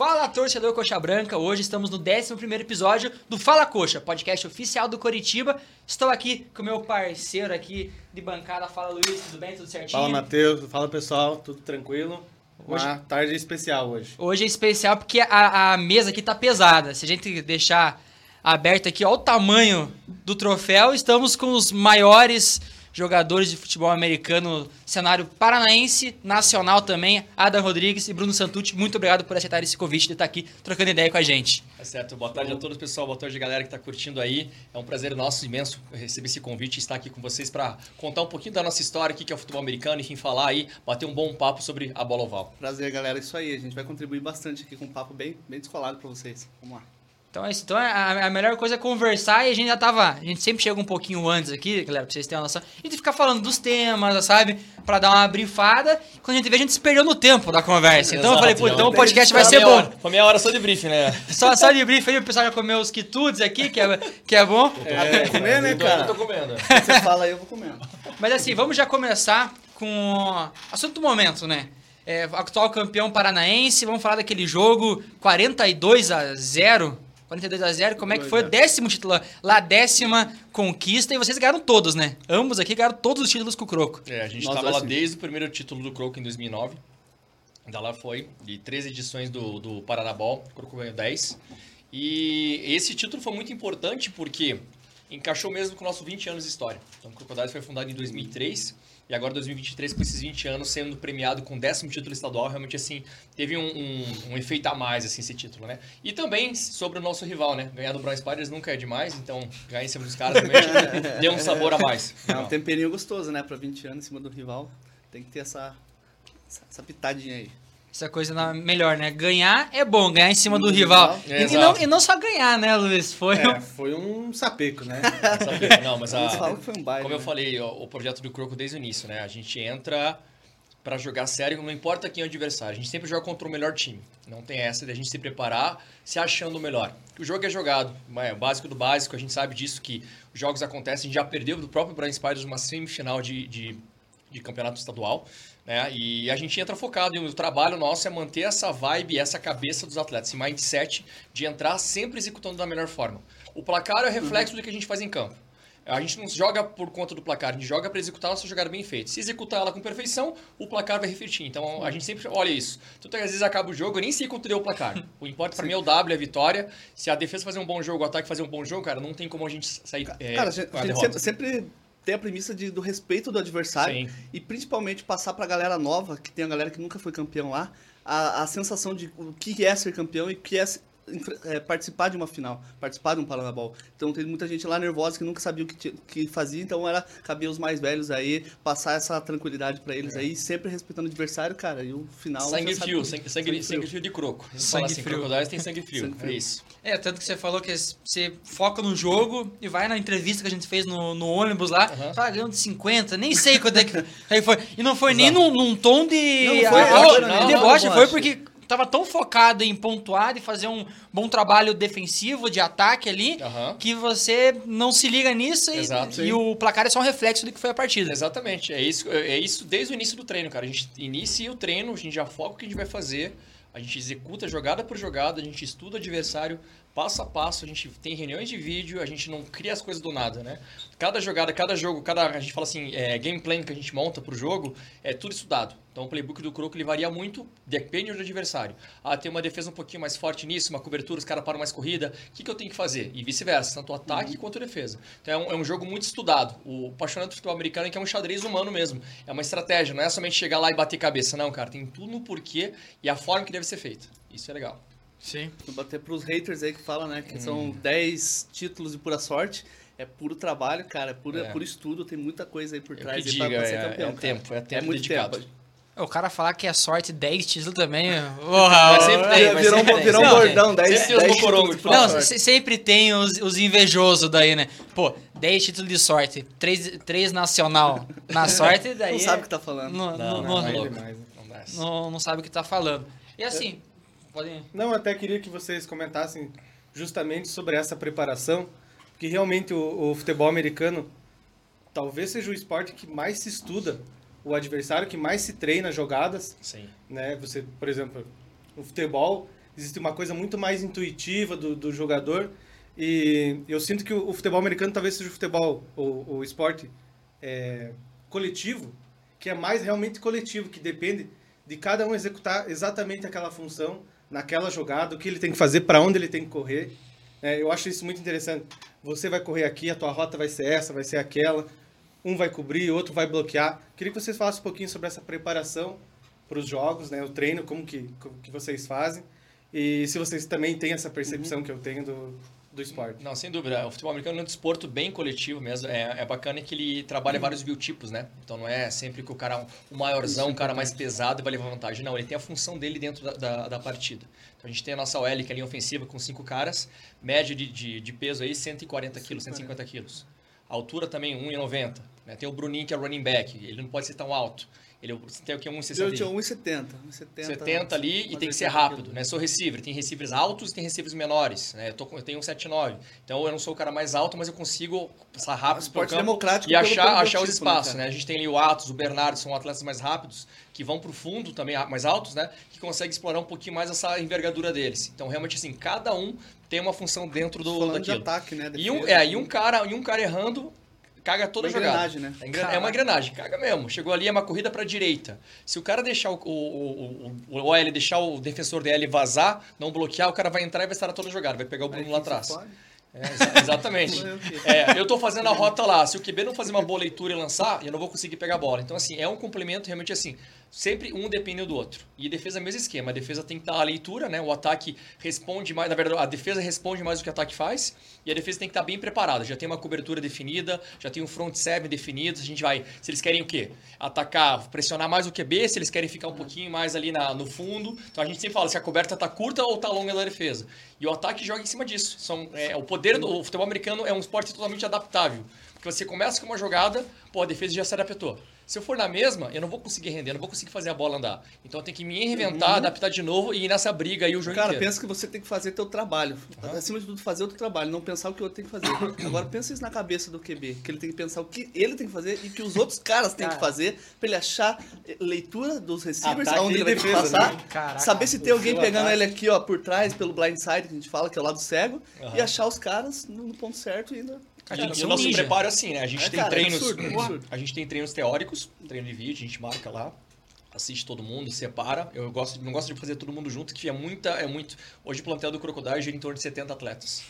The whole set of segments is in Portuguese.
Fala, torcedor Coxa Branca. Hoje estamos no 11 episódio do Fala Coxa, podcast oficial do Coritiba. Estou aqui com meu parceiro aqui de bancada. Fala, Luiz, tudo bem? Tudo certinho? Fala, Matheus. Fala, pessoal. Tudo tranquilo? Hoje... Uma tarde especial hoje. Hoje é especial porque a, a mesa aqui tá pesada. Se a gente deixar aberto aqui, olha o tamanho do troféu. Estamos com os maiores jogadores de futebol americano, cenário paranaense, nacional também, Adam Rodrigues e Bruno Santucci. Muito obrigado por aceitar esse convite de estar aqui trocando ideia com a gente. Tá certo. Boa tarde a todos, pessoal. Boa tarde, galera que está curtindo aí. É um prazer nosso imenso receber esse convite e estar aqui com vocês para contar um pouquinho da nossa história, o que é o futebol americano, enfim, falar aí, bater um bom papo sobre a bola oval. Prazer, galera. Isso aí. A gente vai contribuir bastante aqui com um papo bem, bem descolado para vocês. Vamos lá. Então, é então a, a, melhor coisa é conversar e a gente já tava. A gente sempre chega um pouquinho antes aqui, galera, pra vocês terem uma noção. E de ficar falando dos temas, sabe? Pra dar uma brifada. Quando a gente vê, a gente se perdeu no tempo da conversa. Então Exato, eu falei, pô, então o podcast vai ser bom. Hora, foi meia hora só de briefing, né? Só, só de briefing aí, o pessoal já comeu os quitudes aqui, que é, que é bom. É, comer, né, cara? Eu tô comendo. Você fala aí, eu vou comendo. Mas assim, vamos já começar com assunto do momento, né? É, atual campeão paranaense, vamos falar daquele jogo 42 a 0 42 a 0 Como é que foi? Décimo título lá, décima conquista. E vocês ganharam todos, né? Ambos aqui ganharam todos os títulos com o Croco. É, a gente estava lá desde o primeiro título do Croco em 2009. Da lá foi, de três edições do, do Paranabol. O Croco ganhou 10. E esse título foi muito importante porque encaixou mesmo com o nosso 20 anos de história. Então, o Crocodiles foi fundado em 2003 e agora 2023 com esses 20 anos sendo premiado com décimo título estadual, realmente assim, teve um, um, um, efeito a mais assim esse título, né? E também sobre o nosso rival, né? Ganhar do Brown Spiders nunca é demais, então ganhar em cima dos caras também deu um sabor a mais. É um temperinho gostoso, né? Para 20 anos em cima do rival, tem que ter essa essa pitadinha aí. Essa coisa na, melhor, né? Ganhar é bom, ganhar em cima do rival. É, e, não, e, não, só ganhar, né, Luiz? Foi, é, um... foi um sapeco, né? sapeco. Não, mas a, foi um baile, como né? eu falei, ó, o projeto do Croco desde o início, né? A gente entra para jogar sério, não importa quem é o adversário. A gente sempre joga contra o melhor time. Não tem essa de a gente se preparar se achando o melhor. O jogo é jogado, é o básico do básico, a gente sabe disso que os jogos acontecem. A gente já perdeu do próprio Brian Spiders uma semifinal de, de, de campeonato estadual. Né? E a gente entra focado, e o trabalho nosso é manter essa vibe, essa cabeça dos atletas, esse mindset de entrar sempre executando da melhor forma. O placar é o reflexo uhum. do que a gente faz em campo. A gente não joga por conta do placar, a gente joga para executar a nossa jogada bem feita. Se executar ela com perfeição, o placar vai refletir. Então a gente sempre olha isso. Tanto que às vezes acaba o jogo, eu nem sei quanto deu o placar. O importa para mim é o W, é a vitória. Se a defesa fazer um bom jogo, o ataque fazer um bom jogo, cara, não tem como a gente sair. É, cara, gente, a gente sempre, sempre ter a premissa de, do respeito do adversário Sim. e principalmente passar para a galera nova, que tem a galera que nunca foi campeão lá, a, a sensação de o que é ser campeão e o que é é, participar de uma final, participar de um Paranabol. Então tem muita gente lá nervosa que nunca sabia o que, que fazia, então era cabia os mais velhos aí, passar essa tranquilidade para eles é. aí, sempre respeitando o adversário, cara, e o final... Sangue frio, sangue, sangue, sangue, frio de croco. Sangue assim, frio. Crocodiles tem sangue frio, sangue frio. é isso. É, tanto que você falou que você foca no jogo e vai na entrevista que a gente fez no, no ônibus lá, uhum. tá ganhando de 50, nem sei quanto é que aí foi. E não foi Exato. nem num, num, tom de... Não, não foi, ah, não, não, deboche, foi porque tava tão focado em pontuar e fazer um bom trabalho defensivo, de ataque ali, uhum. que você não se liga nisso e, e, o placar é só um reflexo do que foi a partida. Exatamente. É isso, é isso desde o início do treino, cara. A gente inicia o treino, a gente já foca o que a gente vai fazer, a gente executa jogada por jogada, a gente estuda o adversário passo a passo, a gente tem reuniões de vídeo, a gente não cria as coisas do nada, né? Cada jogada, cada jogo, cada a gente fala assim, é, game plan que a gente monta pro jogo, é tudo estudado. Então o playbook do Croco ele varia muito, depende do adversário. Ah, tem uma defesa um pouquinho mais forte nisso, uma cobertura, os caras param mais corrida, o que, que eu tenho que fazer? E vice-versa, tanto o ataque uhum. quanto a defesa. Então é um, é um, jogo muito estudado. O apaixonante do futebol americano é que é um xadrez humano mesmo. É uma estratégia, não é somente chegar lá e bater cabeça, não, cara. Tem tudo no porquê e a forma que deve ser feita. Isso é legal. Sim. Vou bater pros haters aí que falam, né? Que hum. são 10 títulos de pura sorte. É puro trabalho, cara. É puro, é. puro estudo. Tem muita coisa aí por trás aí diga, pra, pra ser é, campeão. É, tempo, é tempo é muito dedicado. Tempo. O cara falar que é sorte 10 títulos também. Porra, sempre tem, virou, sempre virou um bordão, 10 títulos. Não, sempre tem os, os invejosos daí, né? Pô, 10 títulos de sorte, 3, 3 nacional na sorte, daí. Não sabe o que tá falando. Não, não, não, não, não, não sabe o que tá falando. E assim, Podem... Não, até queria que vocês comentassem justamente sobre essa preparação, porque realmente o, o, futebol americano talvez seja o esporte que mais se estuda, o adversário que mais se treina jogadas. Sim. Né? Você, por exemplo, no futebol existe uma coisa muito mais intuitiva do, do jogador. E eu sinto que o, futebol americano talvez seja o futebol, o, o esporte é, coletivo, que é mais realmente coletivo, que depende de cada um executar exatamente aquela função naquela jogada, o que ele tem que fazer, para onde ele tem que correr. É, eu acho isso muito interessante. Você vai correr aqui, a tua rota vai ser essa, vai ser aquela. Um vai cobrir, outro vai bloquear. Queria que vocês falassem um pouquinho sobre essa preparação para os jogos, né? O treino, como que, como que vocês fazem. E se vocês também têm essa percepção uhum. que eu tenho do, do esporte. Não, sem dúvida. O futebol americano é um desporto bem coletivo mesmo. É, é bacana que ele trabalha uhum. vários biotipos, né? Então não é sempre que o cara, o maiorzão, o cara mais pesado vai levar vantagem. Não, ele tem a função dele dentro da, da, da partida. Então a gente tem a nossa OL, que é a linha ofensiva, com cinco caras, média de, de, de peso aí 140 quilos, 150 quilos. A altura também 1,90. Né? Tem o Bruninho, que é running back. Ele não pode ser tão alto. Ele tem o que? 1,60? Eu tinha 1,70. 70 ali e tem que ser rápido, né? Sou receiver. Tem receivers altos e tem receivers menores, né? Eu, tô, eu tenho 1,79. Então eu não sou o cara mais alto, mas eu consigo passar rápido Esporte campo democrático e achar, achar os tipo, né, espaços, né, né? A gente tem ali o Atos, o Bernardo, são atletas mais rápidos, que vão para o fundo também, mais altos, né? Que conseguem explorar um pouquinho mais essa envergadura deles. Então realmente assim, cada um tem uma função dentro do Falando daquilo. De ataque, né? E um, é, e um cara, e um cara errando caga toda uma a jogada. Engrenagem, né? É, é uma engrenagem, caga mesmo. Chegou ali, é uma corrida para direita. Se o cara deixar o, o, o, o OL, deixar o defensor dele vazar, não bloquear, o cara vai entrar e vai estar toda a jogada, vai pegar o Bruno Aí, lá atrás. É, exatamente. é, eu estou fazendo a rota lá. Se o QB não fazer uma boa leitura e lançar, eu não vou conseguir pegar a bola. Então, assim, é um complemento realmente assim. Sempre um depende do outro. E defesa é o mesmo esquema. A defesa tem que estar a leitura, né? O ataque responde mais. Na verdade, a defesa responde mais do que o ataque faz. E a defesa tem que estar bem preparada. Já tem uma cobertura definida, já tem um front seven definido. A gente vai. Se eles querem o quê? Atacar, pressionar mais o QB, se eles querem ficar um pouquinho mais ali na, no fundo. Então a gente sempre fala se a coberta está curta ou está longa da defesa. E o ataque joga em cima disso. São, é, o poder do futebol americano é um esporte totalmente adaptável. Porque você começa com uma jogada, pô, a defesa já se adaptou. Se eu for na mesma, eu não vou conseguir render, eu não vou conseguir fazer a bola andar. Então eu tenho que me reinventar, uhum. adaptar de novo e ir nessa briga aí o jogo Cara, inteiro. pensa que você tem que fazer teu trabalho. Uhum. Acima de tudo, fazer o teu trabalho, não pensar o que o outro tem que fazer. Agora pensa isso na cabeça do QB, que ele tem que pensar o que ele tem que fazer e que os outros caras têm Cara. que fazer para ele achar leitura dos receivers, Ataque aonde ele vai defesa, passar, né? Caraca, saber se tem alguém pegando ataque. ele aqui, ó, por trás, pelo blind side, que a gente fala, que é o lado cego, uhum. e achar os caras no ponto certo e ainda Cara, e o nosso ninja. preparo é assim, né? A gente é, tem cara, treinos. É absurdo, é absurdo. A gente tem treinos teóricos, treino de vídeo, a gente marca lá, assiste todo mundo, separa. Eu gosto, não gosto de fazer todo mundo junto, que é muita, é muito. Hoje o plantel do Crocodile gira em torno de 70 atletas.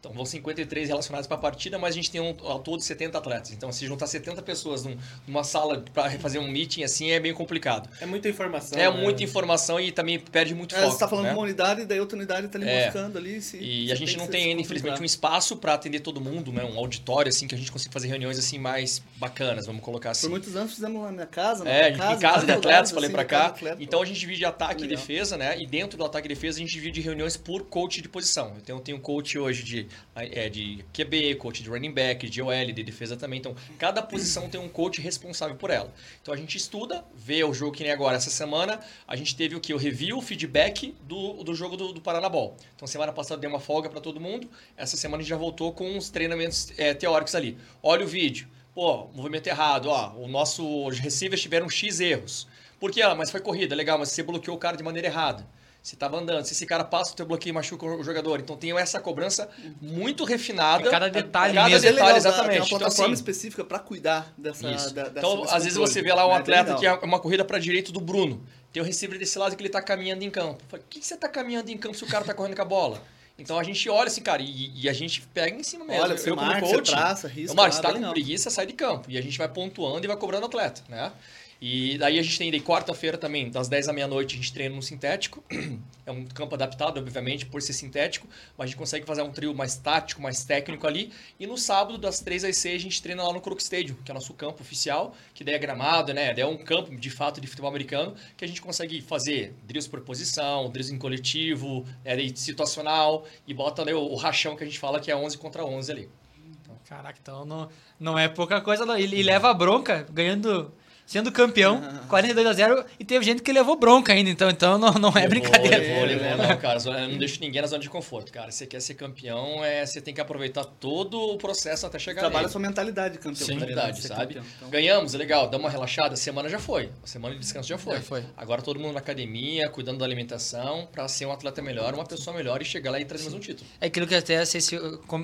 Então vão 53 relacionados para a partida, mas a gente tem um, ao todo 70 atletas. Então se juntar 70 pessoas num, numa sala para fazer um meeting assim é bem complicado. É muita informação. É né? muita informação e também perde muito é, foco. Você está falando né? de uma unidade e daí outra unidade está ali é. buscando ali. Se, e a gente não tem, infelizmente, um espaço para atender todo mundo, né? um auditório assim que a gente consiga fazer reuniões assim mais bacanas, vamos colocar assim. Por muitos anos fizemos na minha casa, na é, minha casa, em casa de atletas, falei assim, para cá. então a gente divide ataque e defesa, né? E dentro do ataque e defesa a gente divide reuniões por coach de posição. Então eu tenho um coach hoje de, é, de QB, coach de running back, de OL, de defesa também. Então, cada posição tem um coach responsável por ela. Então, a gente estuda, vê o jogo que nem agora. Essa semana, a gente teve o que? O review, o feedback do, do jogo do, do Paranabol. Então, semana passada deu uma folga para todo mundo. Essa semana a gente já voltou com os treinamentos é, teóricos ali. Olha o vídeo. Pô, movimento errado. Ó, o nosso receivers tiveram X erros. Por que? Ah, mas foi corrida, legal, mas você bloqueou o cara de maneira errada se estava andando, se esse cara passa o teu bloqueio e machuca o jogador. Então tem essa cobrança muito refinada. Cada detalhe cada mesmo. detalhe, é exatamente. Tem uma então, plataforma então, assim, específica para cuidar dessa, da, Então, às vezes você vê lá um atleta que é uma corrida para direito do Bruno. Tem o receiver desse lado que ele está caminhando em campo. Por que, que você está caminhando em campo se o cara está correndo com a bola? Então a gente olha assim, cara, e, e, a gente pega em cima mesmo. Olha, você eu marca, como coach, você traça, risca, eu, Marcos, tá com preguiça, sai de campo. E a gente vai pontuando e vai cobrando atleta, né? E daí a gente tem quarta-feira também, das 10 à meia-noite, a gente treina no sintético. É um campo adaptado, obviamente, por ser sintético, mas a gente consegue fazer um trio mais tático, mais técnico ali. E no sábado, das 3 às 6, a gente treina lá no Crook Stadium, que é o nosso campo oficial, que daí é gramado, né? Daí é um campo, de fato, de futebol americano, que a gente consegue fazer drills por posição, drills em coletivo, né? situacional, e bota né, o, rachão que a gente fala que é 11 contra 11 ali. Caraca, então não, não é pouca coisa, não. E, e leva bronca, ganhando sendo campeão, 42 a 0 e teve gente que levou bronca ainda, então, então não, não é levou, brincadeira. Levou, levou, não, cara, não deixo ninguém na zona de conforto, cara. Você quer ser campeão, é, você tem que aproveitar todo o processo até chegar Trabalha nele. sua mentalidade de campeão. Sim, mentalidade, sabe? Campeão, então. Ganhamos, legal, dá uma relaxada, a semana já foi. A semana de descanso já foi. Já foi. Agora todo mundo na academia, cuidando da alimentação, para ser um atleta melhor, uma pessoa melhor e chegar lá e trazer mais um título. É aquilo que até vocês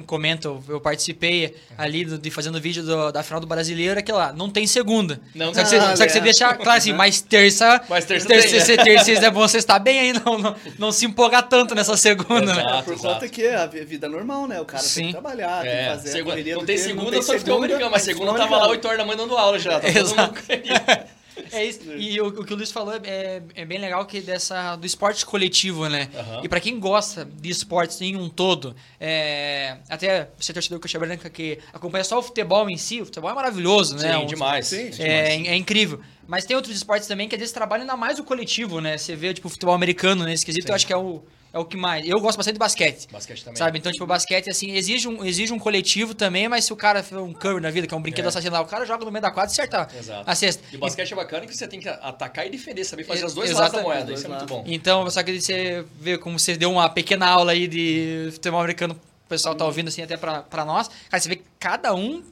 comentam, eu participei ali de fazendo vídeo do, da final do brasileiro, é que lá, não tem segunda. Não, só, que você, ah, só que você é. deixa claro assim, mas terça. Mas terça, terça, tem, né? terça, terça é bom você estar bem aí, não, não, não se empolgar tanto nessa segunda, exato, né? Por exato. conta que a vida normal, né? O cara Sim. tem que trabalhar, é. tem que fazer segunda, Não tem segunda, só futebol americano, mas segunda tava lá 8 horas da manhã dando aula já. Tá Exato. É isso. E o, o, que o Luiz falou é, é, é, bem legal que dessa do esporte coletivo, né? Uhum. E para quem gosta de esportes em um todo, é, até você torcedor Coxa Branca que acompanha só o futebol em si, o futebol é maravilhoso, né? Sim, um, demais. Sim, sim, é, demais. é incrível. Mas tem outros esportes também que às vezes trabalham ainda mais o coletivo, né? Você vê, tipo, o futebol americano nesse quesito, eu acho que é o é o que mais. Eu gosto bastante de basquete. Basquete também. Sabe? Então, tipo, basquete, assim, exige um, exige um coletivo também, mas se o cara for um curry na vida, que é um brinquedo é. o cara joga no meio da quadra e acerta Exato. a cesta. E o basquete e... é bacana que você tem que atacar e defender, saber fazer dois Exato. lados da moeda. Isso é muito bom. Então, só que você vê como você deu uma pequena aula aí de futebol americano, o pessoal tá ouvindo assim até pra, pra nós. Cara, você vê que cada um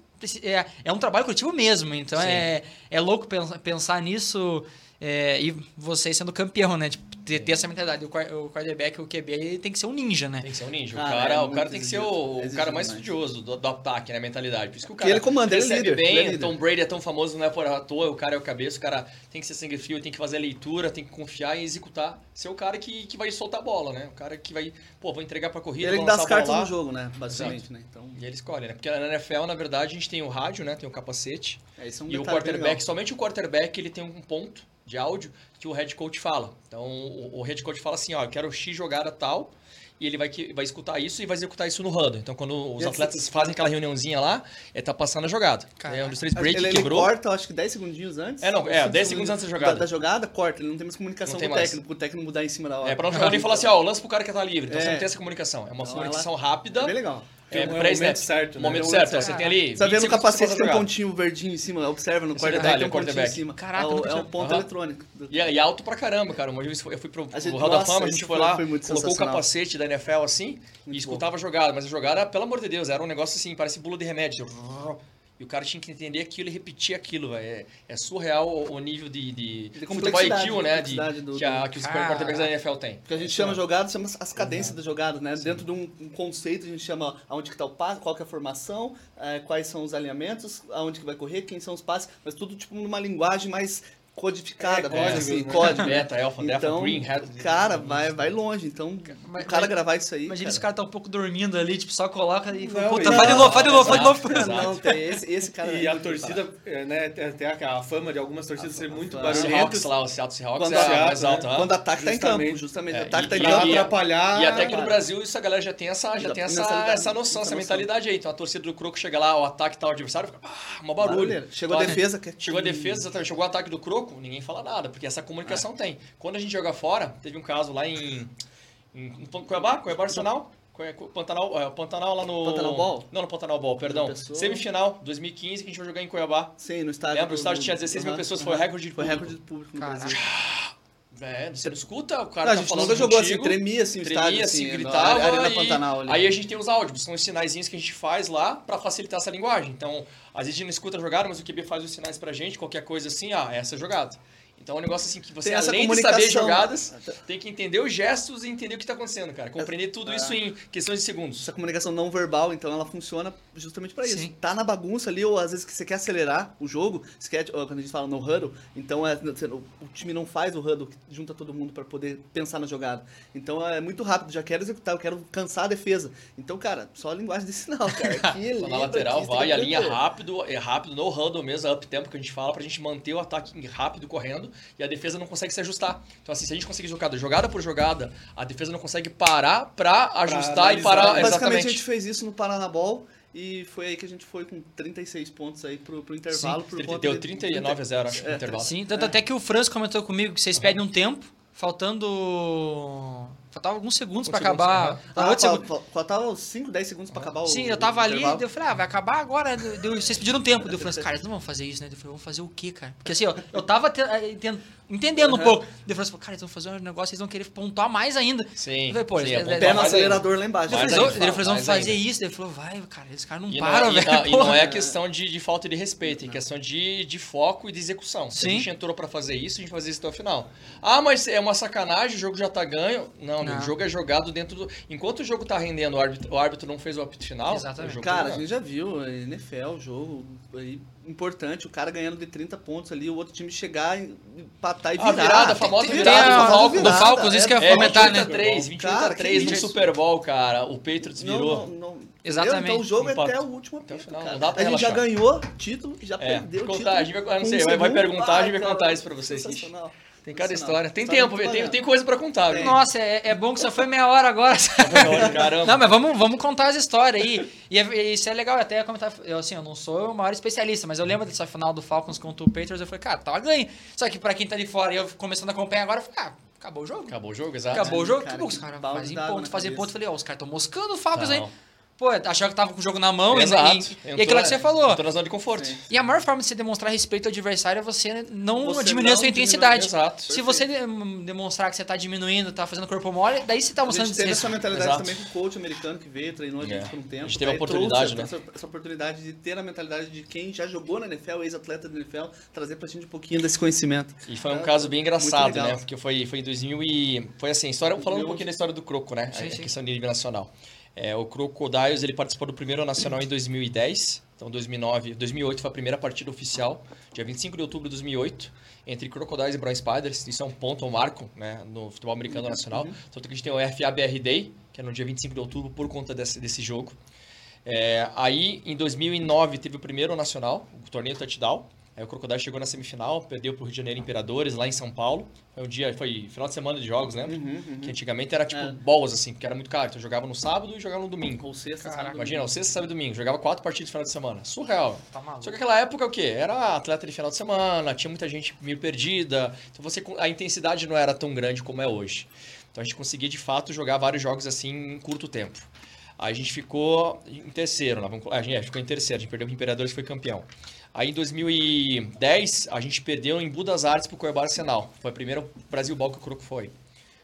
é, é um trabalho coletivo mesmo. Então, é, é louco pensar nisso. É, e você sendo campeão, né? Tipo, ter, ter essa mentalidade. O, o quarterback, o QB, ele tem que ser um ninja, né? Tem que ser um ninja. O ah, cara, é o cara tem que ser o, o cara mais estudioso do, do, ataque, né? A mentalidade. Por isso que o cara que ele comanda, ele é líder, bem. Ele é Tom Brady é tão famoso, não é por à toa. O cara é o cabeça, o cara tem que ser sangue frio, tem que fazer a leitura, tem que confiar e executar. Ser o cara que, que vai soltar a bola, né? O cara que vai, pô, vou entregar pra corrida, Ele dá as cartas no jogo, né? Basicamente, Exato. né? Então... E ele escolhe, né? Porque na NFL, na verdade, a gente tem o rádio, né? Tem o capacete. É, é um e o quarterback, somente o quarterback, ele tem um ponto de áudio que o head coach fala. Então, o, o head coach fala assim, ó, eu quero X jogada tal, e ele vai, vai escutar isso e vai executar isso no huddle. Então, quando os atletas fazem aquela reuniãozinha lá, é tá passando a jogada. É um dos três break ele, quebrou. Ele corta, acho que 10 segundinhos antes. É, não, é, 10 segundos antes da jogada. Da, da, jogada, corta. Ele não tem mais comunicação com o técnico, o técnico mudar em cima da hora. É, pra não jogar e falar assim, ó, lance pro cara que tá livre. Então, é. você não tem essa comunicação. É uma não, comunicação ela... rápida. Bem legal. É, é, o momento certo. Né? momento certo. Você tem ali. Você vê no capacete tem um pontinho verdinho em cima. Observa no quarterback tem um pontinho em cima. Caraca, é o, ponto eletrônico. E, alto pra caramba, cara. Uma vez eu fui pro, pro Hall da Fama, a gente foi lá, colocou o capacete da NFL assim e escutava a jogada. Mas a jogada, pelo amor de Deus, era um negócio assim, parece bula de remédio. E o cara tinha que entender aquilo e repetir aquilo. É, é surreal o, nível de, de, de futebol IQ, né? De, do, que, a, que os quarterbacks da NFL tem. Porque a gente chama jogadas, chama as cadências uhum. da jogada, né? Sim. Dentro de um, um, conceito, a gente chama aonde que está o passe, qual que é a formação, é, quais são os alinhamentos, aonde que vai correr, quem são os passes, mas tudo tipo numa linguagem mais codificada, é, código, assim, código. Beta, alpha, então, green, red. Cara, vai, vai longe. Então, mas, o cara mas, gravar isso aí. Imagina cara. esse cara tá um pouco dormindo ali, tipo, só coloca e não, puta, faz de novo, faz de novo, faz de novo. Não, tem esse, esse cara. E a torcida, é, né, tem a fama de algumas torcidas ser muito barulhentas. lá, o Seattle Seahawks quando é mais alto. Quando o ataque tá em campo, justamente. O ataque tá em campo. atrapalhar. E até aqui no Brasil, isso a galera já tem essa, já tem essa, essa noção, essa mentalidade aí. Então a torcida do Croco chega lá, o ataque tá o adversário, fica, ah, uma barulho. Chegou a defesa. Chegou a defesa, exatamente. Chegou o ataque do Croco, ninguém fala nada porque essa comunicação é. tem. Quando a gente joga fora, teve um caso lá em, em Cuiabá, Cuiabá Arsenal, Pantanal, é, Pantanal lá no. Pantanal Ball? Não, no Pantanal Ball, perdão. Semifinal, 2015, que a gente vai jogar em Cuiabá. Sim, no estádio. Lembra? O estádio tinha 16 mil pessoas, foi recorde de público. Foi recorde de público no Brasil. É, você não escuta, o cara não, tá a gente nunca jogou assim, tremia assim o tremia, estádio, assim, assim gritava. Arena Pantanal ali. Aí a gente tem os áudios, são os sinaizinhos que a gente faz lá para facilitar essa linguagem. Então, às vezes a gente não escuta a jogada, mas o QB faz os sinais pra gente, qualquer coisa assim, ah, essa é a jogada. Então é um negócio assim que você, além de saber jogadas, tem que entender os gestos e entender o que está acontecendo, cara. Compreender tudo é. isso em questões de segundos. Essa comunicação não verbal, então, ela funciona justamente para isso. Tá na bagunça ali, ou às vezes que você quer acelerar o jogo, você quer, quando a gente fala no huddle, então é, o time não faz o huddle, junta todo mundo para poder pensar na jogada. Então é muito rápido, já quero executar, eu quero cansar a defesa. Então, cara, só a linguagem de sinal, cara. Aqui, na lateral vai, a linha rápido, é rápido, no huddle mesmo, up tempo que a gente fala, pra gente manter o ataque rápido correndo e a defesa não consegue se ajustar. Então, assim, se a gente conseguir jogar jogada por jogada, a defesa não consegue parar para ajustar e parar. Basicamente, exatamente. a gente fez isso no Paranabol. E foi aí que a gente foi com 36 pontos aí pro, pro intervalo. Sim, por deu 39 a 0, acho, é, no intervalo. Sim, tanto é. até que o Franz comentou comigo que vocês pedem um tempo, faltando Faltava alguns segundos para acabar. Uhum. Ah, faltava, faltava 5, 10 segundos para acabar Sim, o eu tava ali, eu falei, ah, vai acabar agora. Deu, vocês pediram tempo. Eu falei, cara, não vamos fazer isso, né? Eu falei, vamos fazer o quê, cara? Porque assim, ó, eu tava te, eh, entendendo uhum. um pouco. Eu falei, cara, eles vão fazer um negócio, eles vão querer pontuar mais ainda. Sim. Eu falei, pô, sim, é, pé no acelerador lá embaixo. Ele falou, ele falou, vamos fazer ainda. isso. Ele falou, vai, cara, esses caras não e param, velho. E não, e não é questão de, de falta de respeito, é questão de, de foco e de execução. Se sim. a gente entrou para fazer isso, a gente fazer isso até o final. Ah, mas é uma sacanagem, o jogo já tá ganho. Não, não. o jogo é jogado dentro do. Enquanto o jogo tá rendendo, o árbitro, o árbitro não fez o apito final. Exatamente. Cara, a gente já viu, NFL, jogo aí importante, o cara ganhando de 30 pontos ali, o outro time chegar, empatar e virar. A virada, a famosa tem, virada, tem a, do Falcons, do Falcons, isso que eu ia comentar, né? 3, 28 a 3 no Super Bowl, cara, o Patriots virou. Não, não, não. Exatamente. Então o jogo é até o último até o final. Pra a gente já ganhou título, já é, perdeu contar, título. A gente vai, não sei, vai, vai perguntar, a gente vai contar isso pra vocês. Sensacional. Tem cada história. Tem tempo, tem, tem coisa pra contar. Tem. Nossa, é, é, bom que só foi meia hora agora. Caramba. Não, mas vamos, vamos contar as histórias aí. E, é, isso é legal, até comentar. Eu, assim, eu não sou o maior especialista, mas eu lembro dessa final do Falcons contra o Patriots. Eu falei, cara, tava ganho. Só que pra quem tá ali fora e eu começando a acompanhar agora, eu falei, ah, acabou o jogo. Acabou o jogo, exato. Acabou o jogo, cara, acabou. Os caras fazem ponto, fazem ponto. Eu falei, ó, os caras estão moscando o Falcons aí pô, achava que tava com o jogo na mão Exato. e, e, e aquilo que você falou. Entrou na zona de conforto. Sim. E a maior forma de você demonstrar respeito ao adversário é você não você diminuir não a sua intensidade. Exato. Se você demonstrar que você tá diminuindo, tá fazendo corpo mole, daí você tá mostrando... A gente teve essa mentalidade Exato. também com o coach americano que veio, treinou a gente é. por um tempo. A gente teve a oportunidade, né? Essa, essa, oportunidade de ter a mentalidade de quem já jogou na NFL, ex-atleta da NFL, trazer pra gente um pouquinho desse conhecimento. E foi um é, caso bem engraçado, né? Porque foi, foi em 2000 e... Foi assim, história, falando um pouquinho da história do Croco, né? Sim, a questão de nível nacional. É, o Crocodiles ele participou do primeiro nacional em 2010. Então, 2009, 2008 foi a primeira partida oficial, dia 25 de outubro de 2008, entre Crocodiles e Brown Spiders. Isso é um ponto, um marco né, no futebol americano uhum. nacional. Tanto que a gente tem o FABR Day, que é no dia 25 de outubro, por conta desse, desse jogo. É, aí, em 2009, teve o primeiro nacional, o torneio Touchdown. Aí o Crocodile chegou na semifinal, perdeu para o Rio de Janeiro Imperadores, lá em São Paulo. Foi um dia, foi final de semana de jogos, lembra? Uhum, uhum. Que antigamente era tipo é. bolas, assim, porque era muito caro. Então jogava no sábado e jogava no domingo. Ou sexta, Caraca, Imagina, ou sexta, sábado e domingo. Jogava quatro partidas no final de semana. Surreal. Tá Só que aquela época o quê? Era atleta de final de semana, tinha muita gente meio perdida. Então você, a intensidade não era tão grande como é hoje. Então a gente conseguia de fato jogar vários jogos assim em curto tempo. Aí a gente ficou em terceiro, a gente é, ficou em terceiro, a gente perdeu o Imperadores e foi campeão. Aí em 2010, a gente perdeu em Budas Artes pro Cuiabá Arsenal. Foi o primeiro Brasil Ball que o Croco foi.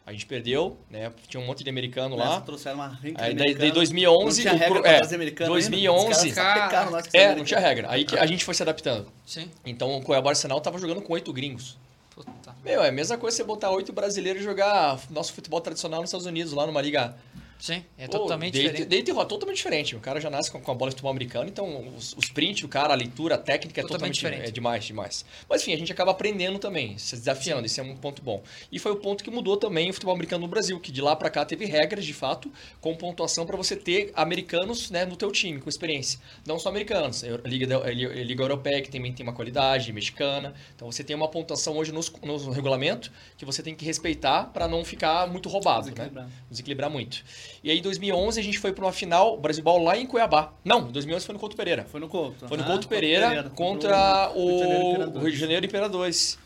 A gente perdeu, né? Tinha um monte de americano lá. Trouxeram uma Aí daí, daí 2011, não tinha regra o, é, americano 2011, cara, é, não tinha regra. Aí que a gente foi se adaptando. Sim. Então o Cuiabá Arsenal tava jogando com oito gringos. Puta. Meu, é a mesma coisa você botar oito brasileiros e jogar nosso futebol tradicional nos Estados Unidos, lá numa liga Sim, é Pô, totalmente diferente. Desde totalmente diferente. O cara já nasce com, com a bola de futebol americano, então os, os sprint, o cara, a leitura, a técnica é totalmente, diferente. É demais, demais. Mas enfim, a gente acaba aprendendo também, se desafiando, isso é um ponto bom. E foi o ponto que mudou também o futebol americano no Brasil, que de lá para cá teve regras, de fato, com pontuação para você ter americanos né, no teu time, com experiência. Não só americanos, Liga, Liga Europeia, que também tem uma qualidade, mexicana. Então você tem uma pontuação hoje nos, no regulamento que você tem que respeitar para não ficar muito roubado, Desequilibrar. né? Desequilibrar muito. E aí, em 2011, a gente foi para uma final Brasil Ball lá em Cuiabá. Não, em 2011 foi no Couto Pereira. Foi no Couto. Foi no Couto Pereira, Pereira contra o Rio de Janeiro Imperadores.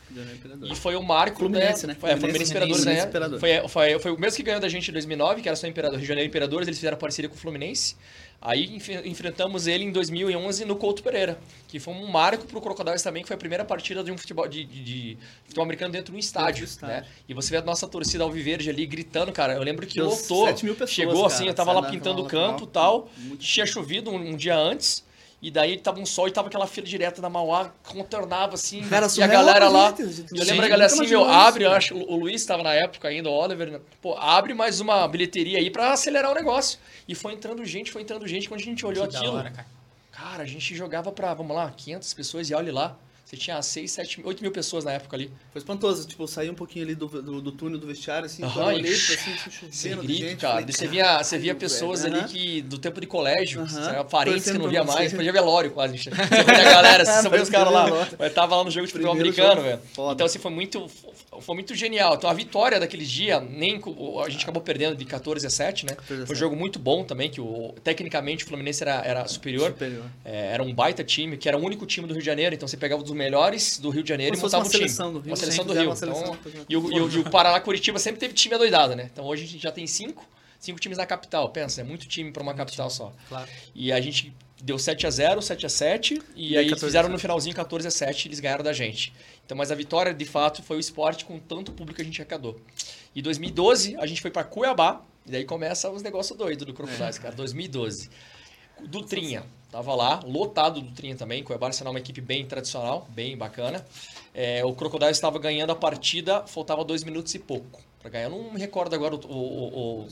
E foi o marco, Fluminense, né? Foi, é, Fluminense, Imperadores, né? Foi, foi, foi o mesmo que ganhou da gente em 2009, que era só Imperador, Rio de Janeiro Imperadores, eles fizeram parceria com o Fluminense. Aí enf enfrentamos ele em 2011 no Couto Pereira, que foi um marco para o Crocodiles também, que foi a primeira partida de um futebol, de, de, de futebol americano dentro do estádio, estádio. Né? E você vê a nossa torcida alviverde ali gritando, cara. Eu lembro que Deu lotou. Pessoas, chegou cara, assim, eu tava lá pintando o campo e tal. Tinha chovido um, um dia antes. E daí tava um sol e tava aquela fila direta da Mauá, contornava assim. Cara, e a galera lá. Gente, eu lembro a galera assim, meu, abre, eu acho, o Luiz estava na época ainda, o Oliver, né? pô, abre mais uma bilheteria aí para acelerar o negócio. E foi entrando gente, foi entrando gente. Quando a gente olhou que aquilo. Hora, cara. cara, a gente jogava pra, vamos lá, 500 pessoas e olhe lá. Você tinha 6, 7, 8 mil pessoas na época ali. Foi espantoso. Tipo, eu saí um pouquinho ali do, do, do túnel do vestiário, assim, uhum, olhei, assim, chovendo grito, gente. Cara. Falei, você via, você via pessoas ali que, do tempo de colégio, uhum. parentes que não via mais, fazia velório quase. Você via a galera, você só via os caras lá. Eu tava lá no jogo de futebol americano, velho. Então, assim, foi muito, foi muito genial. Então, a vitória daquele dia, nem a gente acabou perdendo de 14 a 7, né? Foi um jogo muito bom também, que o, tecnicamente o Fluminense era, era superior. superior. É, era um baita time, que era o único time do Rio de Janeiro, então você pegava dos melhores do Rio de Janeiro Como e montavam uma um time. seleção do Rio. Uma seleção do Rio. seleção, Então, é. e, o, e, o, e o Paraná Curitiba sempre teve time adoidado, né? Então hoje a gente já tem cinco, cinco times na capital. Pensa, é muito time para uma capital só. Claro. E a gente deu 7 a 0 7 a 7 e, E aí 14 a fizeram 7. no finalzinho 14 a 7 eles ganharam da gente. Então, mas a vitória de fato foi o esporte com tanto público que a gente arrecadou. E 2012 a gente foi para Cuiabá e daí começa os negócios doidos do Crocodiles, É. cara. 2012. Dutrinha, tava lá, lotado do Trinha também. Cuiabá é uma equipe bem tradicional, bem bacana. É, o Crocodiles estava ganhando a partida, faltava dois minutos e pouco para ganhar. Eu não me recordo agora o, o- o- o-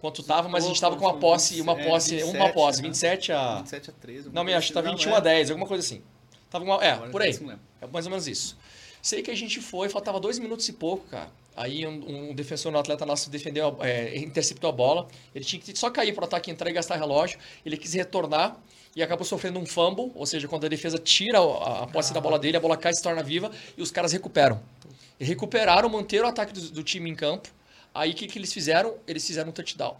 quanto tava, mas a gente estava com uma posse, uma É, posse, 27, uma posse, né? 27 a 27 a 13. não, me acho que tá Não, 21 é. a 10, alguma coisa assim. Tava uma, é, Agora por aí. É mais ou menos isso. Sei que a gente foi, faltava dois minutos e pouco, cara. Aí um, um defensor, um atleta nosso defendeu, a- é, interceptou a bola. Ele tinha que só cair para o ataque entrar e gastar relógio. Ele quis retornar e acabou sofrendo um fumble, ou seja, quando a defesa tira a, a posse da bola dele, a bola cai e se torna viva e os caras recuperam. E recuperaram, manteram o ataque do, do time em campo. Aí o que, que eles fizeram? Eles fizeram um touchdown.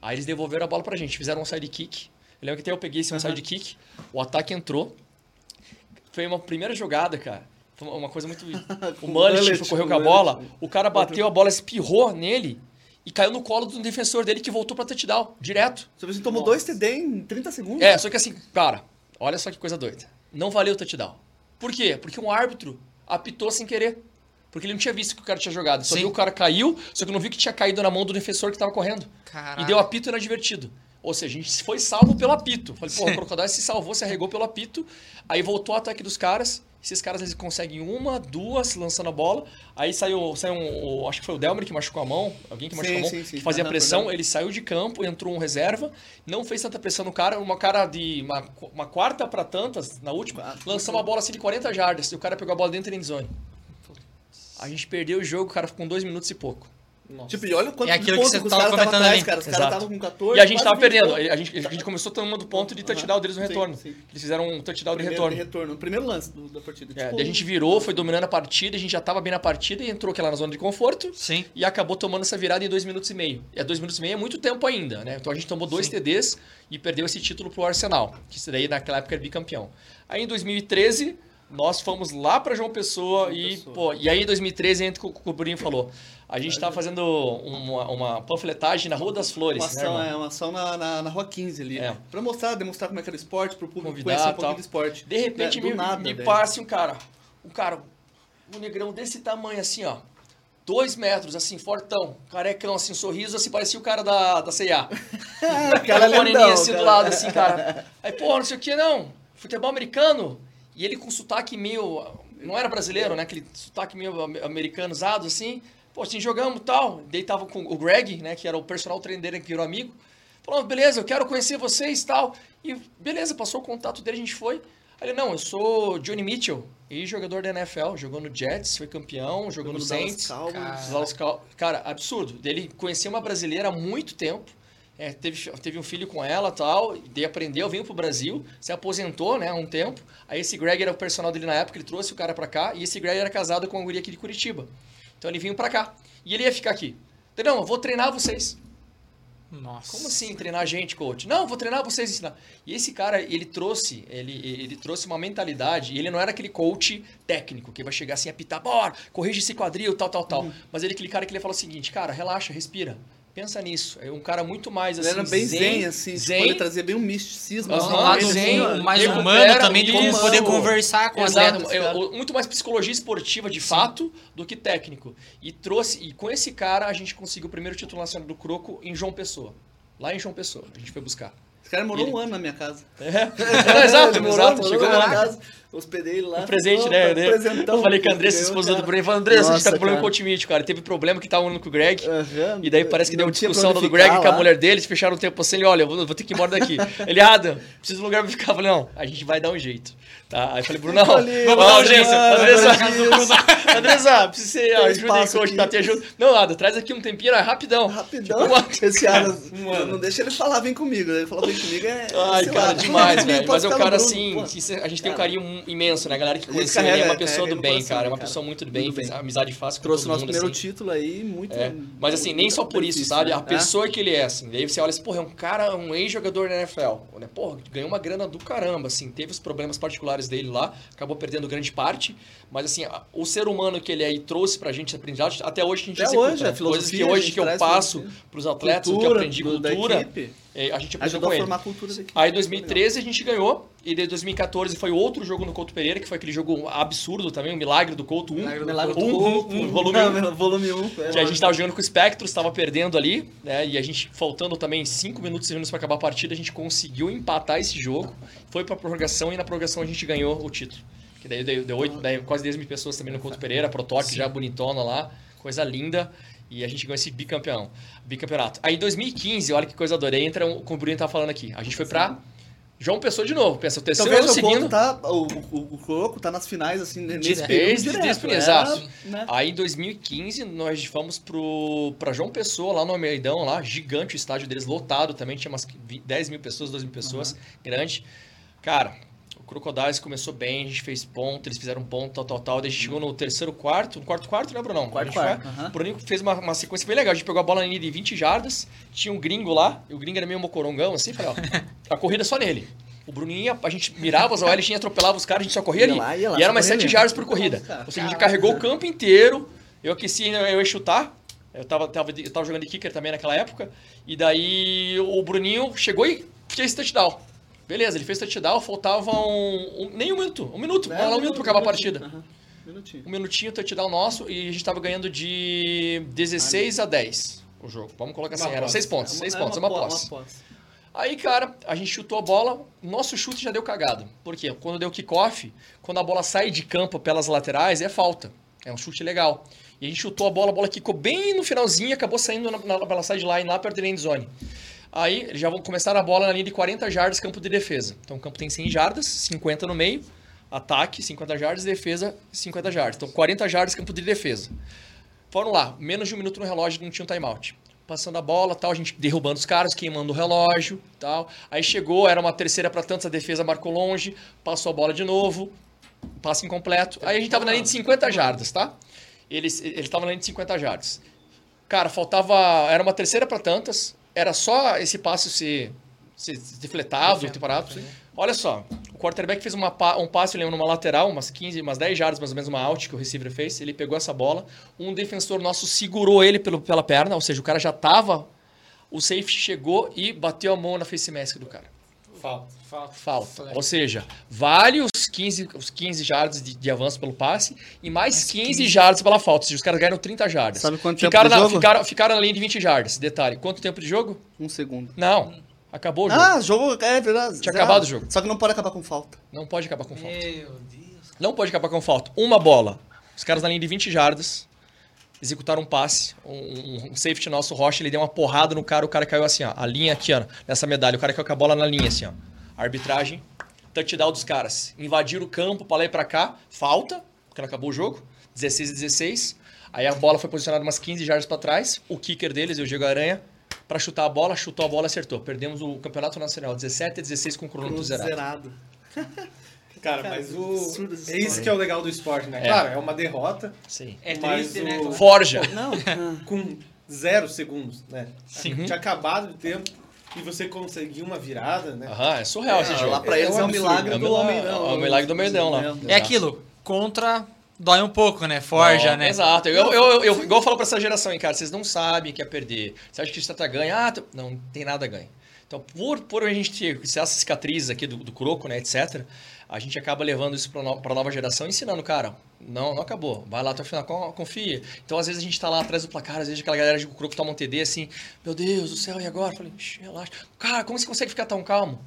Aí eles devolveram a bola pra gente, fizeram um sidekick. Eu lembro que até eu peguei esse um sidekick, o ataque entrou. Foi uma primeira jogada, cara. Uma- coisa muito. O Mullet foi correu com a bola, o cara bateu a bola, espirrou nele e caiu no colo do defensor dele que voltou pra touchdown, direto. Você você tomou dois TD em 30 segundos? É, só que assim, cara, olha só que coisa doida. Não valeu o touchdown. Por quê? Porque um árbitro apitou sem querer. Porque ele não tinha visto que o cara tinha jogado. Só Sim. viu o cara caiu, só que não viu que tinha caído na mão do defensor que tava correndo. Caraca. E deu apito inadvertido. Ou seja, a gente foi salvo pelo apito. Falei, pô, o Crocodile se salvou, se arregou pelo apito. Aí voltou o ataque dos caras. Esses caras eles conseguem uma, duas lançando a bola. Aí saiu, saiu um, o- acho que foi o Delmer que machucou a mão, alguém que Sim, machucou a mão, sim, sim. que fazia Aham, pressão. foi o Ele saiu de campo, entrou um reserva, não fez tanta pressão no cara, uma cara de uma, uma quarta para tantas na última, Ah, lançou uma bola assim de 40 jardas e o cara pegou a bola dentro da endzone. A gente perdeu o jogo, o cara ficou com dois minutos e pouco. Tipo, e olha quanto É aquilo que você os tava caras estavam comentando atrás, ali. cara. Os caras estavam com 14. E a gente tava 20 perdendo. A gente, a gente começou tomando ponto de touchdown deles no Sim, retorno. sim. Eles fizeram um touchdown de Primeiro retorno. de retorno. No primeiro lance do- da partida. É, Tipo, daí a gente virou, foi dominando a partida, a gente já tava bem na partida e entrou aquela na zona de conforto Sim. e acabou tomando essa virada em dois minutos e meio. E a dois minutos e meio é muito tempo ainda, né? Então a gente tomou dois TDs e perdeu esse título pro Arsenal, que isso daí naquela época era bicampeão. Aí em 2013, nós fomos lá pra João Pessoa João e, Pessoa. pô, e aí em 2013 entra o que o Bruninho falou. A gente tava fazendo uma, uma panfletagem na Rua das Flores, Uma né, ação, irmão? é, uma ação na, na, na Rua 15 ali. É. Pra mostrar, demonstrar como é que era o esporte, pro público Convidar, conhecer um pouquinho do esporte. De repente Né, do me, nada, me velho. passa um cara, um cara, um negrão desse tamanho assim, ó. Dois metros, assim, fortão, carecão, assim, um sorriso, assim, parecia o cara da, da C&A. cara Aquela moreninha lindão, assim do cara. lado, assim, cara. Aí, pô, não sei o que, não. Futebol americano. E ele com sotaque meio. Não era brasileiro, né? Aquele sotaque meio am- americanizado, assim. Pô, assim, jogamos tal. Daí tava com o Greg, né? Que era o personal trainer que virou amigo. Falou, beleza, eu quero conhecer vocês tal. E beleza, passou o contato dele, a gente foi. Aí ele, não, eu sou Johnny Mitchell, ex-jogador da NFL, jogou no Jets, foi campeão, jogou no Dallas Saints. Cowboys. Cara. Absurdo. Dele conhecer uma brasileira há muito tempo. É, teve, teve um filho com ela tal. Daí aprendeu, veio pro Brasil, se aposentou, né, há um tempo. Aí esse Greg era o personal dele na época, ele trouxe o cara pra cá. E esse Greg era casado com a guria aqui de Curitiba. Então ele vinha pra cá. E ele ia ficar aqui. Então, não, eu vou treinar vocês. Nossa. Como assim treinar a gente, coach? Não, vou treinar vocês e ensinar. E esse cara, ele trouxe, ele, ele trouxe uma mentalidade, e ele não era aquele coach técnico que vai chegar assim, apitar, bora, corrige esse quadril, tal, tal, tal. Mas ele é aquele cara que ele fala o seguinte, cara, relaxa, respira. Pensa nisso. É um cara muito mais Ele assim. era bem zen, assim. Tipo, zen. ele trazia bem um misticismo. Aham, assim, um lado meio zen, assim, mais recupera, humano também, de como poder conversar com Exato, atleta. é, muito mais psicologia esportiva de fato do que técnico. E trouxe e com esse cara a gente conseguiu o primeiro título nacional do Croco em João Pessoa. Lá em João Pessoa, a gente foi buscar. Esse cara morou Ele- um ano na minha casa. É, exato, Ele morou, exato. morou Chegou na minha lá. casa, hospedei ele lá. Um presente, Opa, né? né? eu falei com a Andressa, esposa do. Bruno, falou, Andressa, a gente tá com problema com o Ultimate, cara. Teve problema que tava um com o Greg. Aham. E daí parece que deu uma discussão do Greg ficar com a lá. mulher dele, eles fecharam o tempo assim, ele, olha, eu vou, vou ter que ir embora daqui. ele, Adam, preciso de um lugar pra ficar. Eu falei, não, a gente vai dar um jeito. Tá? Aí eu falei, Bruno, não, ali, vamos dar lá, urgência. Andressa, Andressa, precisa ser ajuda aí, coach, tá? Te ajuda. Não, Adam, traz aqui um tempinho, é rapidão. Rapidão. Tipo, Esse cara, ano. não deixa ele falar, vem comigo. Ele falou, vem comigo é. Ai, cara, lá, demais, velho. Mas é um cara assim, a gente tem um carinho imenso, né? A galera que conhece ele é uma pessoa do bem, cara. É uma pessoa muito do bem, fez amizade fácil com Trouxe nosso primeiro assim. título aí, muito. É. Mas assim, nem só por isso, sabe? A né? pessoa que ele é, assim. Daí você olha assim, porra, é um cara, um ex-jogador da NFL. Né? Porra, ganhou uma grana do caramba, assim. Teve os problemas particulares dele lá, acabou perdendo grande parte. Mas assim, o ser humano que ele é e trouxe pra gente aprendizado, até hoje a gente até executa. Hoje, a Coisas que hoje que eu passo pros atletas, cultura, o que eu aprendi cultura. É, a gente ele. a formar cultura daqui. Aí em 2013 a gente ganhou, e de 2014 foi outro jogo no Couto Pereira, que foi aquele jogo absurdo também, o Milagre do Couto 1. Milagre do, Milagre do Couto 1, volume 1. volume 1. É, que a gente tava jogando com o Spectros, tava perdendo ali, né? E a gente, faltando também 5 minutos, 6 minutos pra acabar a partida, a gente conseguiu empatar esse jogo, foi pra prorrogação, e na prorrogação a gente ganhou o título. Que daí deu, deu, 8, daí quase 10 mil pessoas também no Couto Pereira, Protoque já bonitona lá, coisa linda. E a gente ganhou esse bicampeão, bicampeonato. Aí em 2015, olha que coisa adorei, entra um, como o Bruno tava falando aqui. A gente foi pra João Pessoa de novo. Pensa, o terceiro ano seguindo. Tá, o, o, o Croco tá nas finais, assim, nesse período direto, desde, né? Exato. Né? Aí em 2015, nós fomos pro, pra João Pessoa, lá no Almeidão, lá, gigante o estádio deles, lotado também, tinha umas 10 mil pessoas, 12 mil pessoas, uhum. grande. Cara, Crocodiles começou bem, a gente fez ponto, eles fizeram ponto, tal, tal, tal. Daí a gente chegou no terceiro quarto, no quarto quarto, né, Brunão? Quarto quarto. Foi, O Bruninho fez uma, uma sequência bem legal. A gente pegou a bola na linha de 20 jardas, tinha um gringo lá, e o gringo era meio mocorongão, assim, falei, ó, a corrida só nele. O Bruninho, ia, a gente mirava as OL, tinha atropelava os caras, a gente só corria ali. Lá, lá, e era mais 7 jardas por corrida. Ou seja, a gente carregou o campo inteiro, eu aqueci, eu ia chutar, eu tava, tava, eu tava jogando de kicker também naquela época, e daí o Bruninho chegou e fez esse touchdown. Beleza, ele fez touchdown, faltava um, um, nem um minuto, um minuto, é, um minuto para acabar a partida. Uhum. Minutinho. Um minutinho, touchdown nosso, e a gente tava ganhando de 16 a 10 o jogo. Vamos colocar assim, era 6 pontos, 6 é pontos, é uma, uma posse. Aí, cara, a gente chutou a bola, nosso chute já deu cagado. Por quê? Quando deu kickoff, quando a bola sai de campo pelas laterais, é falta. É um chute legal. E a gente chutou a bola, a bola quicou bem no finalzinho e acabou saindo na, na, pela sideline lá perto da end zone. Aí eles já vão começar a bola na linha de 40 jardas, campo de defesa. Então o campo tem 100 jardas, 50 no meio, ataque 50 jardas, defesa 50 jardas. Então 40 jardas, campo de defesa. Foram lá, menos de um minuto no relógio, não tinha um timeout. Passando a bola, tal, a gente derrubando os caras, queimando o relógio, tal. Aí chegou, era uma terceira para tantos, a defesa marcou longe, passou a bola de novo, passe incompleto. Aí a gente tava na linha de 50 jardas, tá? Eles estavam na linha de 50 jardas. Cara, faltava. Era uma terceira para tantas, era só esse passe ser, ser defletado, ter parado. Olha só, o quarterback fez uma, um passe, eu lembro, numa lateral, umas 15, umas 10 jardas, mais ou menos uma out que o receiver fez. Ele pegou essa bola, um defensor nosso segurou ele pelo, pela perna, ou seja, o cara já tava. O safety chegou e bateu a mão na face mask do cara. Falta. Falta. Falta. Ou seja, vale os 15, os 15 jardas de, de avanço pelo passe e mais 15, 15 jardas pela falta. Ou seja, os caras ganharam 30 jardas. Sabe quanto ficaram tempo de na, jogo? Ficaram, ficaram na linha de 20 jardas. Detalhe, quanto tempo de jogo? Um segundo. Não. Acabou o jogo. Ah, jogo é verdade. Tinha acabado o jogo. Só que não pode acabar com falta. Não pode acabar com falta. Meu Deus. Não pode acabar com falta. Uma bola. Os caras na linha de 20 jardas executaram um passe. Um, um, safety nosso, Rocha, ele deu uma porrada no cara, o cara caiu assim, ó. A linha aqui, ó, nessa medalha. O cara caiu com a bola na linha, assim, ó. Arbitragem, touchdown dos caras. Invadiram o campo para lá e para cá. Falta, porque não acabou o jogo. 16 a 16. Aí a bola foi posicionada umas 15 jardas para trás. O kicker deles, o Diego Aranha, para chutar a bola, chutou a bola e acertou. Perdemos o Campeonato Nacional 17 a 16 com o cronômetro zerado. zerado. Cara, mas o. É isso que é o legal do esporte, né? É. Claro, é uma derrota. Sim. É triste, o... né? Forja. Não, com zero segundos, né? Sim. Tinha acabado o tempo e você conseguir uma virada, né? Aham, é surreal é, esse jogo. Lá pra eles é, um, é um milagre é do Almeidão. É o milagre do Almeidão lá. É aquilo, contra dói um pouco, né? Forja, não, né? Exato. Eu, eu, eu, eu, igual eu falo pra essa geração, hein, cara, vocês não sabem que é perder. Você acha que está ganha? Ah, não, não tem nada a ganhar. Então, por, por a gente ter essas cicatrizes aqui do, do croco, né, etc., a gente acaba levando isso para a nova geração, ensinando, cara, não, não acabou, vai lá até o final, confia. Então, às vezes, a gente está lá atrás do placar, às vezes aquela galera de croco toma um TD assim, meu Deus do céu, e agora? Falei, relaxa. Cara, como você consegue ficar tão calmo?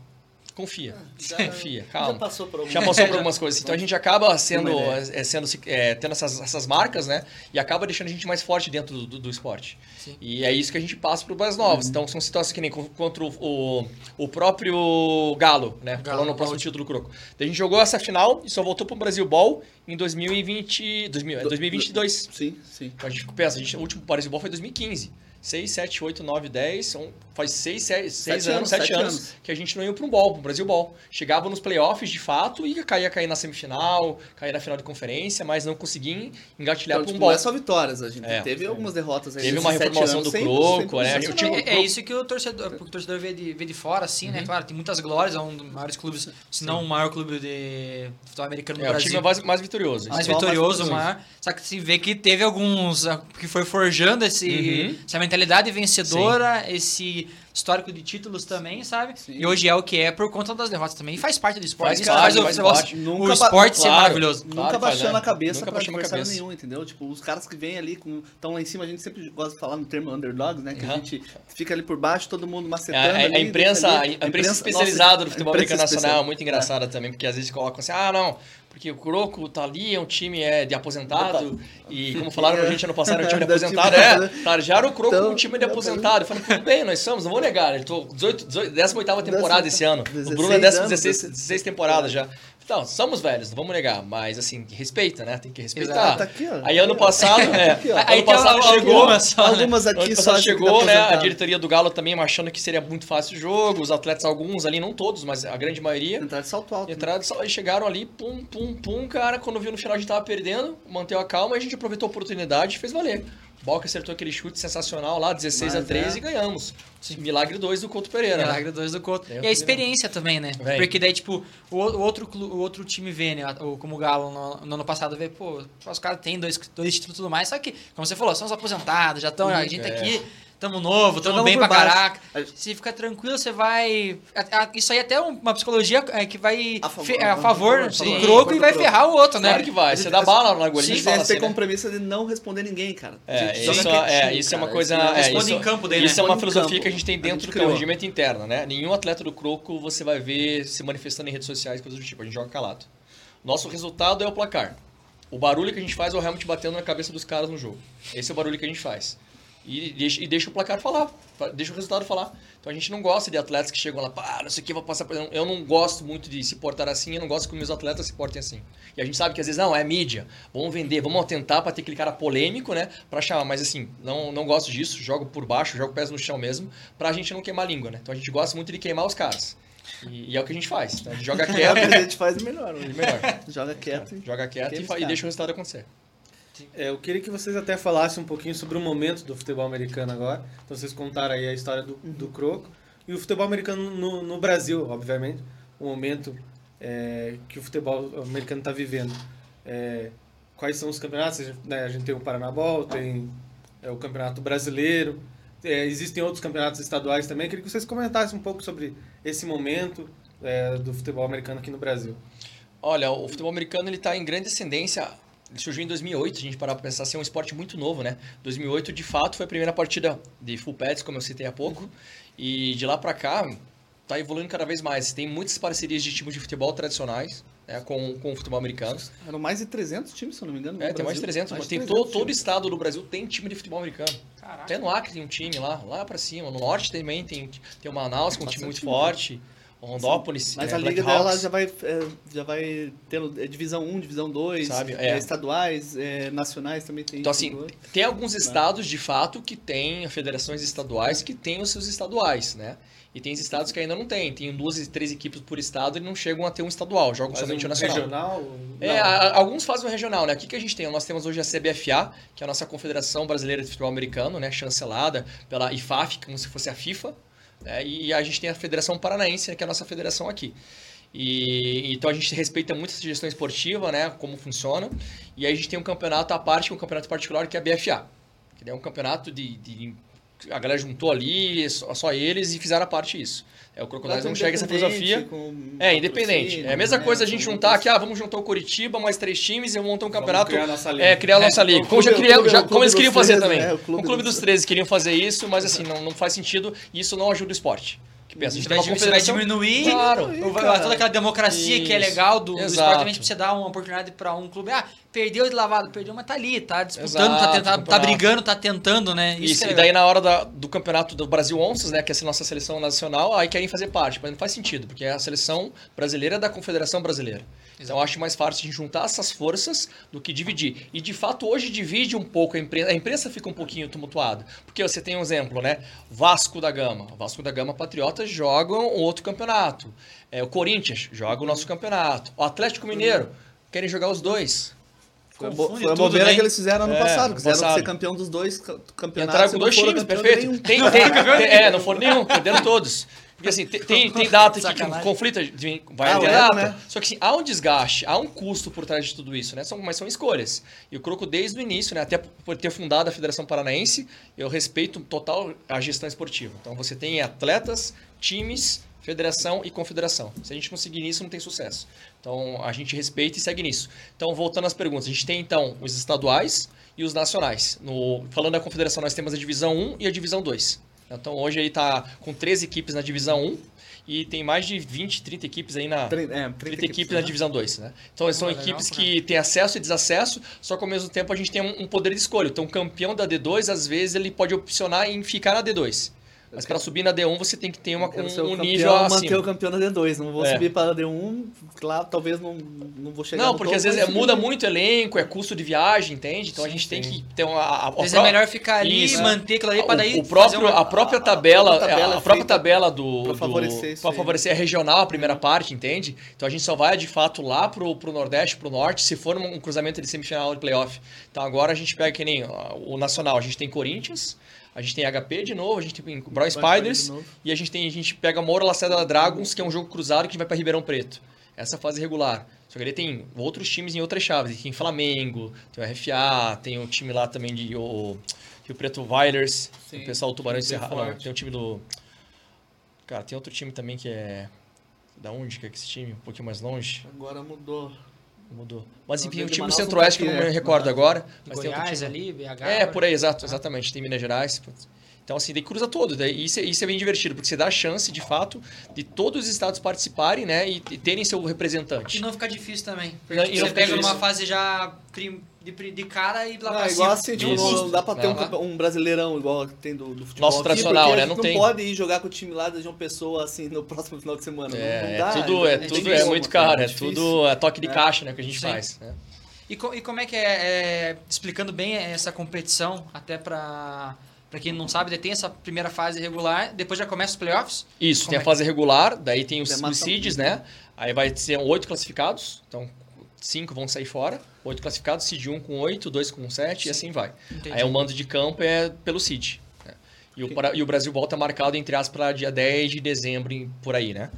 Confia, ah, já, confia, calma. Já passou por, algumas, já passou por algumas coisas. Então a gente acaba sendo, é, sendo é, tendo essas, essas marcas, né? E acaba deixando a gente mais forte dentro do, do, do esporte. Sim. E é isso que a gente passa para os novos. Uhum. Então são situações que nem contra o, o próprio Galo, né? Galo, Falando no próximo título do Croco. Então, a gente jogou essa final e só voltou para o Brasil Ball em 2020, 2000, 2022. Sim, sim. A gente pensa, a gente, o último Paris Ball foi 2015. 6, 7, 8, 9, 10, são, faz 6, 6, 6 anos, 7 anos, anos, que a gente não ia para um ball, para um Brasil Ball. Chegava nos playoffs de fato e caía cair na semifinal, caía na final de conferência, mas não conseguia engatilhar então, para um tipo, ball. Não é só vitórias, a gente é, teve algumas derrotas aí. Teve uma reformulação do Croco, né? É, é, isso que o torcedor, o torcedor vê, de, vê de fora, assim, né? uhum. né? Claro, tem muitas glórias, é um dos maiores clubes, se não o maior clube de futebol americano no é, Brasil. É, o time mais, mais vitorioso. Mais vitorioso, mais maior. Só que se vê que teve alguns que foi forjando esse, uhum. essa mentalidade vencedora Sim. esse histórico de títulos também, sabe? Sim. E hoje é o que é por conta das derrotas também. E faz parte do esporte. Faz, faz, o, faz o, nunca o esporte claro, ser maravilhoso. Claro, nunca baixando a cabeça nunca pra adversário nenhum, entendeu? Tipo, os caras que vêm ali, estão lá em cima, a gente sempre gosta de falar no termo underdogs, né? Que uhum. a gente fica ali por baixo, todo mundo macetando. É, a, a, imprensa, a, imprensa, a imprensa especializada nossa, do futebol americano nacional é muito engraçada é. também, porque às vezes colocam assim, ah, não, porque o Croco tá ali, é um time é, de aposentado, e como falaram pra gente ano passado, é um time de aposentado. É, tarjaram o Croco então, um time de aposentado. Eu falei, tudo bem, nós somos, não vou negar. Ele tô 18, 18, 18 temporada esse ano. O Bruno é 16, 16 temporadas já. Então, somos velhos, não vamos negar, mas assim, respeita, né? Tem que respeitar. Tá aqui, aí ano passado, é, aqui, ano aí passado chegou, algumas, algumas aqui ano passado chegou, né? A diretoria do Galo também achando que seria muito fácil o jogo, os atletas alguns ali, não todos, mas a grande maioria. Entraram de salto alto. Né? Entraram de salto, chegaram ali, pum, pum, pum, cara, quando viu no final a gente tava perdendo, manteve a calma, a gente aproveitou a oportunidade e fez valer. Boca acertou aquele chute sensacional lá, 16 Mas a 13 é. e ganhamos. Milagre 2 do Couto Pereira. Né? Milagre 2 do Couto. e a experiência também, né? Vem. Porque daí, tipo, o, o, outro, o outro time vê, né? O, como o Galo no, no ano passado vê, pô, os caras têm dois, dois títulos e tudo mais. Só que, como você falou, são os aposentados, já estão. A gente é. aqui tamo novo, tamo bem pra baixo. caraca. Se ficar tranquilo, você vai. Isso aí é até uma psicologia é, que vai a favor, a favor do croco e vai ferrar o outro, né? Claro que vai. Você dá bala na agulha. Sim, você tem como premissa de não responder ninguém, cara. É, isso, é, isso é uma coisa. É, responde em campo dele. Isso é uma filosofia que a gente tem dentro do regimento interno, né? Nenhum atleta do croco você vai ver se manifestando em redes sociais, coisas do tipo. A gente joga calado. Nosso resultado é o placar. O barulho que a gente faz é o Helmut batendo na cabeça dos caras no jogo. Esse é o barulho que a gente faz. E deixa, e deixa o placar falar, deixa o resultado falar. Então a gente não gosta de atletas que chegam lá, pá, não sei o que, vou passar por. Eu não gosto muito de se portar assim, eu não gosto que meus atletas se portem assim. E a gente sabe que às vezes, não, é mídia, vamos vender, vamos tentar para ter aquele cara polêmico, né, para chamar. Mas assim, não, não gosto disso, jogo por baixo, jogo pés no chão mesmo, pra gente não queimar a língua, né. Então a gente gosta muito de queimar os caras. E, e, é o que a gente faz. Então a gente joga quieto. a gente faz melhor. Melhor. joga quieto. Joga quieto e, e deixa o resultado acontecer. É, eu queria que vocês até falassem um pouquinho sobre o momento do futebol americano agora. Então vocês contaram aí a história do, do Croco. E o futebol americano no, no Brasil, obviamente. O momento é, que o futebol americano está vivendo. É, quais são os campeonatos? Né, a gente tem o Paranabol, tem é, o Campeonato Brasileiro. É, existem outros campeonatos estaduais também. Eu queria que vocês comentassem um pouco sobre esse momento é, do futebol americano aqui no Brasil. Olha, o futebol americano ele está em grande ascendência ele surgiu em 2008, a gente parar para pensar, ser um esporte muito novo, né? 2008, de fato, foi a primeira partida de full pads, como eu citei há pouco. Uhum. E de lá para cá, tá evoluindo cada vez mais. Tem muitas parcerias de times de futebol tradicionais, né, com, com o futebol americano. Eram mais de 300 times, se eu não me engano. É, tem mais de 300. Mais tem 300 todo, todo estado do Brasil tem time de futebol americano. Caraca. Até no Acre tem um time lá, lá para cima. No Norte também tem, tem o Manaus com um time muito time, forte. Né? Rondópolis. Mas é, a liga dela já vai, é, já vai tendo é, divisão 1, divisão 2, Sabe? É. estaduais, é, nacionais também tem. Então, assim, tem alguns estados, de fato, que têm federações estaduais que têm os seus estaduais, né? E tem estados que ainda não tem. Tem duas e três equipes por estado e não chegam a ter um estadual, jogam Faz somente um o nacional. regional? É, a, alguns fazem o regional, né? O que, que a gente tem? Nós temos hoje a CBFA, que é a nossa Confederação Brasileira de Futebol Americano, né? Chancelada pela IFAF, como se fosse a FIFA. Né? E a gente tem a Federação Paranaense, que é a nossa federação aqui. E, então a gente respeita muito essa gestão esportiva, né, como funciona. E aí a gente tem um campeonato à parte, é um campeonato particular, que é a BFA. Que é um campeonato de, de a galera juntou ali, só, só, eles, e fizeram a parte isso. É, o Crocodiles não chega essa filosofia. É, independente. É a mesma né? coisa a gente juntar aqui, ah, vamos juntar o Curitiba, mais três times e vamos montar um campeonato. Criar nossa liga. É, criar a nossa liga. Como, já queria, já, como eles queriam fazer também. Né? O Clube dos 13 queriam fazer isso, mas assim, não, não faz sentido e isso não ajuda o esporte que pensa. A gente vai, você vai diminuir claro, toda aquela democracia Isso. que é legal do, do esporte. A gente precisa dar uma oportunidade para um clube. Ah, perdeu de lavado, perdeu, mas tá ali, tá disputando, tá Exato, tá, tentando, tá brigando, tá tentando, né? Isso, Isso. É e daí na hora da, do campeonato do Brasil Onças, né, que é a nossa seleção nacional, aí querem fazer parte, mas não faz sentido, porque a seleção brasileira é da Confederação Brasileira. Então eu acho mais fácil a gente juntar essas forças do que dividir. E de fato hoje divide um pouco a imprensa. A imprensa fica um pouquinho tumultuada. Porque você tem um exemplo, né? Vasco da Gama. Vasco da Gama Patriotas jogam um outro campeonato. É, o Corinthians joga o nosso campeonato. O Atlético Mineiro querem jogar os dois. Foi, foi a bobeira né? que eles fizeram ano é, passado. Quiseram passado. ser campeão dos dois campeonatos. Entraram com dois times, perfeito. Tem, tem, tem, é, não foram nenhum, perderam todos. Porque assim, tem, tem data que conflito vai ah, ter data. Né? Só que assim, há um desgaste, há um custo por trás de tudo isso, né? São, mas são escolhas. E o Croco, desde o início, né? Até por ter fundado a Federação Paranaense, eu respeito total a gestão esportiva. Então você tem atletas, times, federação e confederação. Se a gente conseguir nisso, não tem sucesso. Então a gente respeita e segue nisso. Então, voltando às perguntas, a gente tem então os estaduais e os nacionais. No, falando da confederação, nós temos a divisão 1 e a divisão 2. Então hoje ele está com 13 equipes na divisão 1 e tem mais de 20, 30 equipes aí na. 30, é, 30, 30 equipes, equipes, na divisão 2, né? Então são equipes legal, que têm acesso e desacesso, só que ao mesmo tempo a gente tem um, um poder de escolha. Então o campeão da D2, às vezes, ele pode opcionar em ficar na D2. Mas para subir na D1 você tem que ter uma, um, um nível acima. manter o campeão na D2. Não vou é. subir para a D1, claro, talvez não, não vou chegar Não, porque às vezes é, muda muito o elenco, é custo de viagem, entende? Então sim, a gente sim. tem que ter uma. A, às vezes é melhor ficar ali e manter aquilo ali para daí. O próprio, uma, a própria tabela, a, própria tabela, a própria tabela do. Para favorecer, do, favorecer a regional, a primeira parte, entende? Então a gente só vai de fato lá pro, pro Nordeste, pro Norte, se for um cruzamento de semifinal de playoff. Então agora a gente pega que nem o Nacional, a gente tem Corinthians. A gente tem HP de novo, a gente tem Brawl Spiders e a gente tem a gente pega Moura Lacerda Dragons, que é um jogo cruzado que vai para Ribeirão Preto. Essa fase regular. Só que ele tem outros times em outras chaves. Tem Flamengo, tem o RFA, tem o time lá também de o Rio Preto Vilers, o pessoal do Tubarão e Serra. tem o time do Cara, tem outro time também que é da onde que é esse time? Um pouquinho mais longe. Agora mudou. Mudou. Mas enfim, o time do Centro-Oeste que eu não me recordo agora. Mas Goiás tem ali, BH. É, por aí, exato, exatamente. Tem Minas Gerais. Então, assim, daí cruza todo. Daí, isso, é, isso é bem divertido, porque você dá a chance, de fato, de todos os estados participarem, né? E, e terem seu representante. E não fica difícil também. Porque não, você pega numa fase já de, de cara e lá não, pra igual assim, tipo, não, dá pra ter um, um, brasileirão igual tem do, do futebol. Nosso tradicional, né? Não, não tem. pode ir jogar com o time lá de uma pessoa assim no próximo final de semana. É, não, dá, é tudo, é, é, tudo é muito caro, é, é tudo é toque de é. caixa, né? Que a gente Sim. faz. Né? E, co e, como é que é, é, explicando bem essa competição, até para para quem não sabe, tem essa primeira fase regular, depois já começa os playoffs? Isso, Como tem a fase regular, daí tem os, os seeds, né? Aí vai ser oito classificados, então cinco vão sair fora, oito classificados, seed 1 com 8, 2 com 7 e assim vai. Entendi. Aí o mando de campo é pelo seed. Né? E, o, e o Brasil volta marcado, entre aspas, para dia 10 de dezembro, por aí, né?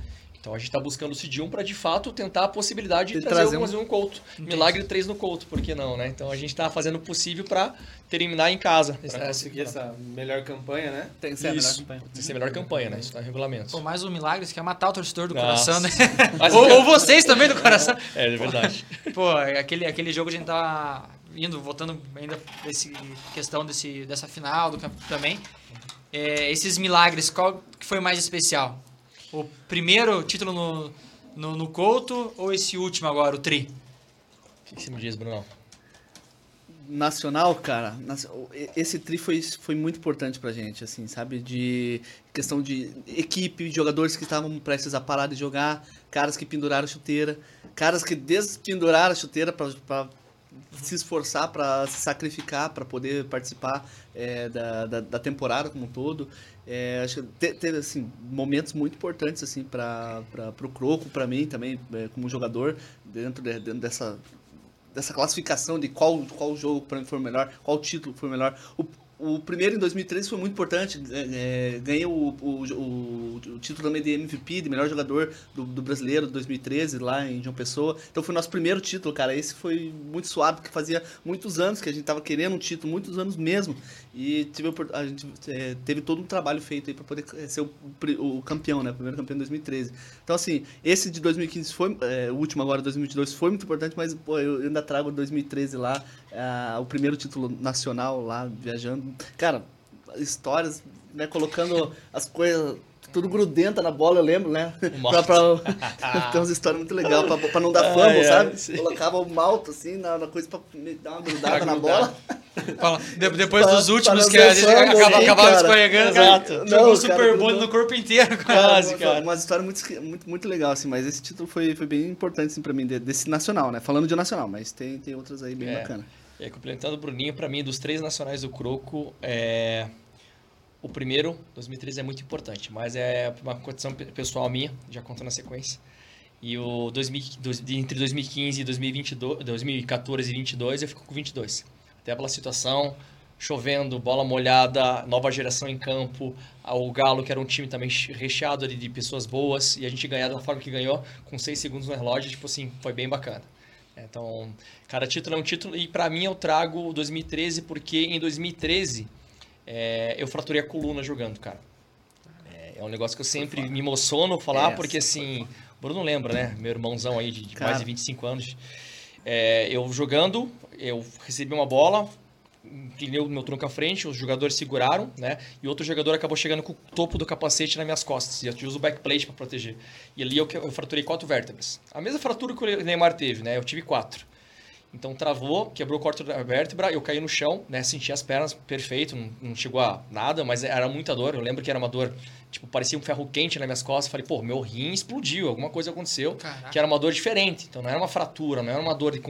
Então a gente está buscando o Cid 1 para de fato tentar a possibilidade de, de trazer, trazer um... um Couto. Entendi. Milagre 3 no Couto, por que não, né? Então a gente está fazendo o possível para terminar em casa. Para conseguir essa melhor campanha, né? Tem que ser Isso. a melhor campanha. Tem que ser a melhor campanha, né? Isso está em regulamento. Pô, mais um milagre, você quer matar o torcedor do Nossa. coração, né? ou, ou, vocês também do coração. É, é verdade. Pô, aquele, aquele jogo a gente tá indo, voltando ainda desse questão desse, dessa final do campo também. É, esses milagres, qual que foi mais especial? O primeiro título no, no, no Couto ou esse último agora, o Tri? O que você me diz, Bruno? Nacional, cara, esse tri foi, foi muito importante pra gente, assim, sabe? De questão de equipe, jogadores que estavam prestes a parar de jogar, caras que penduraram a chuteira, caras que despenduraram a chuteira pra, pra se esforçar, para se sacrificar, para poder participar é, da, da, da, temporada como um todo. É, acho que teve assim, momentos muito importantes assim, para o Croco, para mim também, é, como jogador, dentro, de, dentro dessa, dessa classificação de qual, qual jogo para mim foi melhor, qual título foi melhor. O, o primeiro em 2013 foi muito importante. É, ganhei o, o, o, o, título também de MVP, de melhor jogador do, do, brasileiro de 2013, lá em João Pessoa. Então foi nosso primeiro título, cara. Esse foi muito suave, porque fazia muitos anos que a gente tava querendo um título, muitos anos mesmo. E tive, a gente é, teve todo um trabalho feito aí para poder é, ser o, o, campeão, né? O primeiro campeão em 2013. Então, assim, esse de 2015 foi, é, o último agora, 2022, foi muito importante, mas pô, eu ainda trago 2013 lá, é, o primeiro título nacional lá, viajando. Cara, histórias, né? Colocando as coisas tudo grudenta na bola, eu lembro, né? pra, pra, tem umas histórias muito legais, pra, pra não dar fama, sabe? Colocava o malto assim na, na coisa pra dar uma grudada na bola. Fala, depois dos últimos que a gente acaba, acabava escorregando, Exato. jogou o Super Bowl no corpo inteiro. Quase, cara. Uma história muito, muito, muito legal, assim, mas esse título foi, foi bem importante, assim, pra mim, desse nacional, né? Falando de nacional, mas tem, tem outras aí bem é. bacana. E aí, complementando o Bruninho, pra mim, dos três nacionais do Croco, é... o primeiro, 2013, é muito importante, mas é uma condição pessoal minha, já contando na sequência. E o 2000, entre 2015 e 2022, 2014 e 2022, eu fico com 22 até pela situação, chovendo, bola molhada, nova geração em campo, o Galo, que era um time também recheado de pessoas boas, e a gente ganhar da forma que ganhou, com seis segundos no relógio, tipo assim, foi bem bacana. Então, cada título é um título, e para mim eu trago 2013, porque em 2013 é, eu fraturei a coluna jogando, cara. É, é um negócio que eu sempre me emociono falar, é, porque assim, o Bruno lembra, né? Meu irmãozão aí de, de mais de 25 anos. É, eu jogando, eu recebi uma bola, inclinei o meu tronco à frente, os jogadores seguraram, né? E outro jogador acabou chegando com o topo do capacete nas minhas costas. E eu uso o backplate para proteger. E ali eu, eu fraturei quatro vértebras. A mesma fratura que o Neymar teve, né? Eu tive quatro. Então travou, quebrou o corte da vértebra, eu caí no chão, né? Senti as pernas perfeito, não, não, chegou a nada, mas era muita dor. Eu lembro que era uma dor, tipo, parecia um ferro quente nas minhas costas. Falei, pô, meu rim explodiu, alguma coisa aconteceu, Caraca. que era uma dor diferente. Então não era uma fratura, não era uma dor de.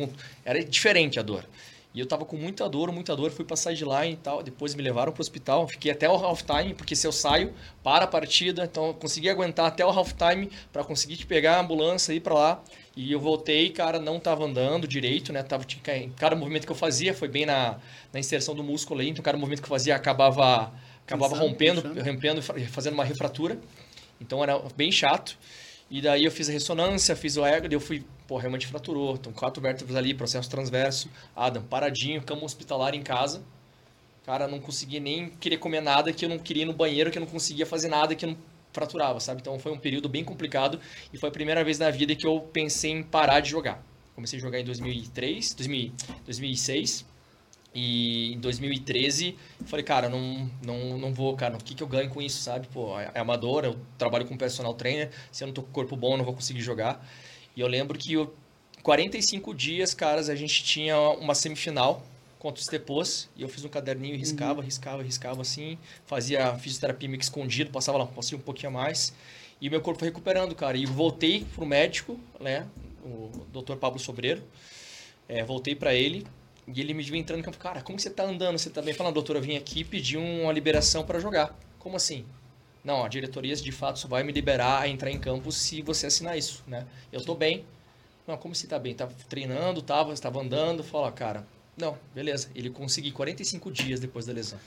Era diferente a dor. E eu tava com muita dor, muita dor, fui pra sideline e tal. Depois me levaram pro hospital, fiquei até o halftime, porque se eu saio, para a partida. Então eu consegui aguentar até o halftime para conseguir te pegar a ambulância e ir pra lá. E eu voltei, cara, não tava andando direito, né? Tava, cada movimento que eu fazia foi bem na, na inserção do músculo aí. Então cada movimento que eu fazia acabava, acabava rompendo, rompendo, fazendo uma refratura. Então era bem chato. E daí eu fiz a ressonância, fiz o ego, e eu fui pô, realmente fraturou. Então, quatro vértebras ali, processo transverso. Adam, paradinho, cama hospitalar em casa. Cara, não conseguia nem querer comer nada, que eu não queria ir no banheiro, que eu não conseguia fazer nada, que eu não fraturava, sabe? Então foi um período bem complicado e foi a primeira vez na vida que eu pensei em parar de jogar. Comecei a jogar em 2003, 2000, 2006 e em 2013 falei, cara, não, não, não vou, cara, o que, que eu ganho com isso, sabe? Pô, é, é amador, eu trabalho com personal trainer, se eu não tô com corpo bom, eu não vou conseguir jogar. E eu lembro que eu, 45 dias, caras, a gente tinha uma semifinal contra os Tepôs, e eu fiz um caderninho, riscava, uhum. riscava, riscava assim, fazia fisioterapia meio que escondido, passava lá, passei um pouquinho a mais, e meu corpo foi recuperando, cara. E voltei pro médico, né, o Dr. Pablo Sobreiro, é, voltei para ele, e ele me viu entrando e falou, cara, como você tá andando? Você tá bem? Falando, doutor, eu vim aqui pedir uma liberação para jogar. Como assim? Não, a diretoria de fato só vai me liberar a entrar em campo se você assinar isso, né? Eu tô bem. Não, como se tá bem? Tava treinando, tava, estava andando, fala, cara, não, beleza. Ele conseguiu 45 dias depois da lesão.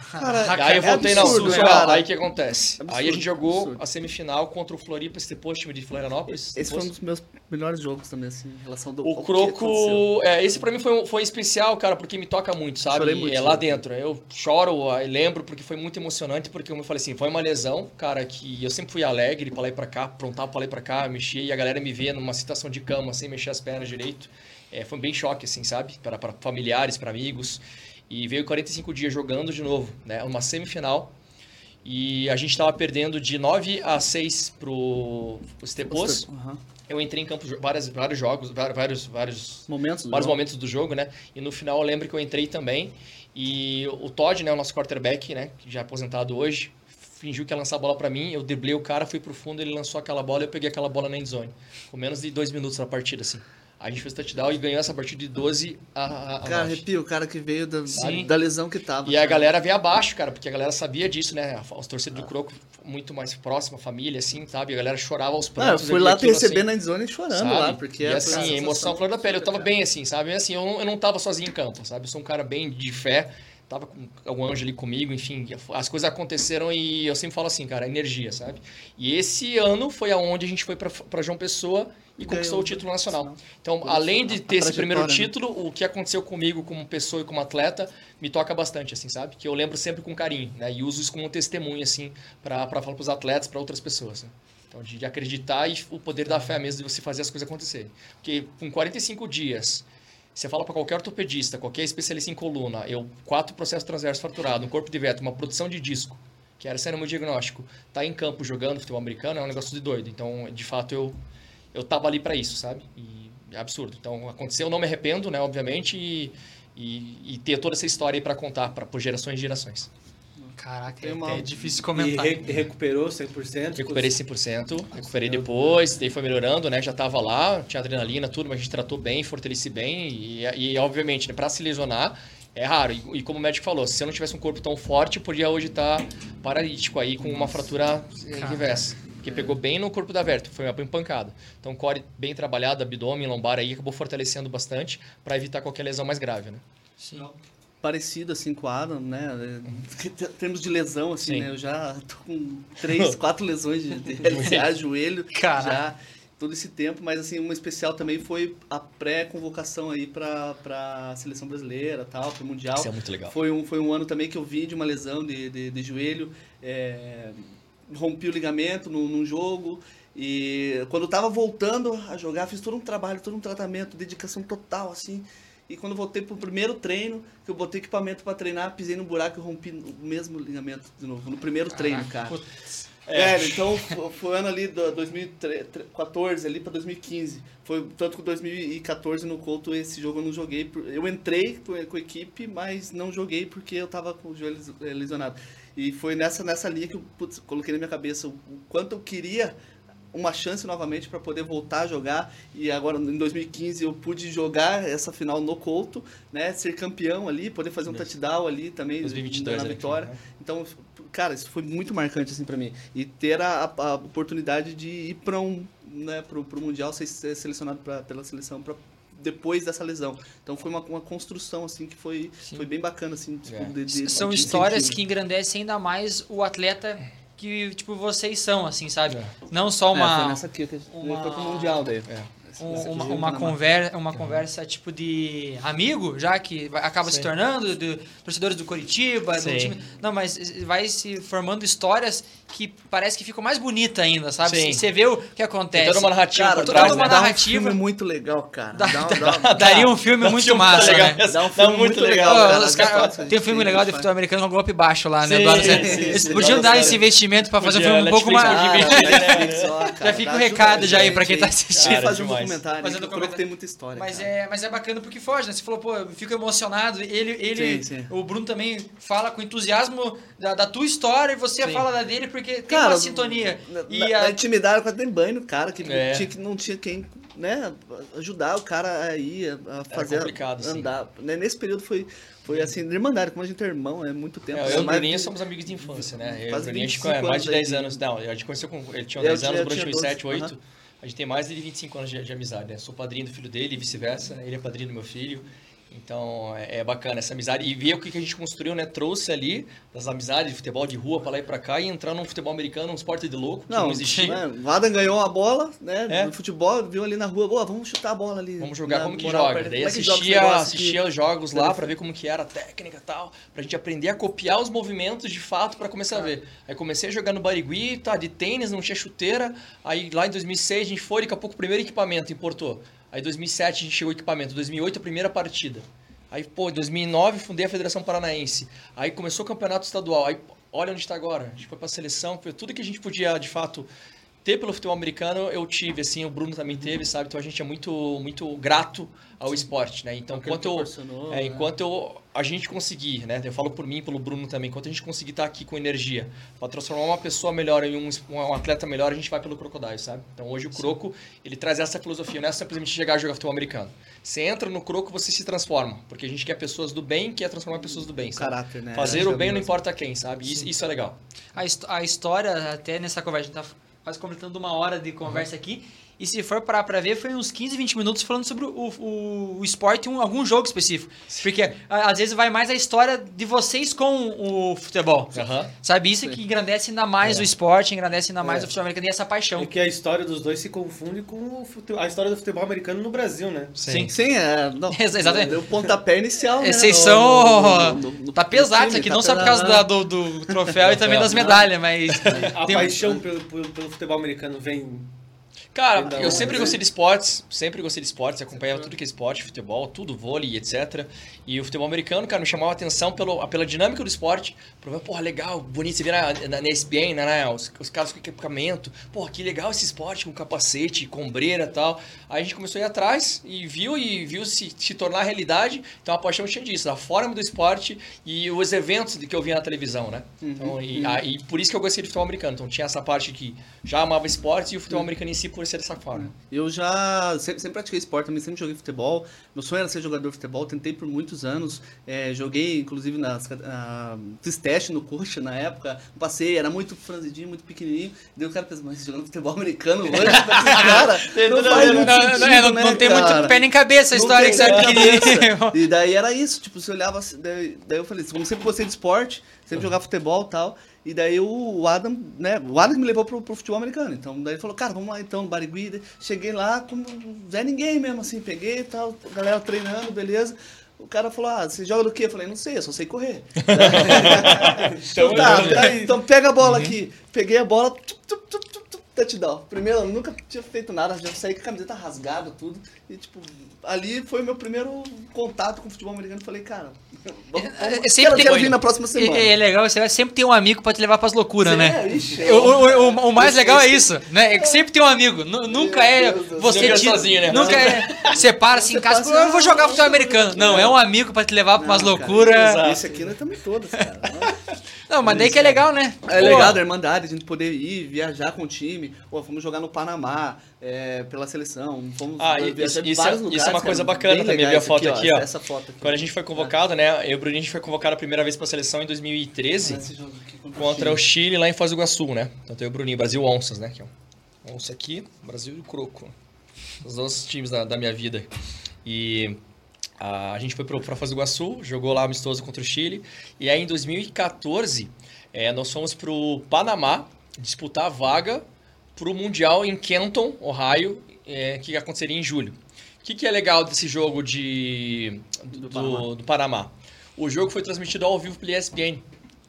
Caraca, aí eu voltei é absurdo, na Sul, aí o que acontece? Absurdo, aí a gente jogou absurdo. a semifinal contra o Floripa, esse depois time de Florianópolis. Esse foi um dos meus melhores jogos também, assim, em relação do O Croco, é, esse pra mim foi, foi especial, cara, porque me toca muito, sabe? Muito, é lá dentro. Eu choro, eu lembro, porque foi muito emocionante, porque eu falei assim, foi uma lesão, cara, que eu sempre fui alegre pra lá e pra cá, aprontava pra lá e pra cá, mexia, e a galera me vê numa situação de cama, sem mexer as pernas direito. É, foi bem choque, assim, sabe? Para familiares, para amigos. E veio 45 dias jogando de novo, né? Uma semifinal. E a gente estava perdendo de 9 a 6 pro, Stepos. Uhum. Eu entrei em campo vários, vários jogos, vários, vários momentos, vários momentos do jogo, né? E no final eu lembro que eu entrei também. E o Todd, né, o nosso quarterback, né, que já é aposentado hoje, fingiu que ia lançar a bola para mim, eu driblei o cara, fui pro fundo, ele lançou aquela bola e eu peguei aquela bola na endzone. Com menos de dois minutos na partida, assim. A gente fez touchdown e ganhou essa partida de 12 a, a Cara, arrepio, o cara que veio da, da lesão que tava. E cara. a galera veio abaixo, cara, porque a galera sabia disso, né? Os torcedores ah. do Croco muito mais próximo, a família, assim, sabe? A galera chorava aos prantos. Ah, eu fui lá te receber assim, na endzone chorando sabe? lá, porque... E é assim, a emoção flor da pele. Eu tava bem assim, sabe? E, assim, eu não, eu não tava sozinho em campo, sabe? Eu sou um cara bem de fé tava com algum anjo ali comigo, enfim, as coisas aconteceram e eu sempre falo assim, cara, energia, sabe? E esse ano foi aonde a gente foi para João Pessoa e conquistou o título nacional. Então, além de ter esse primeiro né? título, o que aconteceu comigo como pessoa e como atleta me toca bastante, assim, sabe? Que eu lembro sempre com carinho, né? E uso isso como testemunho, assim, para falar para os atletas, para outras pessoas. Né? Então, de, de, acreditar e o poder da fé mesmo de você fazer as coisas acontecerem. Porque com 45 dias, você fala para qualquer ortopedista, qualquer especialista em coluna, eu quatro processos transversos fraturados, um corpo de veto, uma produção de disco, que era sendo meu diagnóstico, tá em campo jogando futebol americano, é um negócio de doido. Então, de fato, eu eu tava ali para isso, sabe? E é absurdo. Então, aconteceu, eu não me arrependo, né, obviamente, e e, e ter toda essa história aí para contar para gerações e gerações. Caraca, é, uma... é difícil comentar. E re recuperou 100%? Recuperei 100%, recuperei depois, daí foi melhorando, né? Já tava lá, tinha adrenalina, tudo, mas a gente tratou bem, fortaleci bem e, e obviamente, né, para se lesionar, é raro. E, e, como o médico falou, se eu não tivesse um corpo tão forte, eu podia hoje estar tá paralítico aí com uma fratura reversa. Porque pegou bem no corpo da Verto, foi uma pancada. Então, core bem trabalhado, abdômen, lombar aí, acabou fortalecendo bastante para evitar qualquer lesão mais grave, né? Sim parecido assim com o Adam, né? Em termos de lesão, assim, Sim. né? Eu já tô com três, quatro lesões de, de LCA, joelho, Cara. já todo esse tempo, mas assim, uma especial também foi a pré-convocação aí para a seleção brasileira, tal, para o Mundial. Isso é muito legal. Foi um, foi um ano também que eu vim de uma lesão de, de, de joelho, é, rompi o ligamento num, num jogo, e quando eu tava voltando a jogar, fiz todo um trabalho, todo um tratamento, dedicação total, assim, e quando voltei pro primeiro treino, que eu botei equipamento para treinar, pisei no buraco e rompi o mesmo ligamento de novo. No primeiro treino, cara. Putz. É, então foi o ano ali de 2014 ali para 2015. Foi tanto que 2014 no Couto esse jogo eu não joguei. Eu entrei com a equipe, mas não joguei porque eu tava com o joelho lesionado. E foi nessa nessa linha que eu putz, coloquei na minha cabeça o quanto eu queria uma chance novamente para poder voltar a jogar e agora em 2015 eu pude jogar essa final no Couto, né, ser campeão ali, poder fazer um touchdown ali também 2022, na vitória. Né? Então, cara, isso foi muito marcante assim para mim e ter a, a, oportunidade de ir para um, né, pro, pro mundial ser, ser selecionado pra, pela seleção para depois dessa lesão. Então foi uma, uma construção assim que foi, foi bem bacana assim, tipo, é. de, de, São de histórias que engrandecem ainda mais o atleta que, tipo, vocês são, assim, sabe? É. Não só uma... É, foi nessa aqui que uma... foi pro Mundial daí. É um, uma, uma, conver, uma conversa tipo de amigo, já que acaba Sim. se tornando, de torcedores do Curitiba, do time. Não, mas vai se formando histórias que parece que ficam mais bonita ainda, sabe? Sim. Você vê o que acontece. Tem toda uma narrativa cara, toda uma né? narrativa. Dá um filme muito legal, cara. Dá, dá, dá, daria um filme muito filme massa, legal. né? Dá um filme muito legal. legal cara, cara, tem um filme legal de futebol americano com golpe baixo lá, né? Eles podiam dar esse investimento pra fazer um filme um pouco mais... Já fica o recado já aí pra quem tá assistindo. Fazer um documentário que tem muita história. Mas é, mas é bacana porque foge, né? Você falou, pô, eu fico emocionado. Ele, ele sim, sim. o Bruno também fala com entusiasmo da, da tua história e você sim. fala da dele porque tem cara, uma sintonia. Na, e na, a... na intimidade, quase tem banho no cara, que é. tinha, que não tinha quem né, ajudar o cara a ir, a fazer andar. Né, nesse período foi, foi assim, irmandade, como a gente é irmão, é muito tempo. É, eu e o Bruninho somos amigos de infância, né? Eu Bruninho, a gente conhece mais de 10 anos. Não, a gente conheceu com. Ele tinha 10 anos, o Bruno tinha 7, 8. A gente tem mais de 25 anos de, de amizade, né? Sou padrinho do filho dele e vice-versa. Ele é padrinho do meu filho. Então é, é, bacana essa amizade. E ver o que, que a gente construiu, né? Trouxe ali das amizades de futebol de rua para lá e para cá e entrar num futebol americano, um esporte de louco, não, que não existia. Né? O Adam ganhou a bola, né? É. No futebol, viu ali na rua, Boa, vamos chutar a bola ali. Vamos jogar como que joga. Daí como assistia, joga assistia os jogos lá para ver como que era a técnica e tal, pra gente aprender a copiar os movimentos de fato para começar a ver. Aí comecei a jogar no Barigui, tá, de tênis, não tinha chuteira. Aí lá em 2006 a gente foi, daqui a pouco o primeiro equipamento importou. Aí em 2007 a gente chegou o equipamento, 2008 a primeira partida. Aí, pô, em 2009 fundei a Federação Paranaense. Aí começou o campeonato estadual. Aí, olha onde está agora. A gente foi para a seleção, foi tudo que a gente podia, de fato, ter pelo futebol americano, eu tive, assim, o Bruno também teve, sabe? Então a gente é muito, muito grato ao Sim. esporte, né? Então, enquanto, eu, é, né? enquanto eu, a gente conseguir, né? Eu falo por mim, pelo Bruno também, enquanto a gente conseguir estar aqui com energia para transformar uma pessoa melhor em um, um, atleta melhor, a gente vai pelo Crocodile, sabe? Então hoje o Croco, Sim. ele traz essa filosofia, não é simplesmente chegar a jogar futebol americano. Você entra no Croco, você se transforma, porque a gente quer pessoas do bem, quer transformar pessoas do bem, sabe? Caráter, né? Fazer o bem não importa quem, sabe? Isso, isso, é legal. A, a história, até nessa conversa, a gente tá quase completando uma hora de conversa aqui. E se for parar pra ver, foi uns 15, 20 minutos falando sobre o, o, o esporte em um, algum jogo específico. Porque às vezes vai mais a história de vocês com o futebol. Uhum. Sabe? Isso Sim. que engrandece ainda mais é. o esporte, engrandece ainda mais é. o futebol americano e essa paixão. É que a história dos dois se confunde com futebol, a história do futebol americano no Brasil, né? Sim. Sim, é. Não, Exatamente. Deu pontapé inicial. Né? Vocês são. No, no, no, tá pesado isso aqui, tá não só por causa da, do, do, troféu e também das medalhas, mas. A paixão pelo, pelo, pelo futebol americano vem Cara, eu sempre gostei de esportes, sempre gostei de esportes, acompanhava tudo que é esporte, futebol, tudo, vôlei, etc. E o futebol americano, cara, me chamava a atenção pelo, pela dinâmica do esporte. Porra, legal, bonito, você vê na, na, na ESPN, né, os, os caras com equipamento. Porra, que legal esse esporte, com capacete, com ombreira e tal. Aí a gente começou a ir atrás e viu e viu se, se tornar realidade. Então a paixão tinha disso, da forma do esporte e os eventos que eu via na televisão, né? Uhum, então, e, uhum. a, e por isso que eu gostei de futebol americano. Então tinha essa parte que já amava esportes e o futebol uhum. americano em si por ser dessa forma. Eu já sempre, sempre, pratiquei esporte, também sempre joguei futebol. Meu sonho era ser jogador de futebol, tentei por muitos anos. É, joguei, inclusive, nas, uh, fiz teste no coxa na época. Passei, era muito franzidinho, muito pequenininho. Daí o cara pensa, mas jogando futebol americano hoje, cara, não faz muito não, sentido, não, né, não tem cara? muito pé nem cabeça a história que você é pequenininho. E daí era isso, tipo, você olhava, daí, daí eu falei, como sempre gostei de esporte, sempre jogar futebol e tal. E daí o Adam, né? O Adam me levou pro, pro futebol americano. Então daí ele falou, cara, vamos lá então no Barigui. Cheguei lá como Zé Ninguém mesmo, assim, peguei e tal, galera treinando, beleza. O cara falou, ah, você joga do quê? Eu falei, não sei, eu só sei correr. então, tá, então pega a bola uhum. aqui. Peguei a bola, tup, tup, tup, touchdown. Primeiro, eu nunca tinha feito nada, já saí com a camiseta rasgada, tudo. E, tipo, ali foi o meu primeiro contato com o futebol americano. Falei, cara, vamos, é, vamos, é, sempre quero, vir na próxima semana. É, é, legal, você vai sempre ter um amigo pra te levar pras loucuras, né? É, ixi, o, o, o, o, mais legal é isso, né? É que sempre tem um amigo. nunca é você tira, sozinho, né? Nunca é. Separa assim em casa, eu vou jogar futebol americano. Não, é um amigo pra te levar pra umas loucuras. Esse aqui nós estamos todos, cara. Não, mas daí que é legal, né? É legal da Irmandade, a gente poder ir, viajar com o time. Pô, fomos jogar no Panamá, é, pela seleção. Fomos ah, isso, isso, é, lugares, isso é uma coisa bacana também, ver a foto aqui, ó. Essa foto aqui. Quando a gente foi convocado, né? Eu e o Bruninho, a gente foi convocado a primeira vez pra seleção em 2013 ah, contra o Chile. Chile lá em Foz do Iguaçu, né? Então tem o Bruninho, Brasil Onças, né? Aqui, ó. Onça aqui, Brasil e Croco. Os dois times da, da minha vida. E a, a gente foi para Foz do Iguaçu, jogou lá amistoso contra o Chile. E aí em 2014, é, nós fomos pro Panamá disputar a vaga para o Mundial em Kenton, Ohio, é, que aconteceria em julho. O que, que é legal desse jogo de, do, do, Panamá. do, Panamá. O jogo foi transmitido ao vivo pela ESPN.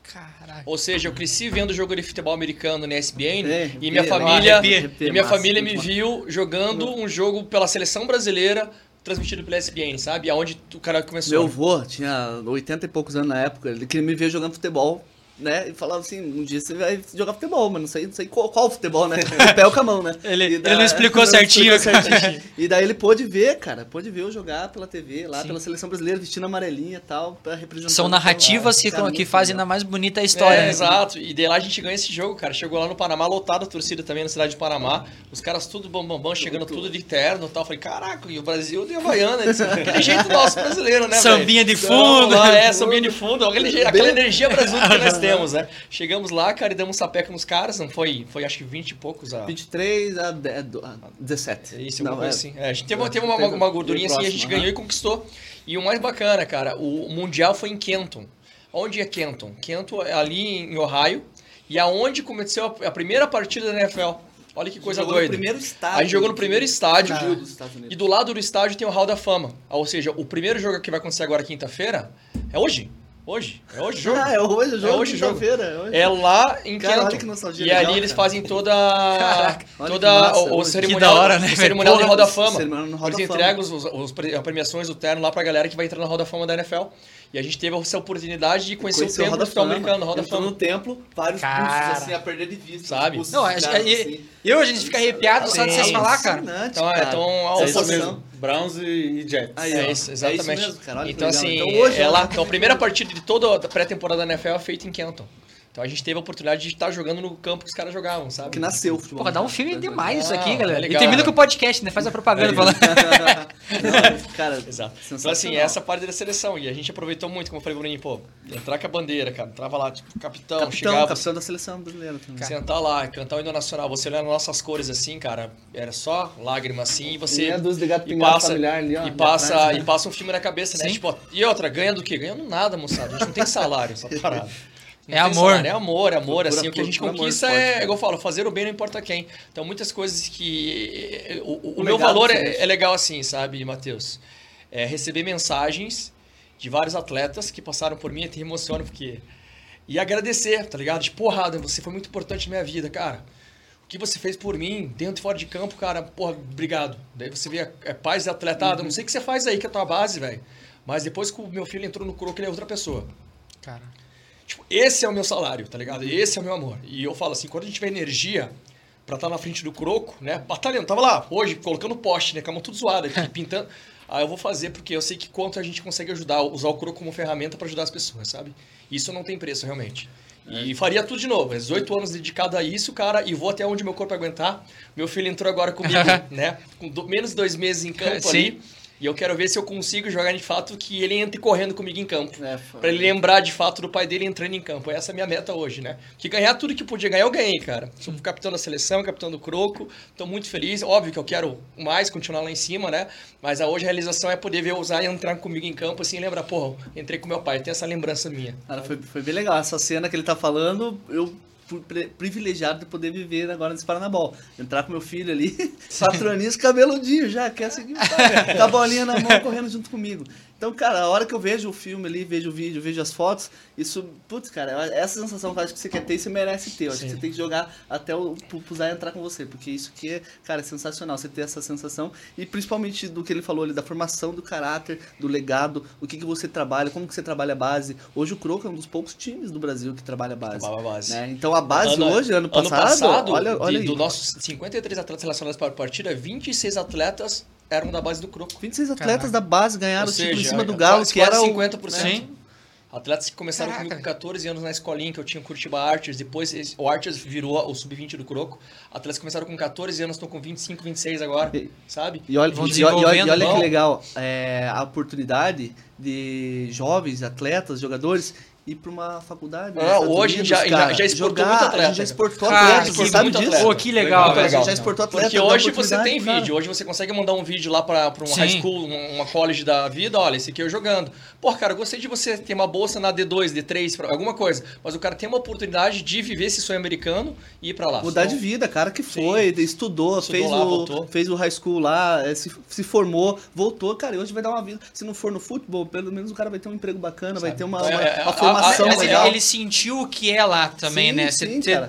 Caraca. Ou seja, eu cresci vendo jogo de futebol americano na ESPN é, e minha família, e minha massa, família me viu jogando um jogo pela seleção brasileira transmitido pela ESPN, sabe? Aonde o cara começou. Meu avô tinha 80 e poucos anos na época, ele queria me ver jogando futebol né? E falava assim, um dia você vai jogar futebol, mas não sei, não sei qual, qual futebol, né? O pé ou com a mão, né? Ele, daí, ele não explicou não certinho. Explicou certinho. e daí ele pôde ver, cara, pôde ver eu jogar pela TV, lá Sim. pela seleção brasileira, vestindo amarelinha e tal, pra representar. São narrativas que, que fazem ainda mais bonita a história. É, né? Exato. E daí lá a gente ganha esse jogo, cara. Chegou lá no Panamá, lotado a torcida também na cidade de Panamá. Os caras tudo bambambam, bam, bam, chegando tudo de terno e tal. Falei, caraca, e o Brasil de Havaiana, aquele jeito nosso brasileiro, né? Sambinha véio? de fundo. Então, lá, é, sambinha de fundo, aquele, aquela energia brasileira que nós temos, né? Chegamos lá, cara, e damos sapeca nos caras, não foi, foi acho que 20 e poucos a... 23 a, 17. Isso, não, é, assim. É, a gente teve, teve uma, uma gordurinha assim, a gente ganhou e conquistou. E o mais bacana, cara, o Mundial foi em Kenton. Onde é Kenton? Kenton é ali em Ohio, e aonde começou a primeira partida da NFL. Olha que coisa doida. No primeiro estádio. A gente jogou no primeiro estádio. e do lado do estádio tem o Hall da Fama. Ou seja, o primeiro jogo que vai acontecer agora quinta-feira é hoje. Hoje. É hoje o jogo. Ah, é hoje o jogo. É hoje o jogo. É, é lá em Cara, Kenton. E legal, ali cara. eles fazem toda. Caraca, toda massa, o, o cerimonial, hora, né? o cerimonial de Roda Fama. Eles entregam os, os, os, premiações do terno lá pra galera que vai entrar na Roda Fama da NFL. E a gente teve essa oportunidade de conhecer, conhecer o templo do futebol americano, Roda Fama. no templo, vários cara. cursos assim, a perder de vista. Sabe? Não, acho que, assim. eu, a gente fica arrepiado só de vocês falar, cara. Então, é, então, a oposição. Browns e Jets. Aí, é isso, exatamente. É isso mesmo, cara. então, assim, então, hoje, é lá, então, a primeira partida de toda a pré-temporada da NFL é feita em Kenton. Então a gente teve a oportunidade de estar jogando no campo que os caras jogavam, sabe? Que nasceu o futebol. Porra, dá um filme demais isso aqui, galera. É e termina com o podcast, né? Faz a propaganda é falando. cara, Exato. Então, assim, essa parte da seleção. E a gente aproveitou muito, como eu falei, Bruninho, pô, entrar com a bandeira, cara. Entrava lá, tipo, capitão, capitão chegava. Capitão da seleção brasileira também. Sentar lá, cantar o hino nacional. Você olhar nas nossas cores assim, cara, era só lágrima assim, e você. E, dos de gato e passa, familiar ali, ó, e passa, atrás, né? e passa um filme na cabeça, né? Sim. Tipo, e outra, ganha do quê? Ganhando nada, moçada. A gente não tem salário, essa parada. É amor. Salário, é amor, é amor, procura, assim, o que a gente conquista amor, é, igual eu falo, fazer o bem não importa quem. Então, muitas coisas que... O, o, o meu valor é, é, legal assim, sabe, Matheus? É receber mensagens de vários atletas que passaram por mim, até emociono, porque... E agradecer, tá ligado? De porrada, você foi muito importante na minha vida, cara. o que você fez por mim, dentro e fora de campo, cara, porra, obrigado. Daí você vê, é paz de atletada, uhum. não sei o que você faz aí, que é a tua base, velho. Mas depois que o meu filho entrou no Croco, ele é outra pessoa. Cara. Tipo, esse é o meu salário, tá ligado? Esse é o meu amor. E eu falo assim, quando a gente tiver energia pra estar tá na frente do Croco, né? Batalhando, tava lá, hoje, colocando poste, né? Com a mão tudo zoada aqui, pintando. Aí eu vou fazer porque eu sei que quanto a gente consegue ajudar, usar o Croco como ferramenta para ajudar as pessoas, sabe? Isso não tem preço, realmente. E é. faria tudo de novo. 18 anos dedicado a isso, cara, e vou até onde meu corpo aguentar. Meu filho entrou agora comigo, né? Com do, menos de dois meses em campo Sim. ali. E eu quero ver se eu consigo jogar de fato que ele entre correndo comigo em campo. É, para ele lembrar de fato do pai dele entrando em campo. Essa é a minha meta hoje, né? Que ganhar tudo que podia ganhar, eu ganhei, cara. Sou hum. capitão da seleção, capitão do Croco. Tô muito feliz. Óbvio que eu quero mais, continuar lá em cima, né? Mas a hoje a realização é poder ver usar e entrar comigo em campo, assim, lembrar, porra, entrei com meu pai. Tem essa lembrança minha. Cara, foi, foi bem legal. Essa cena que ele tá falando, eu privilegiado de poder viver agora nesse Paranabol. Entrar com meu filho ali, patronismo, cabeludinho já, quer seguir com a bolinha na mão correndo junto comigo. Então, cara, a hora que eu vejo o filme ali, vejo o vídeo, vejo as fotos, isso, putz, cara, essa sensação que eu acho que você quer ter e você merece ter. Eu acho Sim. que você tem que jogar até o Puzai entrar com você, porque isso aqui é, cara, é sensacional, você ter essa sensação. E principalmente do que ele falou ali, da formação do caráter, do legado, o que, que você trabalha, como que você trabalha a base. Hoje o Croco é um dos poucos times do Brasil que trabalha a base. Trabalha a base. Né? Então a base ano, hoje, ano passado, ano passado olha, olha de, Do nossos 53 atletas relacionados para a partida, 26 atletas eram da base do Croco. 26 atletas Caraca. da base ganharam o título em cima do Galo, que era 50%. O... Sim. Atletas que começaram Caraca. comigo com 14 anos na escolinha, que eu tinha Curitiba Archers, depois o Archers virou o sub-20 do Croco. Atletas que começaram com 14 anos, estão com 25, 26 agora, e, sabe? E olha, e, e olha, e olha que legal, é, a oportunidade de jovens, atletas, jogadores ir para uma faculdade. Ah, hoje Unidos, já, já, já exportou jogar, muito atleta. já exportou cara, atleta, você sabe disso? Pô, que legal, legal, legal. já exportou atleta. Porque hoje você tem vídeo, hoje você consegue mandar um vídeo lá para um Sim. high school, uma college da vida, olha, esse aqui eu jogando. Pô, cara, eu gostei de você ter uma bolsa na D2, D3, alguma coisa, mas o cara tem uma oportunidade de viver esse sonho americano e ir para lá. Mudar de vida, cara que foi, Sim. estudou, estudou fez, lá, o, fez o high school lá, é, se, se formou, voltou, cara, e hoje vai dar uma vida. Se não for no futebol, pelo menos o cara vai ter um emprego bacana, Sabe? vai ter uma, uma, é, uma formação a, a, legal ele sentiu o que é lá também, sim, né? Sim, Cê, cara.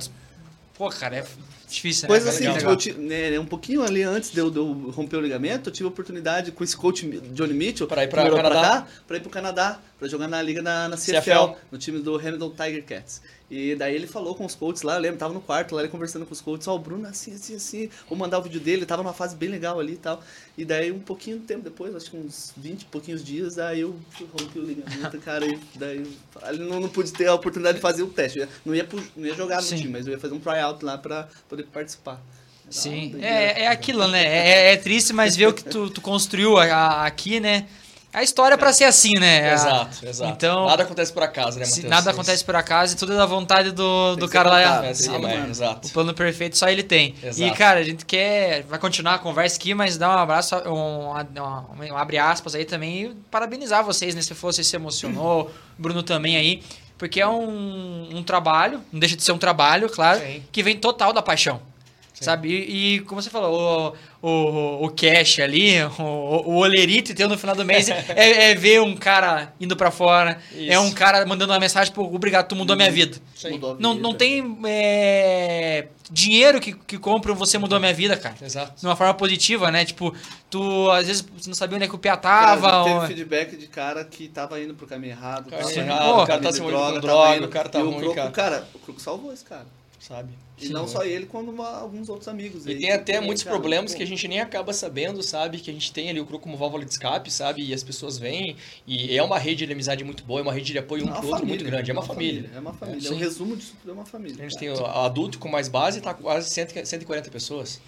Pô, cara, é difícil, Coisa né? Assim, tipo, né, um pouquinho ali antes de eu, de eu, romper o ligamento, eu tive a oportunidade com esse coach Johnny Mitchell para ir para Canadá, pra cá, para ir pro Canadá, para jogar na liga na, na CFL, CFL, no time do Hamilton Tiger Cats. E daí ele falou com os coaches lá, eu lembro, tava no quarto lá, ele conversando com os coaches, ó, oh, o Bruno assim, assim, assim, vou mandar o vídeo dele, tava numa fase bem legal ali e tal. E daí um pouquinho de tempo depois, acho que uns 20 pouquinhos dias, daí eu rompi o ligamento, cara, e daí eu não, não pude ter a oportunidade de fazer o teste. Eu não ia, não ia jogar no Sim. time, mas eu ia fazer um tryout lá pra poder participar. Sim, é, é aquilo, né? É, é triste, mas ver o que tu, tu construiu aqui, né? A história é para ser assim, né? Exato, exato. Então, nada acontece por acaso, né, Matheus? Nada acontece por acaso e tudo é da vontade do, do cara lá. É, sim, é, exato. O plano perfeito só ele tem. Exato. E, cara, a gente quer. Vai continuar a conversa aqui, mas dá um abraço, um, um, um abre aspas aí também e parabenizar vocês, né? Se você se emocionou, Bruno também aí. Porque é um, um trabalho, não deixa de ser um trabalho, claro, Sim. que vem total da paixão. Sim. Sabe? E, e, como você falou, o, o, o cash ali, o, o olerito tendo no final do mês é, é, ver um cara indo para fora, Isso. é um cara mandando uma mensagem, pô, obrigado, tu mudou a minha vida. Mudou não, não tem é, dinheiro que, que compra você mudou a minha vida, cara. Exato. De uma forma positiva, né? Tipo, tu às vezes você não sabia onde é que o pia tava. Cara, teve ou... feedback de cara que tava indo pro caminho errado. Cara, errado, o cara tá se com droga, o cara tá ruim, o Croco, cara. cara. O Croco salvou esse cara. Sabe? E Sim, não só ele, como uma, alguns outros amigos. E tem até muitos cara, problemas que a gente nem acaba sabendo, sabe? Que a gente tem ali o CRU como válvula de escape, sabe? E as pessoas vêm. E é uma rede de amizade muito boa, é uma rede de apoio um é pro outro muito grande. É uma, é uma família. família. É uma família. É, um resumo disso tudo é uma família. A gente cara. tem o adulto com mais base, tá quase 140 pessoas.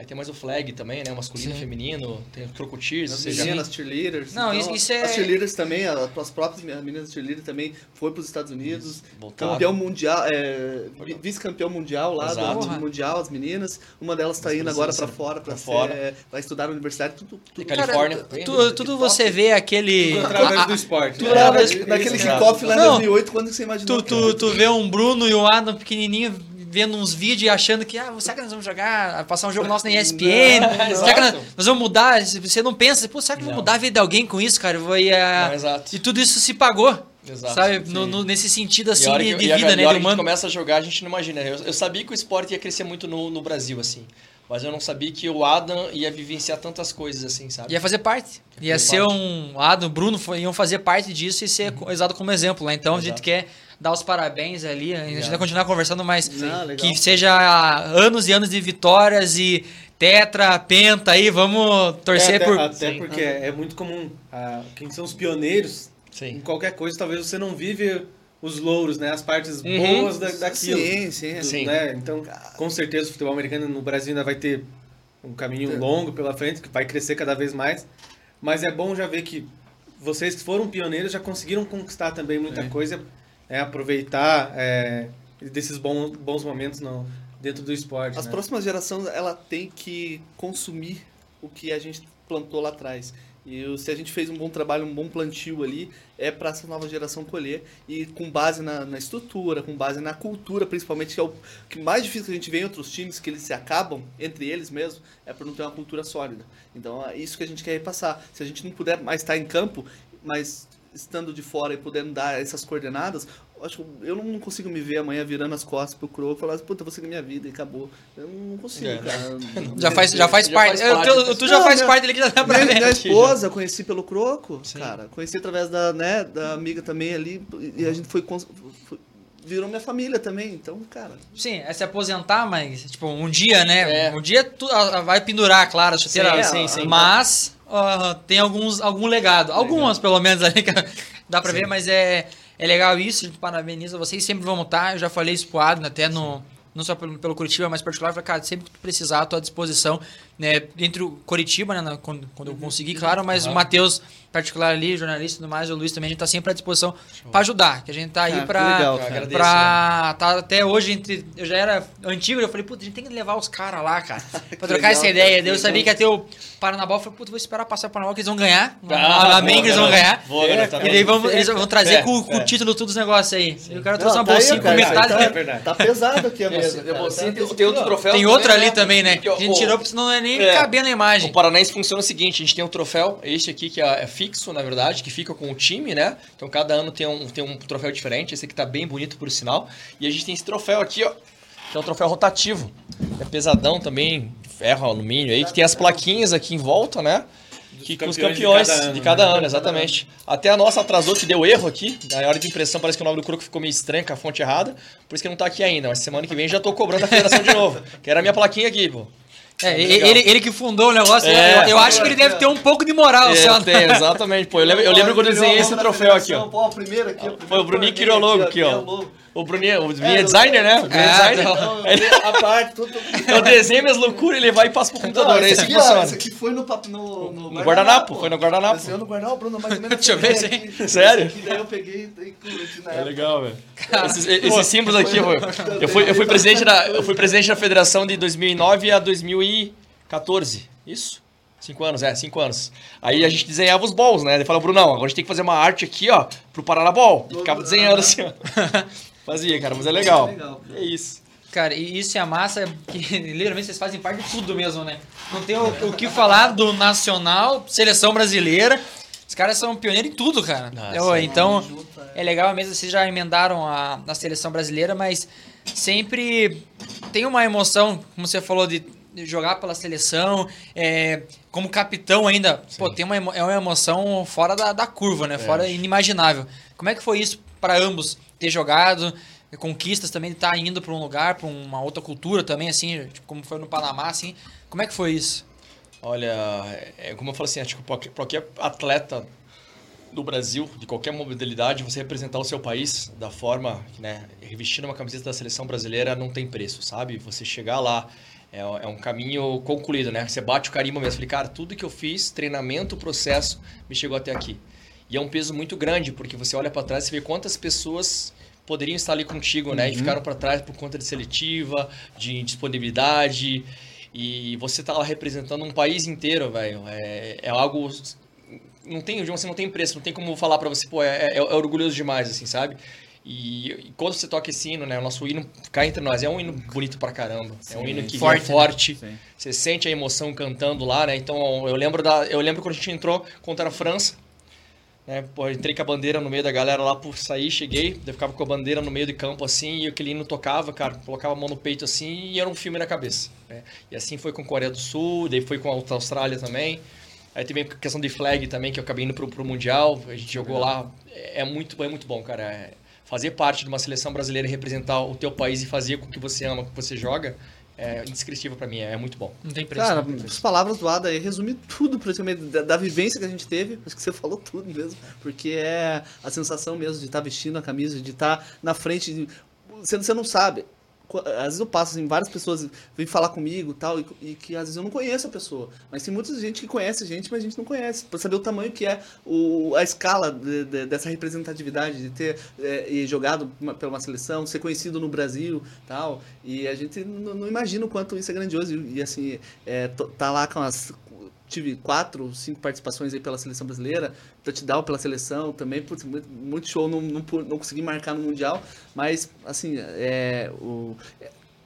Aí tem mais o flag também, né? O masculino, Sim. feminino, tem o Crocodiles, ou seja... Meninas, cheerleaders. Não, então, isso, é... As cheerleaders também, as próprias meninas cheerleaders também foi para os Estados Unidos. Voltaram. Campeão mundial, é, vice-campeão mundial lá Exato. do mundial, as meninas. Uma delas está indo agora para fora para fora. Vai estudar na universidade, tudo... tudo Califórnia. Cara, tu, tudo você vê aquele... Tudo através do esporte. Tudo né? através daquele kickoff lá em 2008, quando você imaginou. Tu, tu, tu vê um Bruno e um Adam pequenininho vendo uns vídeos e achando que, ah, será que nós vamos jogar, passar um jogo nosso na ESPN? Não, será que nós, nós, vamos mudar? Você não pensa, pô, será que eu vou mudar a vida de alguém com isso, cara? Vou, e, não, e tudo isso se pagou. Exato, sabe? No, no, nesse sentido, assim, de, de vida, a, né? E a, gente começa a jogar, a gente não imagina. Eu, eu sabia que o esporte ia crescer muito no, no Brasil, assim. Mas eu não sabia que o Adam ia vivenciar tantas coisas assim, sabe? Ia fazer parte. Ia, ia ser parte. um. Adam, Bruno iam fazer parte disso e ser uhum. usado como exemplo. Né? Então Exato. a gente quer dar os parabéns ali. A gente vai continuar conversando, mas não, que seja anos e anos de vitórias e tetra, penta aí, vamos torcer é, até, por. Até Sim. porque é muito comum. Ah, quem são os pioneiros, Sim. em qualquer coisa, talvez você não vive os louros, né? As partes uhum. boas da, daquilo. Sim, sim, do, sim. Né? Então, com certeza o futebol americano no Brasil ainda vai ter um caminho longo pela frente, que vai crescer cada vez mais. Mas é bom já ver que vocês que foram pioneiros já conseguiram conquistar também muita é. coisa, é, aproveitar é, desses bons, bons momentos no, dentro do esporte. As né? próximas gerações ela tem que consumir o que a gente plantou lá atrás. E se a gente fez um bom trabalho, um bom plantio ali, é para essa nova geração colher. E com base na, na, estrutura, com base na cultura, principalmente, que é o que mais difícil que a gente vê em outros times, que eles se acabam entre eles mesmo, é por não ter uma cultura sólida. Então é isso que a gente quer repassar. Se a gente não puder mais estar em campo, mas estando de fora e podendo dar essas coordenadas, acho eu não consigo me ver amanhã virando as costas pro Crow e falar assim, puta, vou seguir minha vida e acabou. Eu não consigo, é. cara. já faz, já faz já parte. Faz parte tu, tu, já não, faz minha, parte dele que já dá pra minha, ver. Minha esposa já. conheci pelo Croco, Sim. cara. Conheci através da, né, da amiga também ali. E a gente foi, foi virou minha família também, então, cara. Sim, é se aposentar, mas, tipo, um dia, né? É. Um dia tu vai pendurar, claro, a chuteira. Sim, sim, sim. Mas uh, tem alguns, algum legado. Algumas, pelo menos, ali que dá pra sim. ver, mas é é legal isso, a gente parabeniza vocês, sempre vamos estar. Eu já falei isso pro Adno, até no, não só pelo, pelo Curitiba, mas particular, falei, cara, sempre que tu precisar, à tua disposição, né, entre o Curitiba, né, quando, quando eu conseguir, claro, mas uhum. o Matheus, particular ali, jornalista e tudo mais, o Luiz também, a gente tá sempre à disposição para ajudar, que a gente tá aí ah, para pra, tá até hoje entre, eu já era antigo, eu falei, puta, a gente tem que levar os caras lá, cara, pra trocar legal, essa ideia, eu sabia que ia ter o Paranabal, eu falei, puta, vou esperar passar o Paranabal que eles vão ganhar, ah, amém que eles vão ganhar, vou, é, tá e daí vamos, eles vão trazer é, com, com o título todos os negócios aí, Sim. eu quero trouxe uma tá bolsinha com metade. Tá, tá pesado aqui a mesa. Tem outro troféu. Tem outra ali também, né? A gente tirou, porque senão não é nem caber na imagem. O Paranaense funciona o seguinte: a gente tem um troféu, este aqui que é, é fixo, na verdade, que fica com o time, né? Então cada ano tem um, tem um troféu diferente. Esse aqui tá bem bonito, por sinal. E a gente tem esse troféu aqui, ó. Que é um troféu rotativo. É pesadão também, ferro, alumínio aí, que tem as plaquinhas aqui em volta, né? Que com os campeões de cada ano, de cada né? ano exatamente. Até a nossa atrasou, que deu erro aqui. Na hora de impressão, parece que o nome do Croco ficou meio estranho, com a fonte errada. Por isso que não tá aqui ainda. Mas semana que vem já tô cobrando a federação de novo. Que era a minha plaquinha aqui, pô. É, ele, ele que fundou o negócio, é, eu, eu, acho que ele deve ter um pouco de moral, é, Tem, exatamente. Pô, eu lembro, eu lembro quando eu desenhei esse troféu aqui, ó. Pô, primeiro aqui, Foi o Bruninho que criou o logo aqui, ó. O Bruninho, o Bruninho é, designer, né? O Bruninho é, designer. Ele, a parte, tudo, Eu desenho minhas loucuras, ele vai e passa pro computador. Não, esse, aqui, esse aqui foi no, no, no, no guardanapo. Foi no guardanapo. Esse no guardanapo, Bruno, mais ou menos. Deixa eu ver, sim. Sério? Esse daí eu peguei e curti na É legal, velho. Esses, esses símbolos aqui, eu, eu, fui, eu, fui presidente da, eu fui presidente da federação de 2009 a 2014. Isso? Cinco anos, é, cinco anos. Aí a gente desenhava os balls, né? Ele falou, Bruno, não, agora a gente tem que fazer uma arte aqui, ó, pro Paranabol. E ficava desenhando assim, ó. Fazia, cara, mas é legal. É, legal, é isso. Cara, e isso é a massa que literalmente vocês fazem parte de tudo mesmo, né? Não tem o, o que falar do nacional, seleção brasileira. Os caras são pioneiros em tudo, cara. Nossa, ah, então, é legal mesmo, vocês já emendaram a, a seleção brasileira, mas sempre tem uma emoção, como você falou, de jogar pela seleção, é, como capitão ainda, Sim. pô, tem uma, é uma emoção fora da, da curva, né? É. Fora inimaginável. Como é que foi isso para ambos ter jogado? Conquistas também, estar tá indo para um lugar, para uma outra cultura também, assim, tipo, como foi no Panamá, assim. Como é que foi isso? Olha, é, como eu falo assim, tipo, qualquer atleta do Brasil, de qualquer modalidade, você representar o seu país da forma, né, revestindo uma camiseta da seleção brasileira não tem preço, sabe? Você chegar lá é, é um caminho concluído, né? Você bate o carimbo mesmo. Falei, cara, tudo que eu fiz, treinamento, processo, me chegou até aqui. E é um peso muito grande, porque você olha para trás e vê quantas pessoas poderiam estar ali contigo, né? E uhum. ficaram para trás por conta de seletiva, de disponibilidade. E você tá lá representando um país inteiro, velho. É, é algo não tem, você não tem preço, não tem como falar para você, pô, é, é, é, orgulhoso demais, assim, sabe? E, e, quando você toca esse hino, né? O nosso hino cá entre nós é um hino bonito pra caramba. Sim, é um hino que forte, é forte. Né? Você sente a emoção cantando lá, né? Então eu lembro da, eu lembro quando a gente entrou contra a França. É, pô, entrei com a bandeira no meio da galera lá por sair, cheguei, eu ficava com a bandeira no meio de campo assim, e aquele hino tocava, cara, colocava a mão no peito assim e era um filme na cabeça. Né? E assim foi com a Coreia do Sul, daí foi com a Austrália também. Aí teve a questão de flag também, que eu acabei indo pro, pro Mundial, a gente jogou lá. É muito, é muito bom, cara. É, fazer parte de uma seleção brasileira e representar o teu país e fazer com que você ama, com que você joga, é indescritível para mim, é muito bom. Não tem preço. Cara, as palavras do Ada aí resume tudo praticamente da, da, vivência que a gente teve. Acho que você falou tudo mesmo. Porque é a sensação mesmo de estar tá vestindo a camisa, de estar tá na frente. De, você, você não sabe às vezes eu passo assim, várias pessoas vêm falar comigo tal, e, e, que às vezes eu não conheço a pessoa. Mas tem muita gente que conhece a gente, mas a gente não conhece. Para saber o tamanho que é o, a escala de, de, dessa representatividade, de ter é, jogado pela uma seleção, ser conhecido no Brasil tal. E a gente não, não imagina o quanto isso é grandioso. E, e assim, é, tá lá com as tive quatro, cinco participações aí pela seleção brasileira, touchdown pela seleção também, putz, muito, muito show, não, não, não consegui marcar no Mundial, mas, assim, é, o,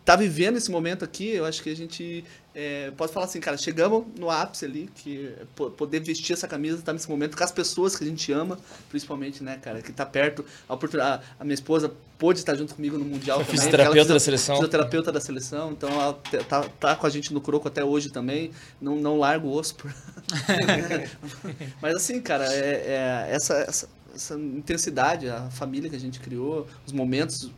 tá vivendo esse momento aqui, eu acho que a gente é, pode falar assim, cara, chegamos no ápice ali, que poder vestir essa camisa, tá nesse momento com as pessoas que a gente ama, principalmente, né, cara, que tá perto, a, oportunidade, a minha esposa pôde estar junto comigo no Mundial também. Fisioterapeuta da seleção. Fisioterapeuta da seleção, então ela tá, tá com a gente no Croco até hoje também, não, não largo o osso. Por... Mas assim, cara, é, é essa, essa, essa intensidade, a família que a gente criou, os momentos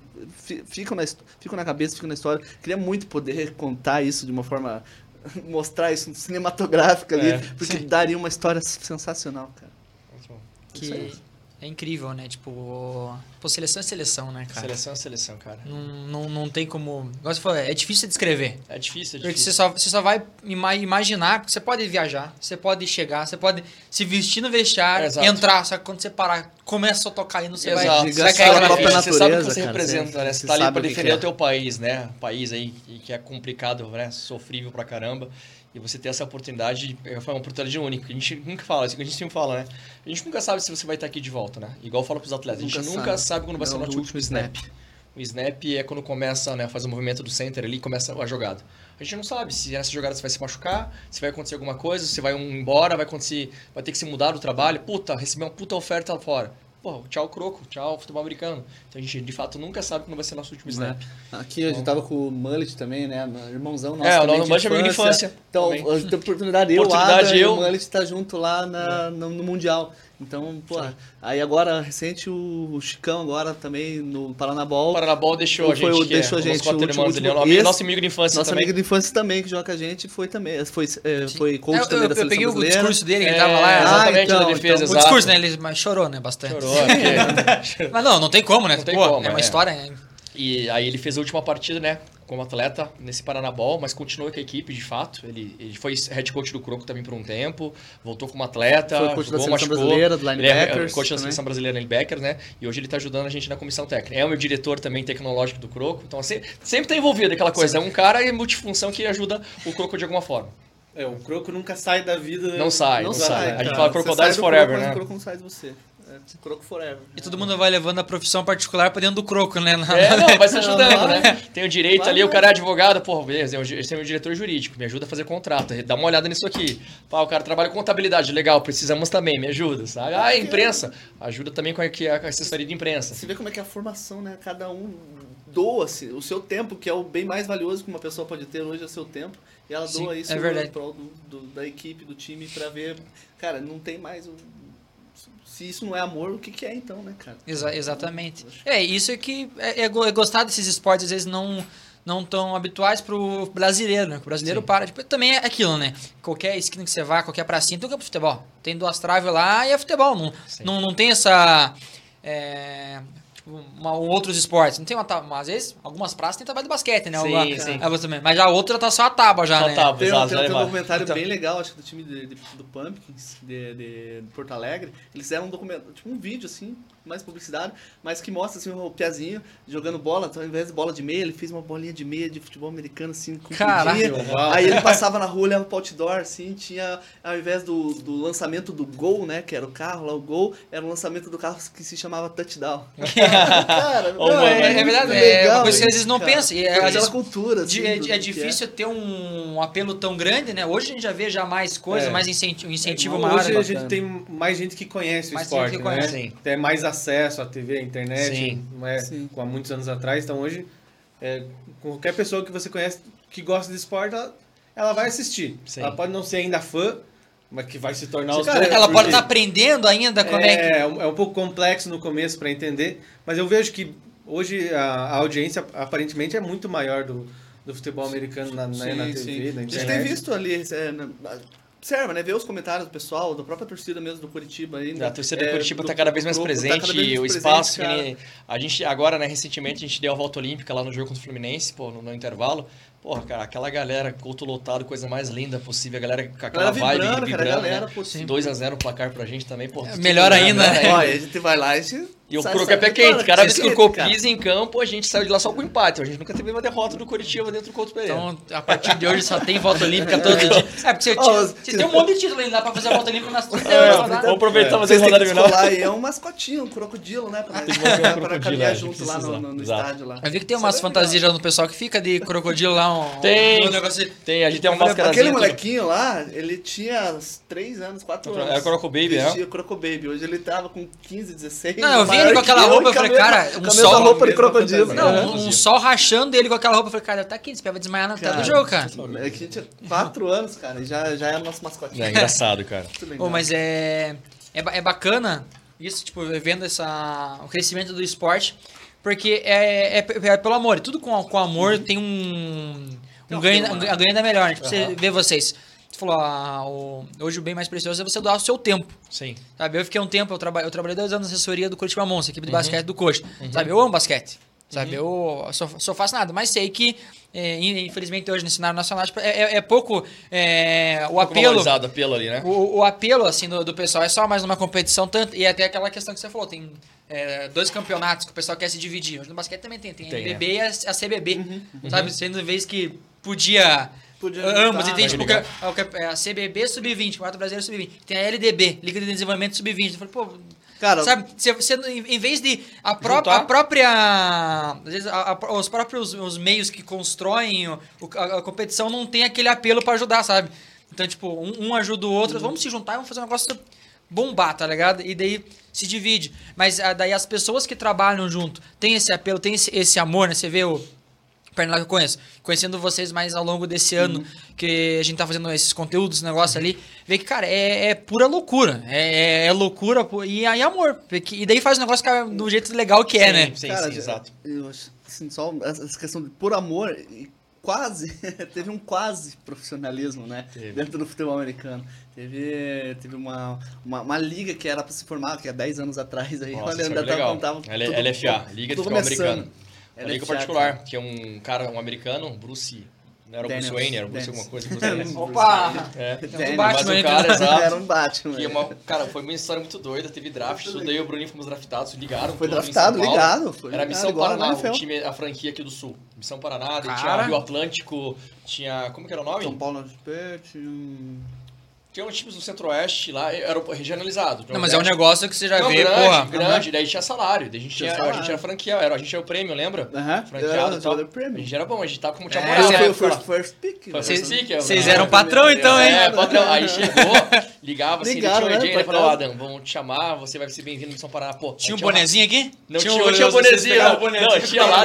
ficam na, ficam na cabeça, ficam na história. Queria muito poder contar isso de uma forma. mostrar isso cinematográfica ali, é, porque sim. daria uma história sensacional, cara. Que é incrível, né? Tipo, pô, seleção é seleção, né, cara? Seleção é seleção, cara. Não, não, não tem como. Igual você falou, é difícil de descrever. É difícil, é difícil. Porque você só, você só vai imaginar. Você pode viajar, você pode chegar, você pode se vestir no vestiário, é, entrar. Só que quando você parar, começa a tocar indo, você exato. vai, você vai cair na natureza, Você sabe o que você cara, representa, você, né? Você, você tá ali pra defender é. o teu país, né? País aí que é complicado, né? Sofrível pra caramba. E você ter essa oportunidade, foi uma oportunidade única. A gente nunca fala, assim, a gente sempre fala, né? A gente nunca sabe se você vai estar aqui de volta, né? Igual eu falo pros atletas, a gente nunca, nunca sabe. quando vai ser o nosso último snap. O snap é quando começa, né, faz o movimento do center ali, começa a jogada. A gente não sabe se nessa jogada você vai se machucar, se vai acontecer alguma coisa, se vai um embora, vai acontecer, vai ter que se mudar do trabalho. Puta, receber uma puta oferta lá fora tchau croco, tchau futebol americano. Então a gente de fato nunca sabe quando vai ser nosso último snap. É. Aqui a gente tava com o Mullet também, né? Irmãozão nosso. É, o Mullet é amigo de infância. Então, a oportunidade, eu, oportunidade Ada, eu... o Mullet tá junto lá na, é. no, no Mundial. Então, pô, Sim. aí agora, recente, o Chicão agora também no Paranabol. O Paranabol deixou a gente. Foi, deixou é, a gente. Quatro último, último, esse, nosso amigo de infância nosso também. amigo de infância também, que joga com a gente, foi também. Foi, é, foi coach eu, também eu, da seleção Eu peguei brasileira. o discurso dele, que ele tava lá. É, exatamente, ah, então, da defesa, então, O discurso, né? Ele chorou, né? Bastante. Chorou, porque... Mas não, não tem como, né? Não tem Pô, como, é uma história... E aí ele fez a última partida, né? Como atleta nesse Paranabol, mas continuou com a equipe de fato. Ele, ele foi head coach do Croco também por um tempo, voltou como atleta. Foi coach jogou, da seleção machucou, brasileira, do linebackers. Ele é coach da seleção brasileira linebackers, né? E hoje ele está ajudando a gente na comissão técnica. É o meu diretor também tecnológico do Croco, então assim, sempre está envolvido aquela coisa. Sim. É um cara e multifunção que ajuda o Croco de alguma forma. É, o Croco nunca sai da vida. Não sai, não, não sai. sai. A gente fala Crocodiles Forever, croco, né? O Croco não sai de você. Croco Forever. E todo mundo vai levando a profissão particular pra dentro do Croco, né? Na... É, não, vai se ajudando, né? Tem o direito ali, o cara é advogado, pô, beleza, eu tenho o diretor jurídico, me ajuda a fazer contrato, dá uma olhada nisso aqui. Pá, o cara trabalha com contabilidade, legal, precisamos também, me ajuda, sabe? Ah, imprensa, ajuda também com a, a assessoria de imprensa. Você vê como é que é a formação, né? Cada um doa-se o seu tempo, que é o bem mais valioso que uma pessoa pode ter hoje, é o seu tempo. E ela Sim, doa isso é em prol do, do, da equipe, do time, para ver. Cara, não tem mais se isso não é amor, o que, que é então, né, cara? Exa exatamente. É, isso é que é, é, gostar desses esportes, às vezes não não tão habituais pro brasileiro, né? O brasileiro Sim. para. Tipo, também é aquilo, né? Qualquer esquina que você vá, qualquer pracinha, tem um campo de futebol. Tem duas traves lá e é futebol. Não, não, não tem essa. É, uma, outros esportes. Não tem uma tábua, às vezes, algumas praças tem trabalho de basquete, né? Sim, Alguma, sim. É, também. Mas a outra tá só a tábua já, só né? Tábua, tem, exato, tem, tem um documentário então, bem legal, acho que do time de, de, do Pumpkins, de, de, Porto Alegre. Eles fizeram um documentário, tipo um vídeo, assim, mais publicidade, mas que mostra assim, o Piazinho jogando bola, então, ao invés de bola de meia, ele fez uma bolinha de meia de futebol americano, assim, com Caralho, Aí ele passava na rua, olhava pro outdoor, assim, tinha, ao invés do, do lançamento do Gol, né, que era o carro lá, o Gol, era o lançamento do carro que se chamava Touchdown. cara, não, é, é, verdade, é uma coisa que às vezes não pensa. E, às vezes, cultura, assim, é, é, é difícil ter um apelo tão grande, né? Hoje a gente já vê já mais coisas, mais incentivo, incentivo maior. Hoje a gente tem mais gente que conhece mais o esporte, conhece. né? Tem mais acesso à TV, à internet, Sim. não é? Sim. há muitos anos atrás. Então hoje, qualquer pessoa que você conhece que gosta de esporte, ela, ela vai assistir. Sim. Ela pode não ser ainda fã, mas que vai se tornar os Cara, ela pode estar tá aprendendo ainda como é, é que... É um pouco complexo no começo para entender, mas eu vejo que hoje a, a, audiência aparentemente é muito maior do, do futebol americano na, sim, na, TV, sim. na internet. A gente tem visto ali, é, observa, né? Ver os comentários do pessoal, da própria torcida mesmo do Curitiba ainda. A torcida é, do Curitiba está cada vez mais presente. Tá vez mais o presente, espaço que a gente agora, né, recentemente a gente deu a volta olímpica lá no jogo contra o Fluminense, pô, no, no intervalo. Porra, cara, aquela galera, culto lotado, coisa mais linda possível. A galera com aquela galera vibe vibrando, vibrando, cara, galera, né? 2x0 o placar pra gente também, pô. É, melhor ainda, né? Olha, a gente vai lá e gente e o Croco é pé quente. Cada vez que o Croco pisa em campo, a gente saiu de lá só com empate. A gente nunca teve uma derrota do Curitiba dentro do Couto Pereira. Então, a partir de hoje só tem volta olímpica todo dia. É, porque você, oh, você tem um monte de título ainda pra fazer a volta olímpica nas é, Vamos aproveitar é. fazer rodada final. e é um mascotinho, um crocodilo, né? Pra, pra, pra caminhar é, junto lá no, no estádio lá. Eu vi que tem umas fantasias já no pessoal que fica de crocodilo lá. Um, tem, um negócio tem. A gente tem uma máscara Aquele molequinho lá, ele tinha 3 anos, 4 anos. Era Croco Baby, né? Croco Baby. Hoje ele tava com 15, 16. Não, eu vi ele com aquela roupa falei, cara, um sol. roupa de crocodilo. Não, um, um sol rachando ele com aquela roupa. Eu falei, cara, tá aqui, você vai desmaiar na tela do jogo, cara. É que a gente tinha 4 anos, cara, e já, já era nosso mascotinho. É engraçado, cara. Pô, mas é, é, é bacana isso, tipo, vendo essa, o crescimento do esporte, porque é, é, é pelo amor. Tudo com, com amor uhum. tem um, um, ganho, um ganho da melhor. Né? Tipo, uhum. você vê vocês você falou, ah, o, hoje o bem mais precioso é você doar o seu tempo. Sim. Sabe, eu fiquei um tempo, eu, traba, eu trabalhei dois anos na assessoria do Curitiba Monstro, equipe de uhum. basquete do Coxa. Uhum. Sabe, eu amo basquete. Sabe, uhum. eu só, só faço nada, mas sei que, é, infelizmente, hoje no cenário nacional tipo, é, é, é, pouco é, o apelo. apelo ali, né? O, o apelo assim, do, do, pessoal é só mais uma competição, tanto. E até aquela questão que você falou, tem é, dois campeonatos que o pessoal quer se dividir. Hoje no basquete também tem, tem, tem a NBB é. e a, a CBB. Uhum. Sabe, sendo vez que podia Podia Ambos, e tem tipo a, a CBB Sub-20, Campeonato Brasileiro Sub-20. Tem a LDB, Liga de Desenvolvimento Sub-20. Eu falei, pô, Cara, sabe, você, você, em vez de a, pró a própria. Às vezes, a, a, os próprios os meios que constroem o, a, competição não tem aquele apelo para ajudar, sabe? Então, tipo, um, um ajuda o outro, uhum. vamos se juntar e vamos fazer um negócio bombar, tá ligado? E daí se divide. Mas daí as pessoas que trabalham junto têm esse apelo, têm esse, esse amor, né? Você vê o Pernambuco que eu conheço. Conhecendo vocês mais ao longo desse ano, que a gente tá fazendo esses conteúdos, negócio ali, vê que, cara, é, é pura loucura. É, é, é loucura e aí amor. E daí faz o negócio do jeito legal que é, né? Sim, cara, sim, exato. Eu, assim, só essa questão de por amor, quase, teve um quase profissionalismo, né? Teve. Dentro do futebol americano. Teve, teve uma, uma, uma, liga que era para se formar, que há 10 anos atrás aí. Nossa, olha, ainda tava, tava, LFA, Liga de Futebol Americano. É liga particular, que é um cara, um americano, Bruce. Não era o Bruce Wayne, era o Bruce alguma coisa. Bruce Opa! É. Um Batman, mas o cara, exato. Era um Batman. Que é uma, cara, foi uma história muito doida. Teve draft, isso daí o Bruninho fomos draftados, ligaram. Foi draftado, ligado. Foi era Missão Paraná, o time, a franquia aqui do Sul. Missão Paraná, tinha Rio Atlântico, tinha. Como que era o nome? São Paulo tinha tinha uns times no Centro-Oeste lá, era regionalizado. Não, mas é um negócio que você já não, vê, grande, porra. grande, uhum. daí tinha salário, daí a gente tinha, tinha a gente era franquia, era, a gente era o prêmio, lembra? Aham, uhum. franqueado tal. A gente era bom, a gente tava como tinha é, moral. Foi o first, first pick. Vocês né? eram patrão então, hein? É, patrão. Aí chegou, ligava assim, Ligaram, tinha o né, falou, Adam, vamos te chamar, você vai ser bem-vindo em São Paraná. Pô, tinha um bonezinho aqui? Não tinha, tinha bonezinho, não, tinha lá,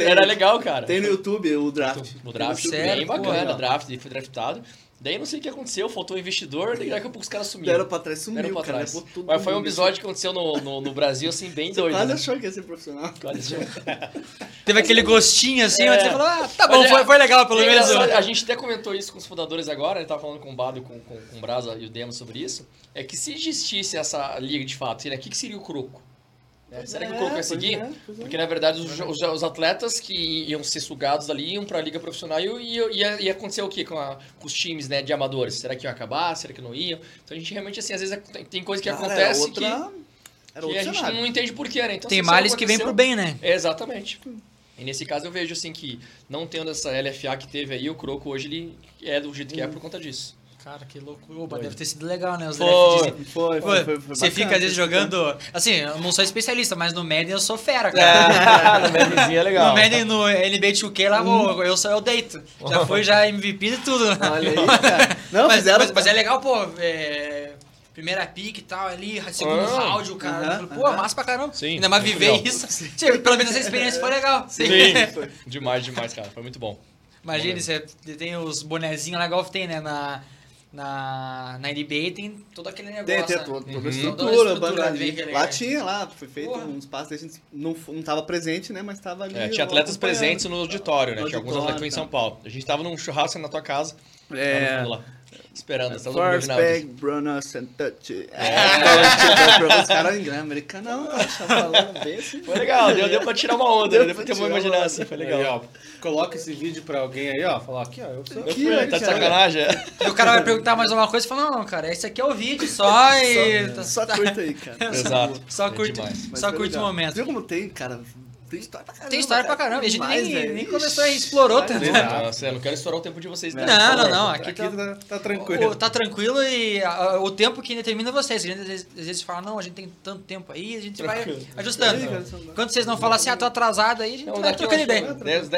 era legal, cara. Tem no YouTube o draft. O draft, bem bacana, o draft, ele foi draftado. Daí não sei o que aconteceu, faltou o investidor, daí daqui a pouco os caras sumiram. Deram pra trás, sumiu, Deram pra cara, trás. Mas foi um episódio que aconteceu no, no, no Brasil, assim, bem você doido. Quase né? achou que ia ser profissional. Quase achou. Teve aquele gostinho assim, é. mas você falou, ah, tá bom, foi, foi legal pelo menos. A gente até comentou isso com os fundadores agora, ele tava falando com o Bado, com, com, com o Brasa e o Demo sobre isso. É que se existisse essa liga de fato, o que, que seria o Croco? É, será que o Croco vai seguir? É, é. Porque, na verdade, os, os, os, atletas que iam ser sugados ali iam para a Liga Profissional e ia, ia, ia acontecer o quê com, a, com, os times né, de amadores? Será que iam acabar? Será que não iam? Então, a gente realmente, assim, às vezes tem coisa que Cara, acontece outra... que, que a gente cenário. não entende porquê, né? Então, tem assim, males que vem pro bem, né? exatamente. E nesse caso eu vejo, assim, que não tendo essa LFA que teve aí, o Croco hoje ele é do jeito que é por conta disso. Cara, que loucura. Deve ter sido legal, né? Os foi, foi, foi, foi, Você fica às vezes jogando. Assim, eu não sou especialista, mas no Madden eu sou fera, cara. É, no Maddenzinho é legal. No Madden, no NBA 2K lá, hum. eu, sou, eu deito. Já foi já MVP de tudo. Olha aí, cara. Não, mas, mas, mas, é legal, pô. É, primeira pique e tal, ali, segundo ah, round, o cara. Uh -huh, pô, uh -huh. massa pra caramba. Sim. Ainda mais viver legal. isso. Tipo, pelo menos essa experiência foi legal. Sim. Sim. demais, demais, cara. Foi muito bom. Imagina, você tem os bonezinhos lá, igual tem, né? Na na, na NBA tem todo aquele negócio. Tem, tem né? toda, toda a estrutura, uhum. Lá tinha, lá, foi feito Porra. um espaço, a gente não, não tava presente, né? Mas tava ali. É, tinha atletas presentes no auditório, né? No tinha auditório, alguns atletas tá. em São Paulo. A gente tava num churrasco na tua casa. É. Lá, esperando, estamos First bag, Bruno Santacci. É. Os caras em americano, não, tá falando bem assim. Foi legal, deu, deu pra tirar uma onda, deu, deu pra ter uma imaginação, assim, foi legal. legal coloca esse vídeo pra alguém aí, ó. Falar aqui, ó. Eu sou aqui, fui, tá de sacanagem. É. E o cara vai perguntar mais uma coisa e fala, não, cara, esse aqui é o vídeo só e. Só, só curta aí, cara. Exato. Só curte, é só curte o momento. Viu como tem, cara? Tem história pra caramba. Tem história pra caramba. A gente nem, é nem começou a explorou tanto. Não, não quero estourar o tempo de vocês. Não, não, não. não. Aqui, aqui tá, tá, tá, tranquilo. O, tá tranquilo e a, o tempo que determina vocês. A gente às vezes, às vezes fala, não, a gente tem tanto tempo aí, a gente tranquilo. vai ajustando. Quando vocês não falam assim, ah, tô atrasado aí, a gente não, vai trocando ideia.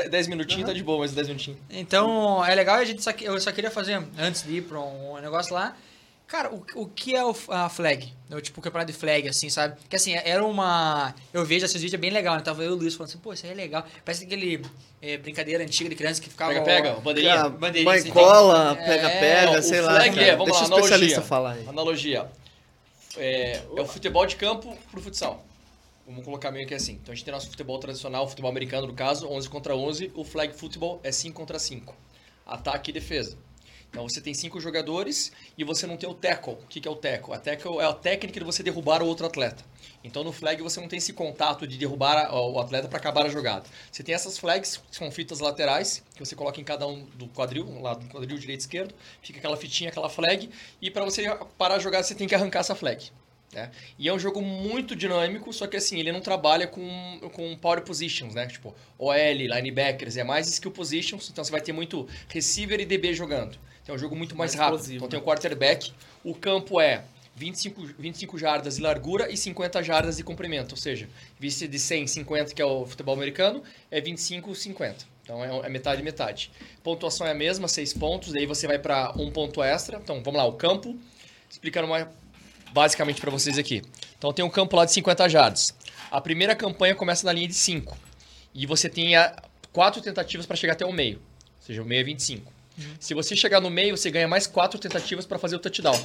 10 minutinhos tá de boa, mas 10 minutinhos. Então, é legal. A gente só, eu só queria fazer, antes de ir pra um negócio lá, Cara, o, o que é o, a flag? Eu, tipo, o campeonato de flag, assim, sabe? Que assim, era uma. Eu vejo esses vídeos é bem legal, né? Tava eu e o Luiz falando assim, pô, isso aí é legal. Parece aquele é, brincadeira antiga de criança que ficava. Pega, pega, bandeirinha. bandeirinha mãe assim, cola, então, pega, é, pega, sei lá. Flag é, vamos Deixa lá, o especialista falar aí. Analogia. É, é o futebol de campo pro futsal. Vamos colocar meio que assim. Então a gente tem nosso futebol tradicional, o futebol americano no caso, 11 contra 11. O flag futebol é 5 contra 5. Ataque e defesa. Então você tem cinco jogadores e você não tem o tackle. O que é o tackle? A tackle é a técnica de você derrubar o outro atleta. Então no flag você não tem esse contato de derrubar o atleta para acabar a jogada. Você tem essas flags, que são fitas laterais, que você coloca em cada um do quadril, um lado do quadril direito e esquerdo, fica aquela fitinha, aquela flag, e para você parar a jogada você tem que arrancar essa flag. Né? E é um jogo muito dinâmico, só que assim, ele não trabalha com, com power positions, né? Tipo, OL, linebackers, é mais skill positions, então você vai ter muito receiver e DB jogando. Então é um jogo muito mais, mais rápido. Explosivo. Então tem o quarterback, o campo é 25, 25 jardas de largura e 50 jardas de comprimento, ou seja, vista de 100, 50 que é o futebol americano, é 25, 50. Então é, é metade metade. Pontuação é a mesma, 6 pontos, daí você vai para um ponto extra. Então vamos lá, o campo, explicando mais basicamente para vocês aqui. Então tem um campo lá de 50 jardas. A primeira campanha começa na linha de 5 e você tem quatro tentativas para chegar até o meio, ou seja, o meio é 25. Uhum. Se você chegar no meio, você ganha mais quatro tentativas para fazer o touchdown.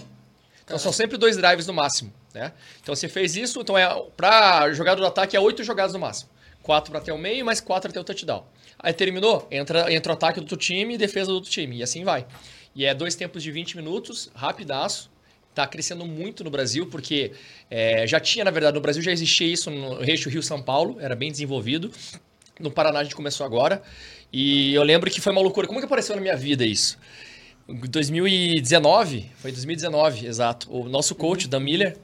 Então são sempre dois drives no máximo, né? Então você fez isso, então é para jogada do ataque é oito jogadas no máximo. Quatro para até o meio, mais quatro até o touchdown. Aí terminou, entra, entra o ataque do outro time e defesa do outro time, e assim vai. E é dois tempos de 20 minutos, rapidaço. Tá crescendo muito no Brasil, porque é, já tinha, na verdade, no Brasil já existia isso no Eixo Rio-São Paulo, era bem desenvolvido. No Paraná a gente começou agora. E eu lembro que foi uma loucura. Como que apareceu na minha vida isso? 2019, foi 2019, exato. O nosso coach, Dan Miller,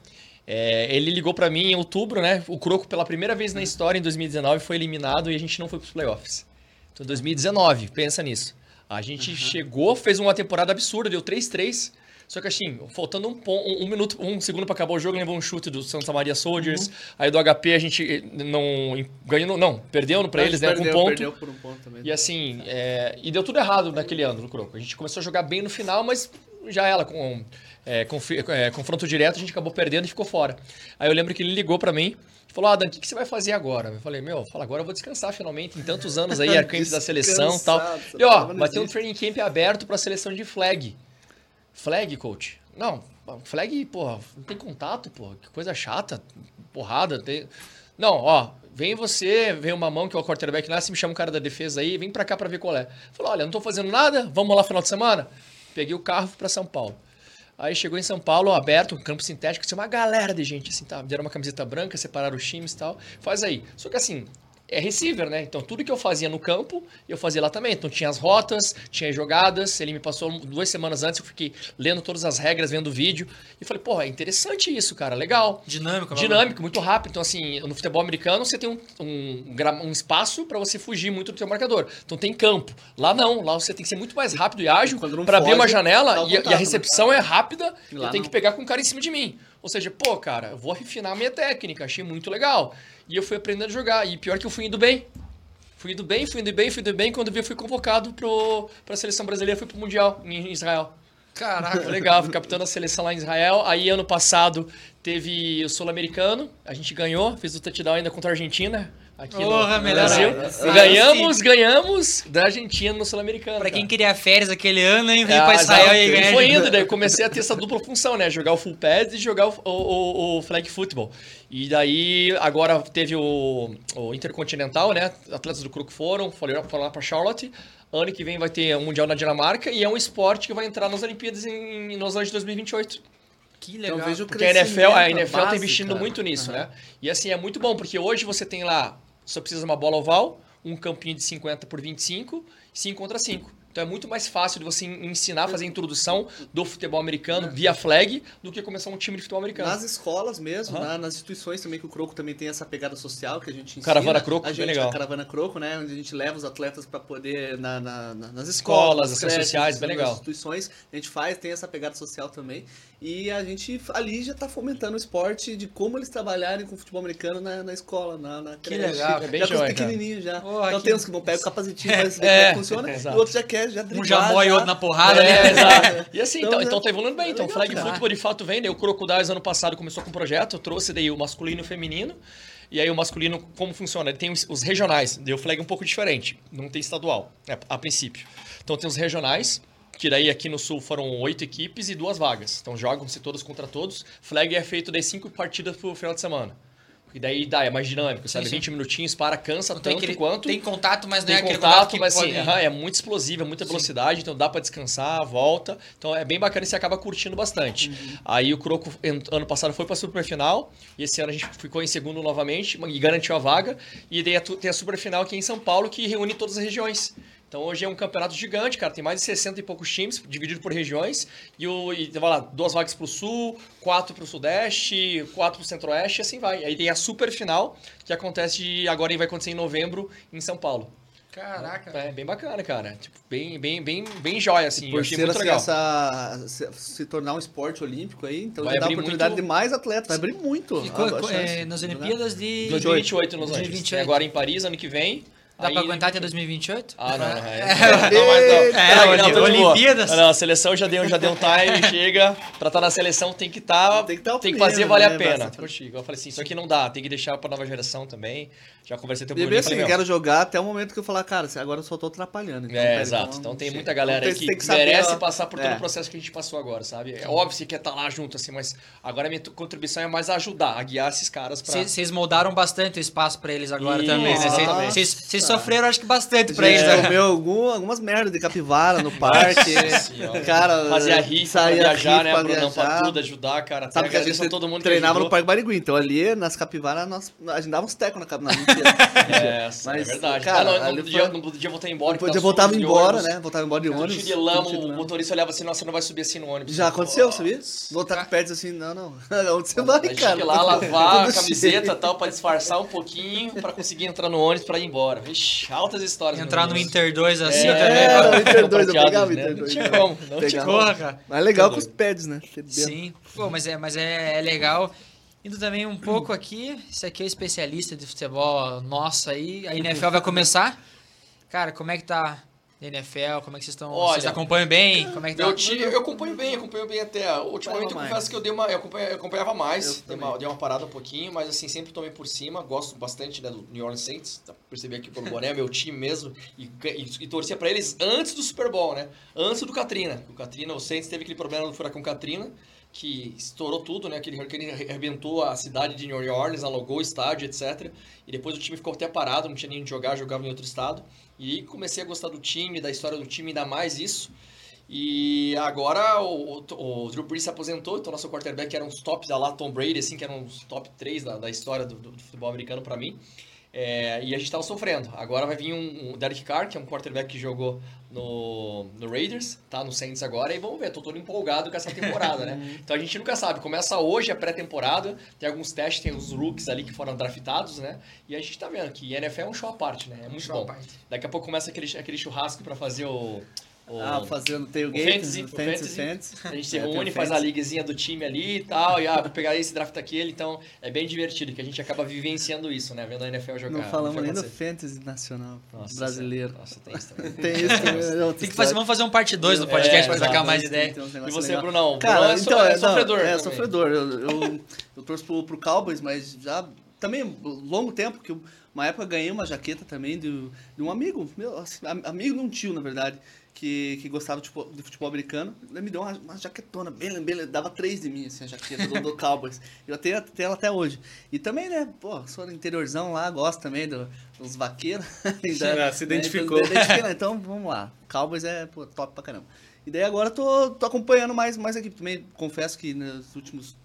é, ele ligou para mim em outubro, né? O Croco, pela primeira vez na história, em 2019, foi eliminado e a gente não foi pros playoffs. Então, 2019, pensa nisso. A gente uhum. chegou, fez uma temporada absurda, deu 3-3. Só que assim, faltando um, um, um minuto, um segundo para acabar o jogo, levou um chute do Santa Maria Soldiers. Uhum. Aí do HP a gente eh, não ganhou, não, perdeu para eles, né, perdeu, um ponto. Perdeu por um ponto também. E assim, é, e deu tudo errado naquele ano no Croco. A gente começou a jogar bem no final, mas já ela com é, é, confronto direto, a gente acabou perdendo e ficou fora. Aí eu lembro que ele ligou para mim e falou: Adam, o que, que, você vai fazer agora? Eu falei: Meu, fala, agora eu vou descansar finalmente, em tantos anos aí, arcamp da seleção e tal. E ó, vai ter um training camp aberto para a seleção de flag. Flag, coach? Não, flag, porra, não tem contato, porra, que coisa chata, porrada. Tem... Não, ó, vem você, vem uma mão que é o quarterback lá, se me chama um cara da defesa aí, vem pra cá pra ver qual é. Falou, olha, não tô fazendo nada, vamos lá final de semana? Peguei o carro para São Paulo. Aí chegou em São Paulo, aberto, um campo sintético, tinha uma galera de gente, assim, tá? Deram uma camiseta branca, separaram os times e tal. Faz aí. Só que assim, é receiver, né? Então tudo que eu fazia no campo, eu fazia lá também. Então tinha as rotas, tinha as jogadas. Ele me passou duas semanas antes, eu fiquei lendo todas as regras, vendo o vídeo. E falei, porra, é interessante isso, cara, legal. Dinâmico, Dinâmico, muito rápido. Então, assim, no futebol americano você tem um, um, um espaço para você fugir muito do seu marcador. Então tem campo. Lá não, lá você tem que ser muito mais rápido e ágil para abrir uma janela e, e, a recepção né? é rápida. eu tenho não. que pegar com o cara em cima de mim. Ou seja, pô, cara, eu vou refinar a minha técnica, achei muito legal. E eu fui aprendendo a jogar. E pior que eu fui indo bem. Fui indo bem, fui indo bem, fui indo bem. Quando vi, eu fui convocado para a seleção brasileira, fui para o Mundial em Israel. Caraca. Legal, fui capitão da seleção lá em Israel. Aí ano passado teve o Sul-Americano, a gente ganhou, fez o touchdown ainda contra a Argentina aqui Porra, no, Brasil. ganhamos, sim. ganhamos da Argentina no Sul-Americano. Pra quem queria férias aquele ano, hein, veio é, pra Israel e ganhar. Foi indo, daí comecei a ter essa dupla função, né? Jogar o full pad e jogar o, o, o flag football. E daí, agora teve o, o Intercontinental, né? Atletas do Crook foram, foram lá pra Charlotte. Ano que vem vai ter um Mundial na Dinamarca e é um esporte que vai entrar nas Olimpíadas em, em Los Angeles 2028. Que legal. Então, vejo porque a NFL, a NFL tá investindo cara. muito nisso, uhum. né? E assim, é muito bom, porque hoje você tem lá só precisa de uma bola oval, um campinho de 50 por 25, 5 contra 5. Então é muito mais fácil de você ensinar a fazer a introdução do futebol americano é. via flag do que começar um time de futebol americano. Nas escolas mesmo, uhum. né? nas instituições também, que o Croco também tem essa pegada social que a gente ensina. Caravana Croco, a gente, bem legal. A Caravana Croco, né? Onde a gente leva os atletas para poder, na, na, nas escolas, escolas nas sociais, bem legal. Nas instituições, a gente faz, tem essa pegada social também. E a gente ali já está fomentando o esporte de como eles trabalharem com o futebol americano na, na escola, na, na Que legal, é bem Já com os pequenininhos já. Oh, então que... tem uns que vão pegar o capacitinho, é, ver é, como funciona, e o outro já quer, já driblar. Um já mói outro na porrada, é, né? Exato. E assim, então, então, então tá evoluindo bem. Então, o flag football de fato vem, né? O Crocodiles ano passado começou com um projeto, trouxe daí o masculino e o feminino. E aí o masculino, como funciona? Ele tem os, os regionais, deu flag um pouco diferente, não tem estadual, né, a princípio. Então tem os regionais, que daí aqui no Sul foram oito equipes e duas vagas. Então jogam-se todos contra todos. Flag é feito das cinco partidas pro final de semana. E daí dá, é mais dinâmico, sabe? Sim, sim. 20 minutinhos para, cansa não tanto aquele, quanto. Tem contato, mas não é aquele contato, mas pode... assim, é muito explosivo, é muita velocidade, sim. então dá para descansar, volta. Então é bem bacana e você acaba curtindo bastante. Uhum. Aí o Croco ano passado foi para a superfinal e esse ano a gente ficou em segundo novamente e garantiu a vaga. E daí tem a superfinal aqui em São Paulo que reúne todas as regiões. Então hoje é um campeonato gigante, cara. Tem mais de 60 e poucos times, dividido por regiões. E, o, e vai lá, duas vagas para o sul, quatro para o sudeste, quatro para o centro-oeste, e assim vai. Aí tem a super final, que acontece agora e vai acontecer em novembro em São Paulo. Caraca. É bem bacana, cara. Tipo, bem, bem, bem, bem jóia, assim. Por ser muito assim, legal. Essa, se, se, tornar um esporte olímpico aí, então vai dá a oportunidade muito... de mais atletas. Vai abrir muito. E, é, nas Olimpíadas de... 2028 nos Angeles. 2028. Agora em Paris, ano que vem. Dá aí... pra aguentar até 2028? Ah, não, não. É, não, mas não. É, não, não Olimpíadas. Não, a seleção já deu, já deu um time, chega. Pra estar tá na seleção tem que estar. Tá, tem, que, tá tem que fazer valer né, a pena. Eu falei assim, isso aqui não dá, tem que deixar pra nova geração também. Já conversei com o Bruno. assim, quero jogar até o momento que eu falar, cara, agora eu só tô atrapalhando. Então, é, exato. Então, então tem muita galera então, aí que, que merece passar por todo é. o processo que a gente passou agora, sabe? É óbvio que você quer estar tá lá junto, assim, mas agora a minha contribuição é mais ajudar, a guiar esses caras pra. Vocês moldaram bastante o espaço pra eles agora também, né? Vocês sofreram, acho que bastante pra eles. Né? Comeu algum, algumas merdas de capivara no parque. cara, Fazia rifa pra viajar, né, pra Brunão? Pra tudo, ajudar, cara. Sabe que a gente todo mundo treinava no Parque Barigui. Então ali, nas capivaras, nós, a gente dava uns tecos na capivara. É, é verdade. Cara, ah, não, no, podia, no podia voltar embora. Podia voltava embora, né? Voltava embora de ônibus. de lama, o motorista olhava assim, nossa, você não vai subir assim no ônibus. Já aconteceu, sabia? Voltar com pés assim, não, não. Onde você vai, cara? lá lavar a camiseta e tal, pra disfarçar um pouquinho, pra conseguir entrar no ônibus pra ir embora. Vixe, altas histórias. Entrar no Inter 2 assim é, também. É, o Inter 2, eu pegava o Inter 2. Não tinha como, não tinha como. cara. Mas é legal com os pads, né? Sim, pô, mas, é, mas é, é legal. Indo também um pouco aqui, esse aqui é o especialista de futebol nosso aí, a NFL vai começar. Cara, como é que tá NFL, como é que vocês estão? Olha, vocês acompanham bem? Como é que tá? eu, te, eu acompanho bem, acompanho bem até. Ultimamente eu confesso que eu dei uma. Eu acompanhava, eu acompanhava mais, dei uma, dei uma, parada um pouquinho, mas assim, sempre tomei por cima. Gosto bastante né, do New Orleans Saints. Percebi aqui pelo Boné, meu time mesmo. E, e, e, torcia pra eles antes do Super Bowl, né? Antes do Katrina. O Katrina, o Saints teve aquele problema do furacão Katrina que estourou tudo, né? Aquele hurricane arrebentou a cidade de New Orleans, alugou o estádio, etc. E depois o time ficou até parado, não tinha nem onde jogar, jogava em outro estado. E comecei a gostar do time, da história do time, ainda mais isso. E agora o, o, o Drew Brees se aposentou, então nosso quarterback era uns tops da lá Tom Brady, assim, que eram uns top 3 da, da história do, do, futebol americano para mim. É, e a gente estava sofrendo. Agora vai vir um, um Derek Carr, que é um quarterback que jogou no, no Raiders, tá no Saints agora, e vamos ver, tô todo empolgado com essa temporada, né? Então a gente nunca sabe, começa hoje a pré-temporada, tem alguns testes, tem os rookies ali que foram draftados, né? E a gente tá vendo que NFL é um show à parte, né? É muito bom. Daqui a pouco começa aquele, aquele churrasco para fazer o o, ah, fazendo tailgate, o fantasy, o fantasy, fantasy. A gente se é, reúne, faz a liguezinha do time ali e tal, e ah, vou pegar esse draft aquele, então é bem divertido, que a gente acaba vivenciando isso, né? Vendo a NFL jogar. Não falamos nem do fantasy nacional nossa, brasileiro. Nossa, tem isso também. tem isso também. tem que fazer, vamos fazer um parte 2 do podcast é, pra trocar mais ideia. E você, legal. Brunão? Cara, Bruno é, então, é, sofredor. É, sofredor. Eu, eu, eu torço pro, pro Cowboys, mas já também longo tempo, que uma época ganhei uma jaqueta também de, de um amigo, meu, assim, amigo de um tio, na verdade que, que gostava de futebol, de futebol americano, ele me deu uma, uma jaquetona, bem, bem, dava três de mim, assim, a jaqueta do, do Cowboys. Eu tenho, tenho ela até hoje. E também, né, pô, sou do interiorzão lá, gosto também do, dos vaqueiros. da, se identificou. Né, então, então, vamos lá. Cowboys é pô, top pra caramba. E daí agora tô, tô acompanhando mais, mais aqui também. Confesso que nos últimos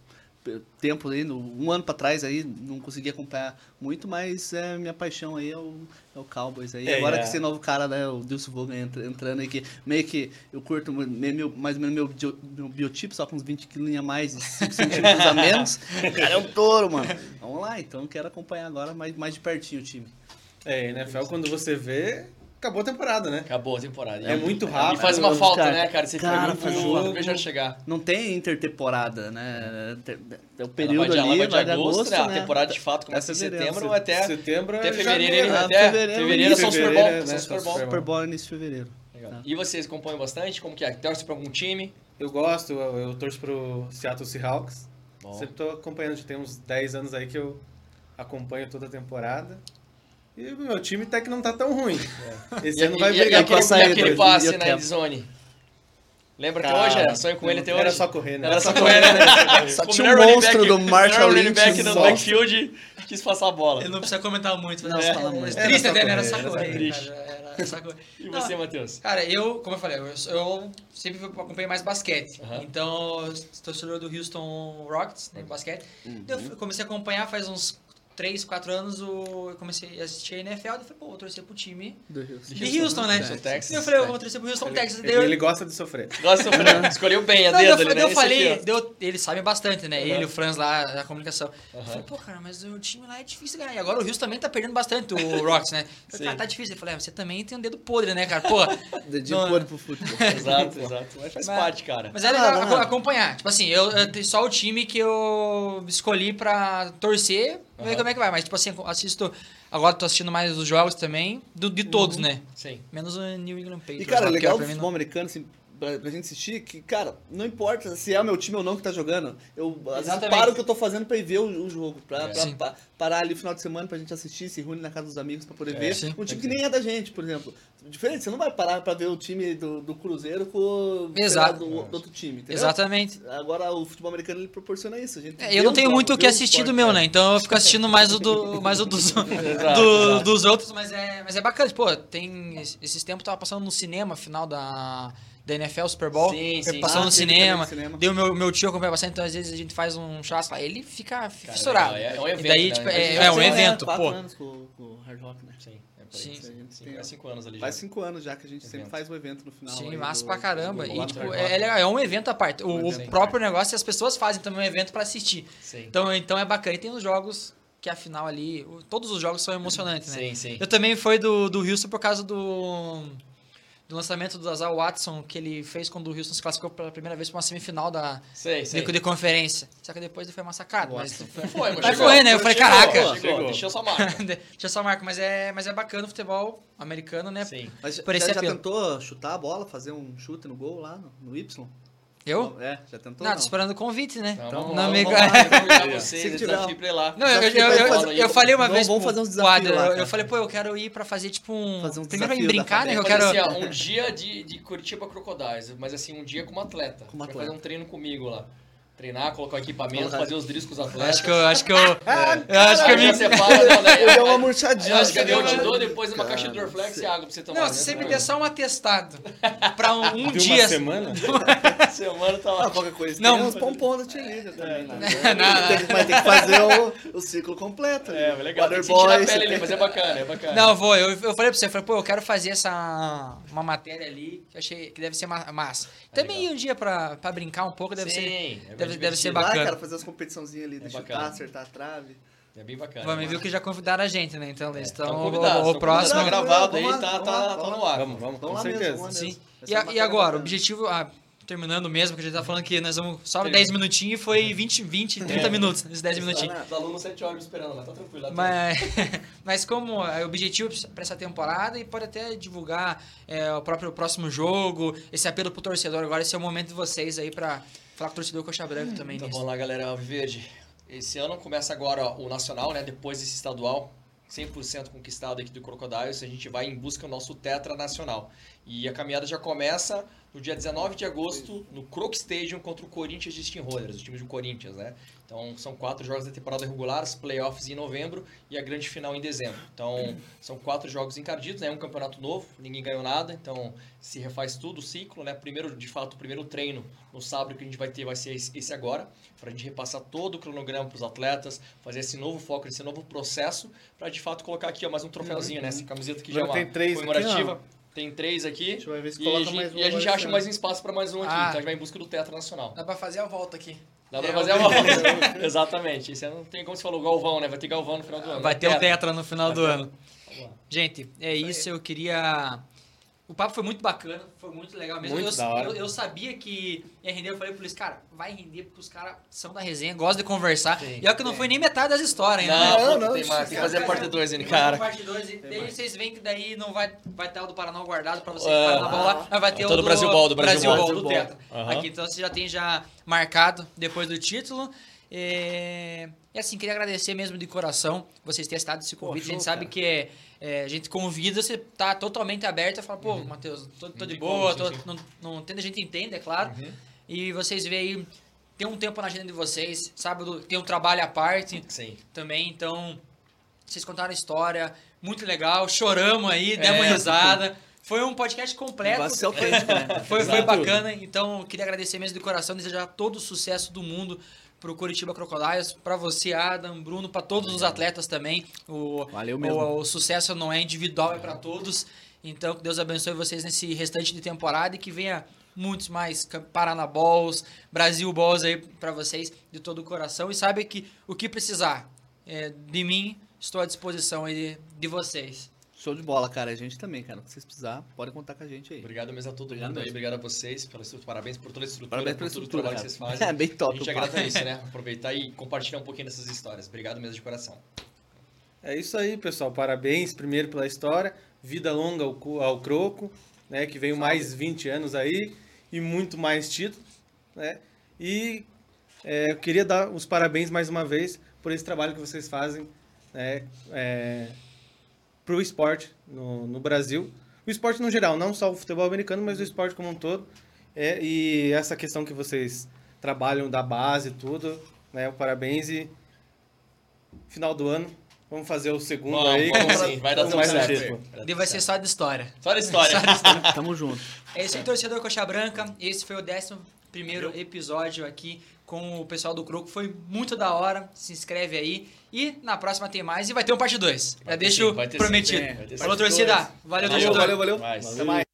tempo aí, um ano para trás aí, não consegui acompanhar muito, mas é, minha paixão aí é o, é o Cowboys aí. É, Agora é. que esse novo cara, né, o Dilson Vogan entrando aí, que meio que eu curto meio, mais ou menos meu, meu biotipo, só com uns 20 quilos a mais e 5 centímetros a menos. O cara é um touro, mano. Vamos lá, então quero acompanhar agora mais, mais de pertinho o time. É, NFL quando você vê, acabou a temporada, né? Acabou a temporada. É, é muito rápido. E faz uma falta, cara, né, cara? Você cara, faz um jogo, veja chegar. Não tem intertemporada, né? É o período vai de, ali, vai de, agosto, agosto né? A temporada de fato começa em setembro até setembro até fevereiro, né? até fevereiro, fevereiro é só Super Bowl, né? só Super Bowl. Super Bowl início de fevereiro. Tá. E vocês acompanham bastante? Como que é? Torce para algum time? Eu gosto, eu, eu torço pro Seattle Seahawks. Bom. Sempre tô acompanhando, já tem uns 10 anos aí que eu acompanho toda a temporada. E o meu time até que não tá tão ruim. É. Esse e, ano vai e, brigar e, com a saída. E aquele passe na endzone? Lembra Cara, que hoje era sonho com ele até hoje? Era só correr, né? Era só correr, né? só tinha um monstro back, do Marshall Lynch. back no backfield quis passar a bola. Ele não precisa comentar muito, não, é. fala muito. Triste até, né? Era só correr. Triste. Era só correr. E você, Matheus? Cara, eu, como eu falei, eu, eu sempre acompanhei mais basquete. Uh -huh. Então, torcedor do Houston Rockets, né, basquete. Uhum. Eu comecei a acompanhar faz uns 3, 4 anos eu comecei a assistir a NFL e falei, pô, vou torcer pro time do Houston. de Houston, né? Houston, Texas. E eu falei, eu vou torcer pro Houston, ele, Texas. Ele, eu... ele gosta de sofrer. Gosta de sofrer. Escolheu bem a Não, dedo eu, ali, né? Eu falei, deu, eles sabem bastante, né? Uhum. Ele e o Franz lá da comunicação. Uhum. Eu falei, pô, cara, mas o time lá é difícil ganhar. E agora o Houston também tá perdendo bastante, o Rocks, né? Eu falei, cara, tá difícil. Eu falei, ah, você também tem um dedo podre, né, cara? Pô. Dedinho não... podre pro futebol. exato, exato. Mas faz mas, parte, cara. Mas é legal ah, acompanhar. Tipo assim, eu, eu só o time que eu escolhi pra torcer, ver uhum. como é que vai. Mas, tipo assim, assisto Agora tô assistindo mais os jogos também, do, de todos, uhum. né? Sim. Menos o New England Patriots. E, cara, legal do futebol não... americano, assim, pra, pra gente assistir, que, cara, não importa se é o meu time ou não que tá jogando. Eu paro o que eu tô fazendo pra ir ver o, o jogo. Pra, é. pra, pra, parar ali no final de semana pra gente assistir, se reúne na casa dos amigos pra poder é, ver. Sim. Um time que nem é da gente, por exemplo. Diferente, você não vai parar pra ver o time do, do Cruzeiro com o do, do, outro time. Entendeu? Exatamente. Agora o futebol americano ele proporciona isso. A gente é, eu não tenho muito o que assistir do meu, né? Então eu fico assistindo mais o do, mais o dos, do, dos outros, mas é, mas é bacana. Pô, tem. Esses tempos tava passando no cinema, final da da NFL Super Bowl. Sim, sim. Passou ah, no cinema. cinema. Deu meu, meu tio acompanha bastante, então às vezes a gente faz um churrasco lá. Ele fica fissurado. É, é, um evento. E daí, né? tipo, é, é, um evento, pô. anos com, com o Hard Rock, né? Sim. É sim, sim. Faz cinco anos ali. Faz cinco anos já que a gente evento. sempre faz o evento no final. Sim, massa do, pra caramba. e, tipo, é, legal, é um evento à parte. O, um o próprio negócio e as pessoas fazem também um evento pra assistir. Sim. Então, então é bacana. E tem os jogos que a final ali. Todos os jogos são emocionantes, né? Sim, sim. Eu também fui do, do Houston por causa do do lançamento do Azar Watson que ele fez quando o Houston se classificou pela primeira vez para uma semifinal da sei, sei. De, de, conferência. Só que depois ele foi massacrado. Mas foi, foi, mas chegou, foi, né? Eu falei, caraca. Chegou, deixou sua marca. deixou sua marca, mas é, mas é bacana o futebol americano, né? Sim. Mas Por já, já tentou chutar a bola, fazer um chute no gol lá no, no Y? Eu? É, já tentou? Não, não? tô esperando o convite, né? Então, não, vamos, vamos, Se desafio pra ir lá. Não, eu, eu, eu, eu, falei uma vez vamos fazer uns desafios lá, eu, falei, pô, eu quero ir pra fazer tipo um... Fazer um Primeiro pra brincar, né? Eu quero... Assim, ó, um dia de, de Curitiba Crocodiles, mas assim, um dia como atleta. Como atleta. Vai fazer um treino comigo lá. Treinar, colocar o equipamento, fazer os drills com os atletas. Acho que eu. Acho que eu. Ah, eu acho que eu me. Separa, né? Eu dei uma murchadinha. Acho que eu te dou depois uma caixa de Dorflex e água pra você tomar. Não, se você me der só um atestado pra um, um de dia. Uma semana? semana tá lá. Ah, qualquer coisa. Não, tem uns pompons da Tia também. Né? Não, Mas tem que fazer o, o ciclo completo. É, legal. Tem que sentir na pele ali, mas é bacana, é bacana. Não, vou. Eu, eu falei pra você, eu falei, pô, eu quero fazer essa. Uma matéria ali que eu achei que deve ser massa. É também um dia pra, pra brincar um pouco deve Sim, ser. É deve, deve ser bacana. Ah, cara, fazer as competiçãozinhas ali, de é chutar, acertar a trave. É bem bacana. Vamos ver que já convidaram a gente, né? Então, eles estão. O, o próximo. Tá gravado aí, tá, tá, tá no ar. Vamos, vamos, com certeza. Sim. E, agora, o objetivo. Ah, terminando mesmo, que a gente tá falando que nós vamos só 10 minutinhos e foi 20, 20 30 é. minutos, esses 10 minutinhos. Os alunos 7 horas esperando, mas tá tranquilo. Tá mas, mas como é o objetivo para essa temporada e pode até divulgar é, o próprio próximo jogo, esse apelo pro torcedor agora, esse é o momento de vocês aí para falar com o torcedor Coxa Branca hum, também. Então nisso. vamos lá, galera Alviverde. Esse ano começa agora o Nacional, né? Depois desse estadual, 100% conquistado aqui do Crocodiles, a gente vai em busca do nosso Tetra Nacional. E a caminhada já começa no dia 19 de agosto, no Croc Stadium contra o Corinthians de Steamrollers, o time do Corinthians, né? Então, são quatro jogos da temporada regular, os playoffs em novembro e a grande final em dezembro. Então, são quatro jogos encardidos, né? Um campeonato novo, ninguém ganhou nada, então se refaz tudo o ciclo, né? Primeiro, de fato, o primeiro treino no sábado que a gente vai ter vai ser esse agora, para a gente repassar todo o cronograma para os atletas, fazer esse novo foco, esse novo processo, para de fato colocar aqui ó, mais um troféuzinho, né? Essa camiseta que já é uma comemorativa. Aqui, tem três aqui. A gente vai ver se coloca e, mais um. E a gente acha mais um espaço para mais um aqui. Ah. Então a gente vai em busca do Teatro Nacional. Dá para fazer a volta aqui. Dá pra é, fazer a volta. Exatamente. Isso não tem como você falou, Galvão, né? Vai ter Galvão no final do ano. Vai ter o Tetra no final do ano. Gente, é isso. Eu queria o papo foi muito bacana, foi muito legal mesmo. Muito eu, da hora. Eu, eu, sabia que ia render, eu falei pro Luiz, cara, vai render porque os caras são da resenha, gostam de conversar. Sim, e é que não foi nem metade das histórias ainda. Não, né? não, não, tem mais, tem que fazer a parte 2 ainda, cara. Parte 2 e daí vocês veem que daí não vai, vai ter o do Paraná guardado pra vocês uh, na bola, mas vai ter o do, Brasil Ball, do Brasil, Brasil Ball, do Tetra. Uhum. Aqui, então você já tem já marcado depois do título. E, e assim, queria agradecer mesmo de coração vocês terem estado esse convite. Pô, show, a gente sabe cara. que é é, a gente convida, você tá totalmente aberto a falar, pô, uhum. Matheus, tô, tô de boa, como, tô, sim, sim. Não, não a gente entende, é claro. Uhum. E vocês veem aí, tem um tempo na agenda de vocês, sábado tem um trabalho à parte sim. também, então vocês contaram a história, muito legal, choramos aí, é, demos uma risada. Foi um podcast completo. Né? foi, foi bacana, então queria agradecer mesmo de coração, desejar todo o sucesso do mundo para o Curitiba Crocodiles, para você, Adam, Bruno, para todos os atletas também. O, Valeu mesmo. O, o sucesso não é individual, é para todos. Então, que Deus abençoe vocês nesse restante de temporada e que venha muitos mais Paraná Balls, Brasil Balls aí para vocês de todo o coração. E sabe que o que precisar é, de mim, estou à disposição aí de, de vocês. Show de bola, cara. A gente também, cara. Se vocês precisar, podem contar com a gente aí. Obrigado mesmo a todo obrigado mundo mesmo. aí. Obrigado a vocês. Pela, parabéns por toda a estrutura, parabéns por todo o trabalho cara. que vocês fazem. É bem top. A gente agradece, né? Aproveitar e compartilhar um pouquinho dessas histórias. Obrigado mesmo de coração. É isso aí, pessoal. Parabéns primeiro pela história. Vida longa ao, ao Croco, né? Que veio mais 20 anos aí e muito mais títulos, né? E é, eu queria dar os parabéns mais uma vez por esse trabalho que vocês fazem, né? É, para o esporte no, no Brasil. O esporte no geral, não só o futebol americano, mas o esporte como um todo. É, e essa questão que vocês trabalham da base e tudo, né? Parabéns e final do ano. Vamos fazer o segundo vamos, aí. Vamos sim, vai dar tudo certo. E vai ser só de história. Só de história. só de história. Tamo junto. É isso aí, torcedor Coxa Branca. Esse foi o décimo primeiro episódio aqui com o pessoal do Croco. Foi muito da hora. Se inscreve aí. E na próxima tem mais. E vai ter um parte 2. Já deixo sim, prometido. Falou, torcida. Valeu, valeu, valeu, valeu. valeu. Até mais.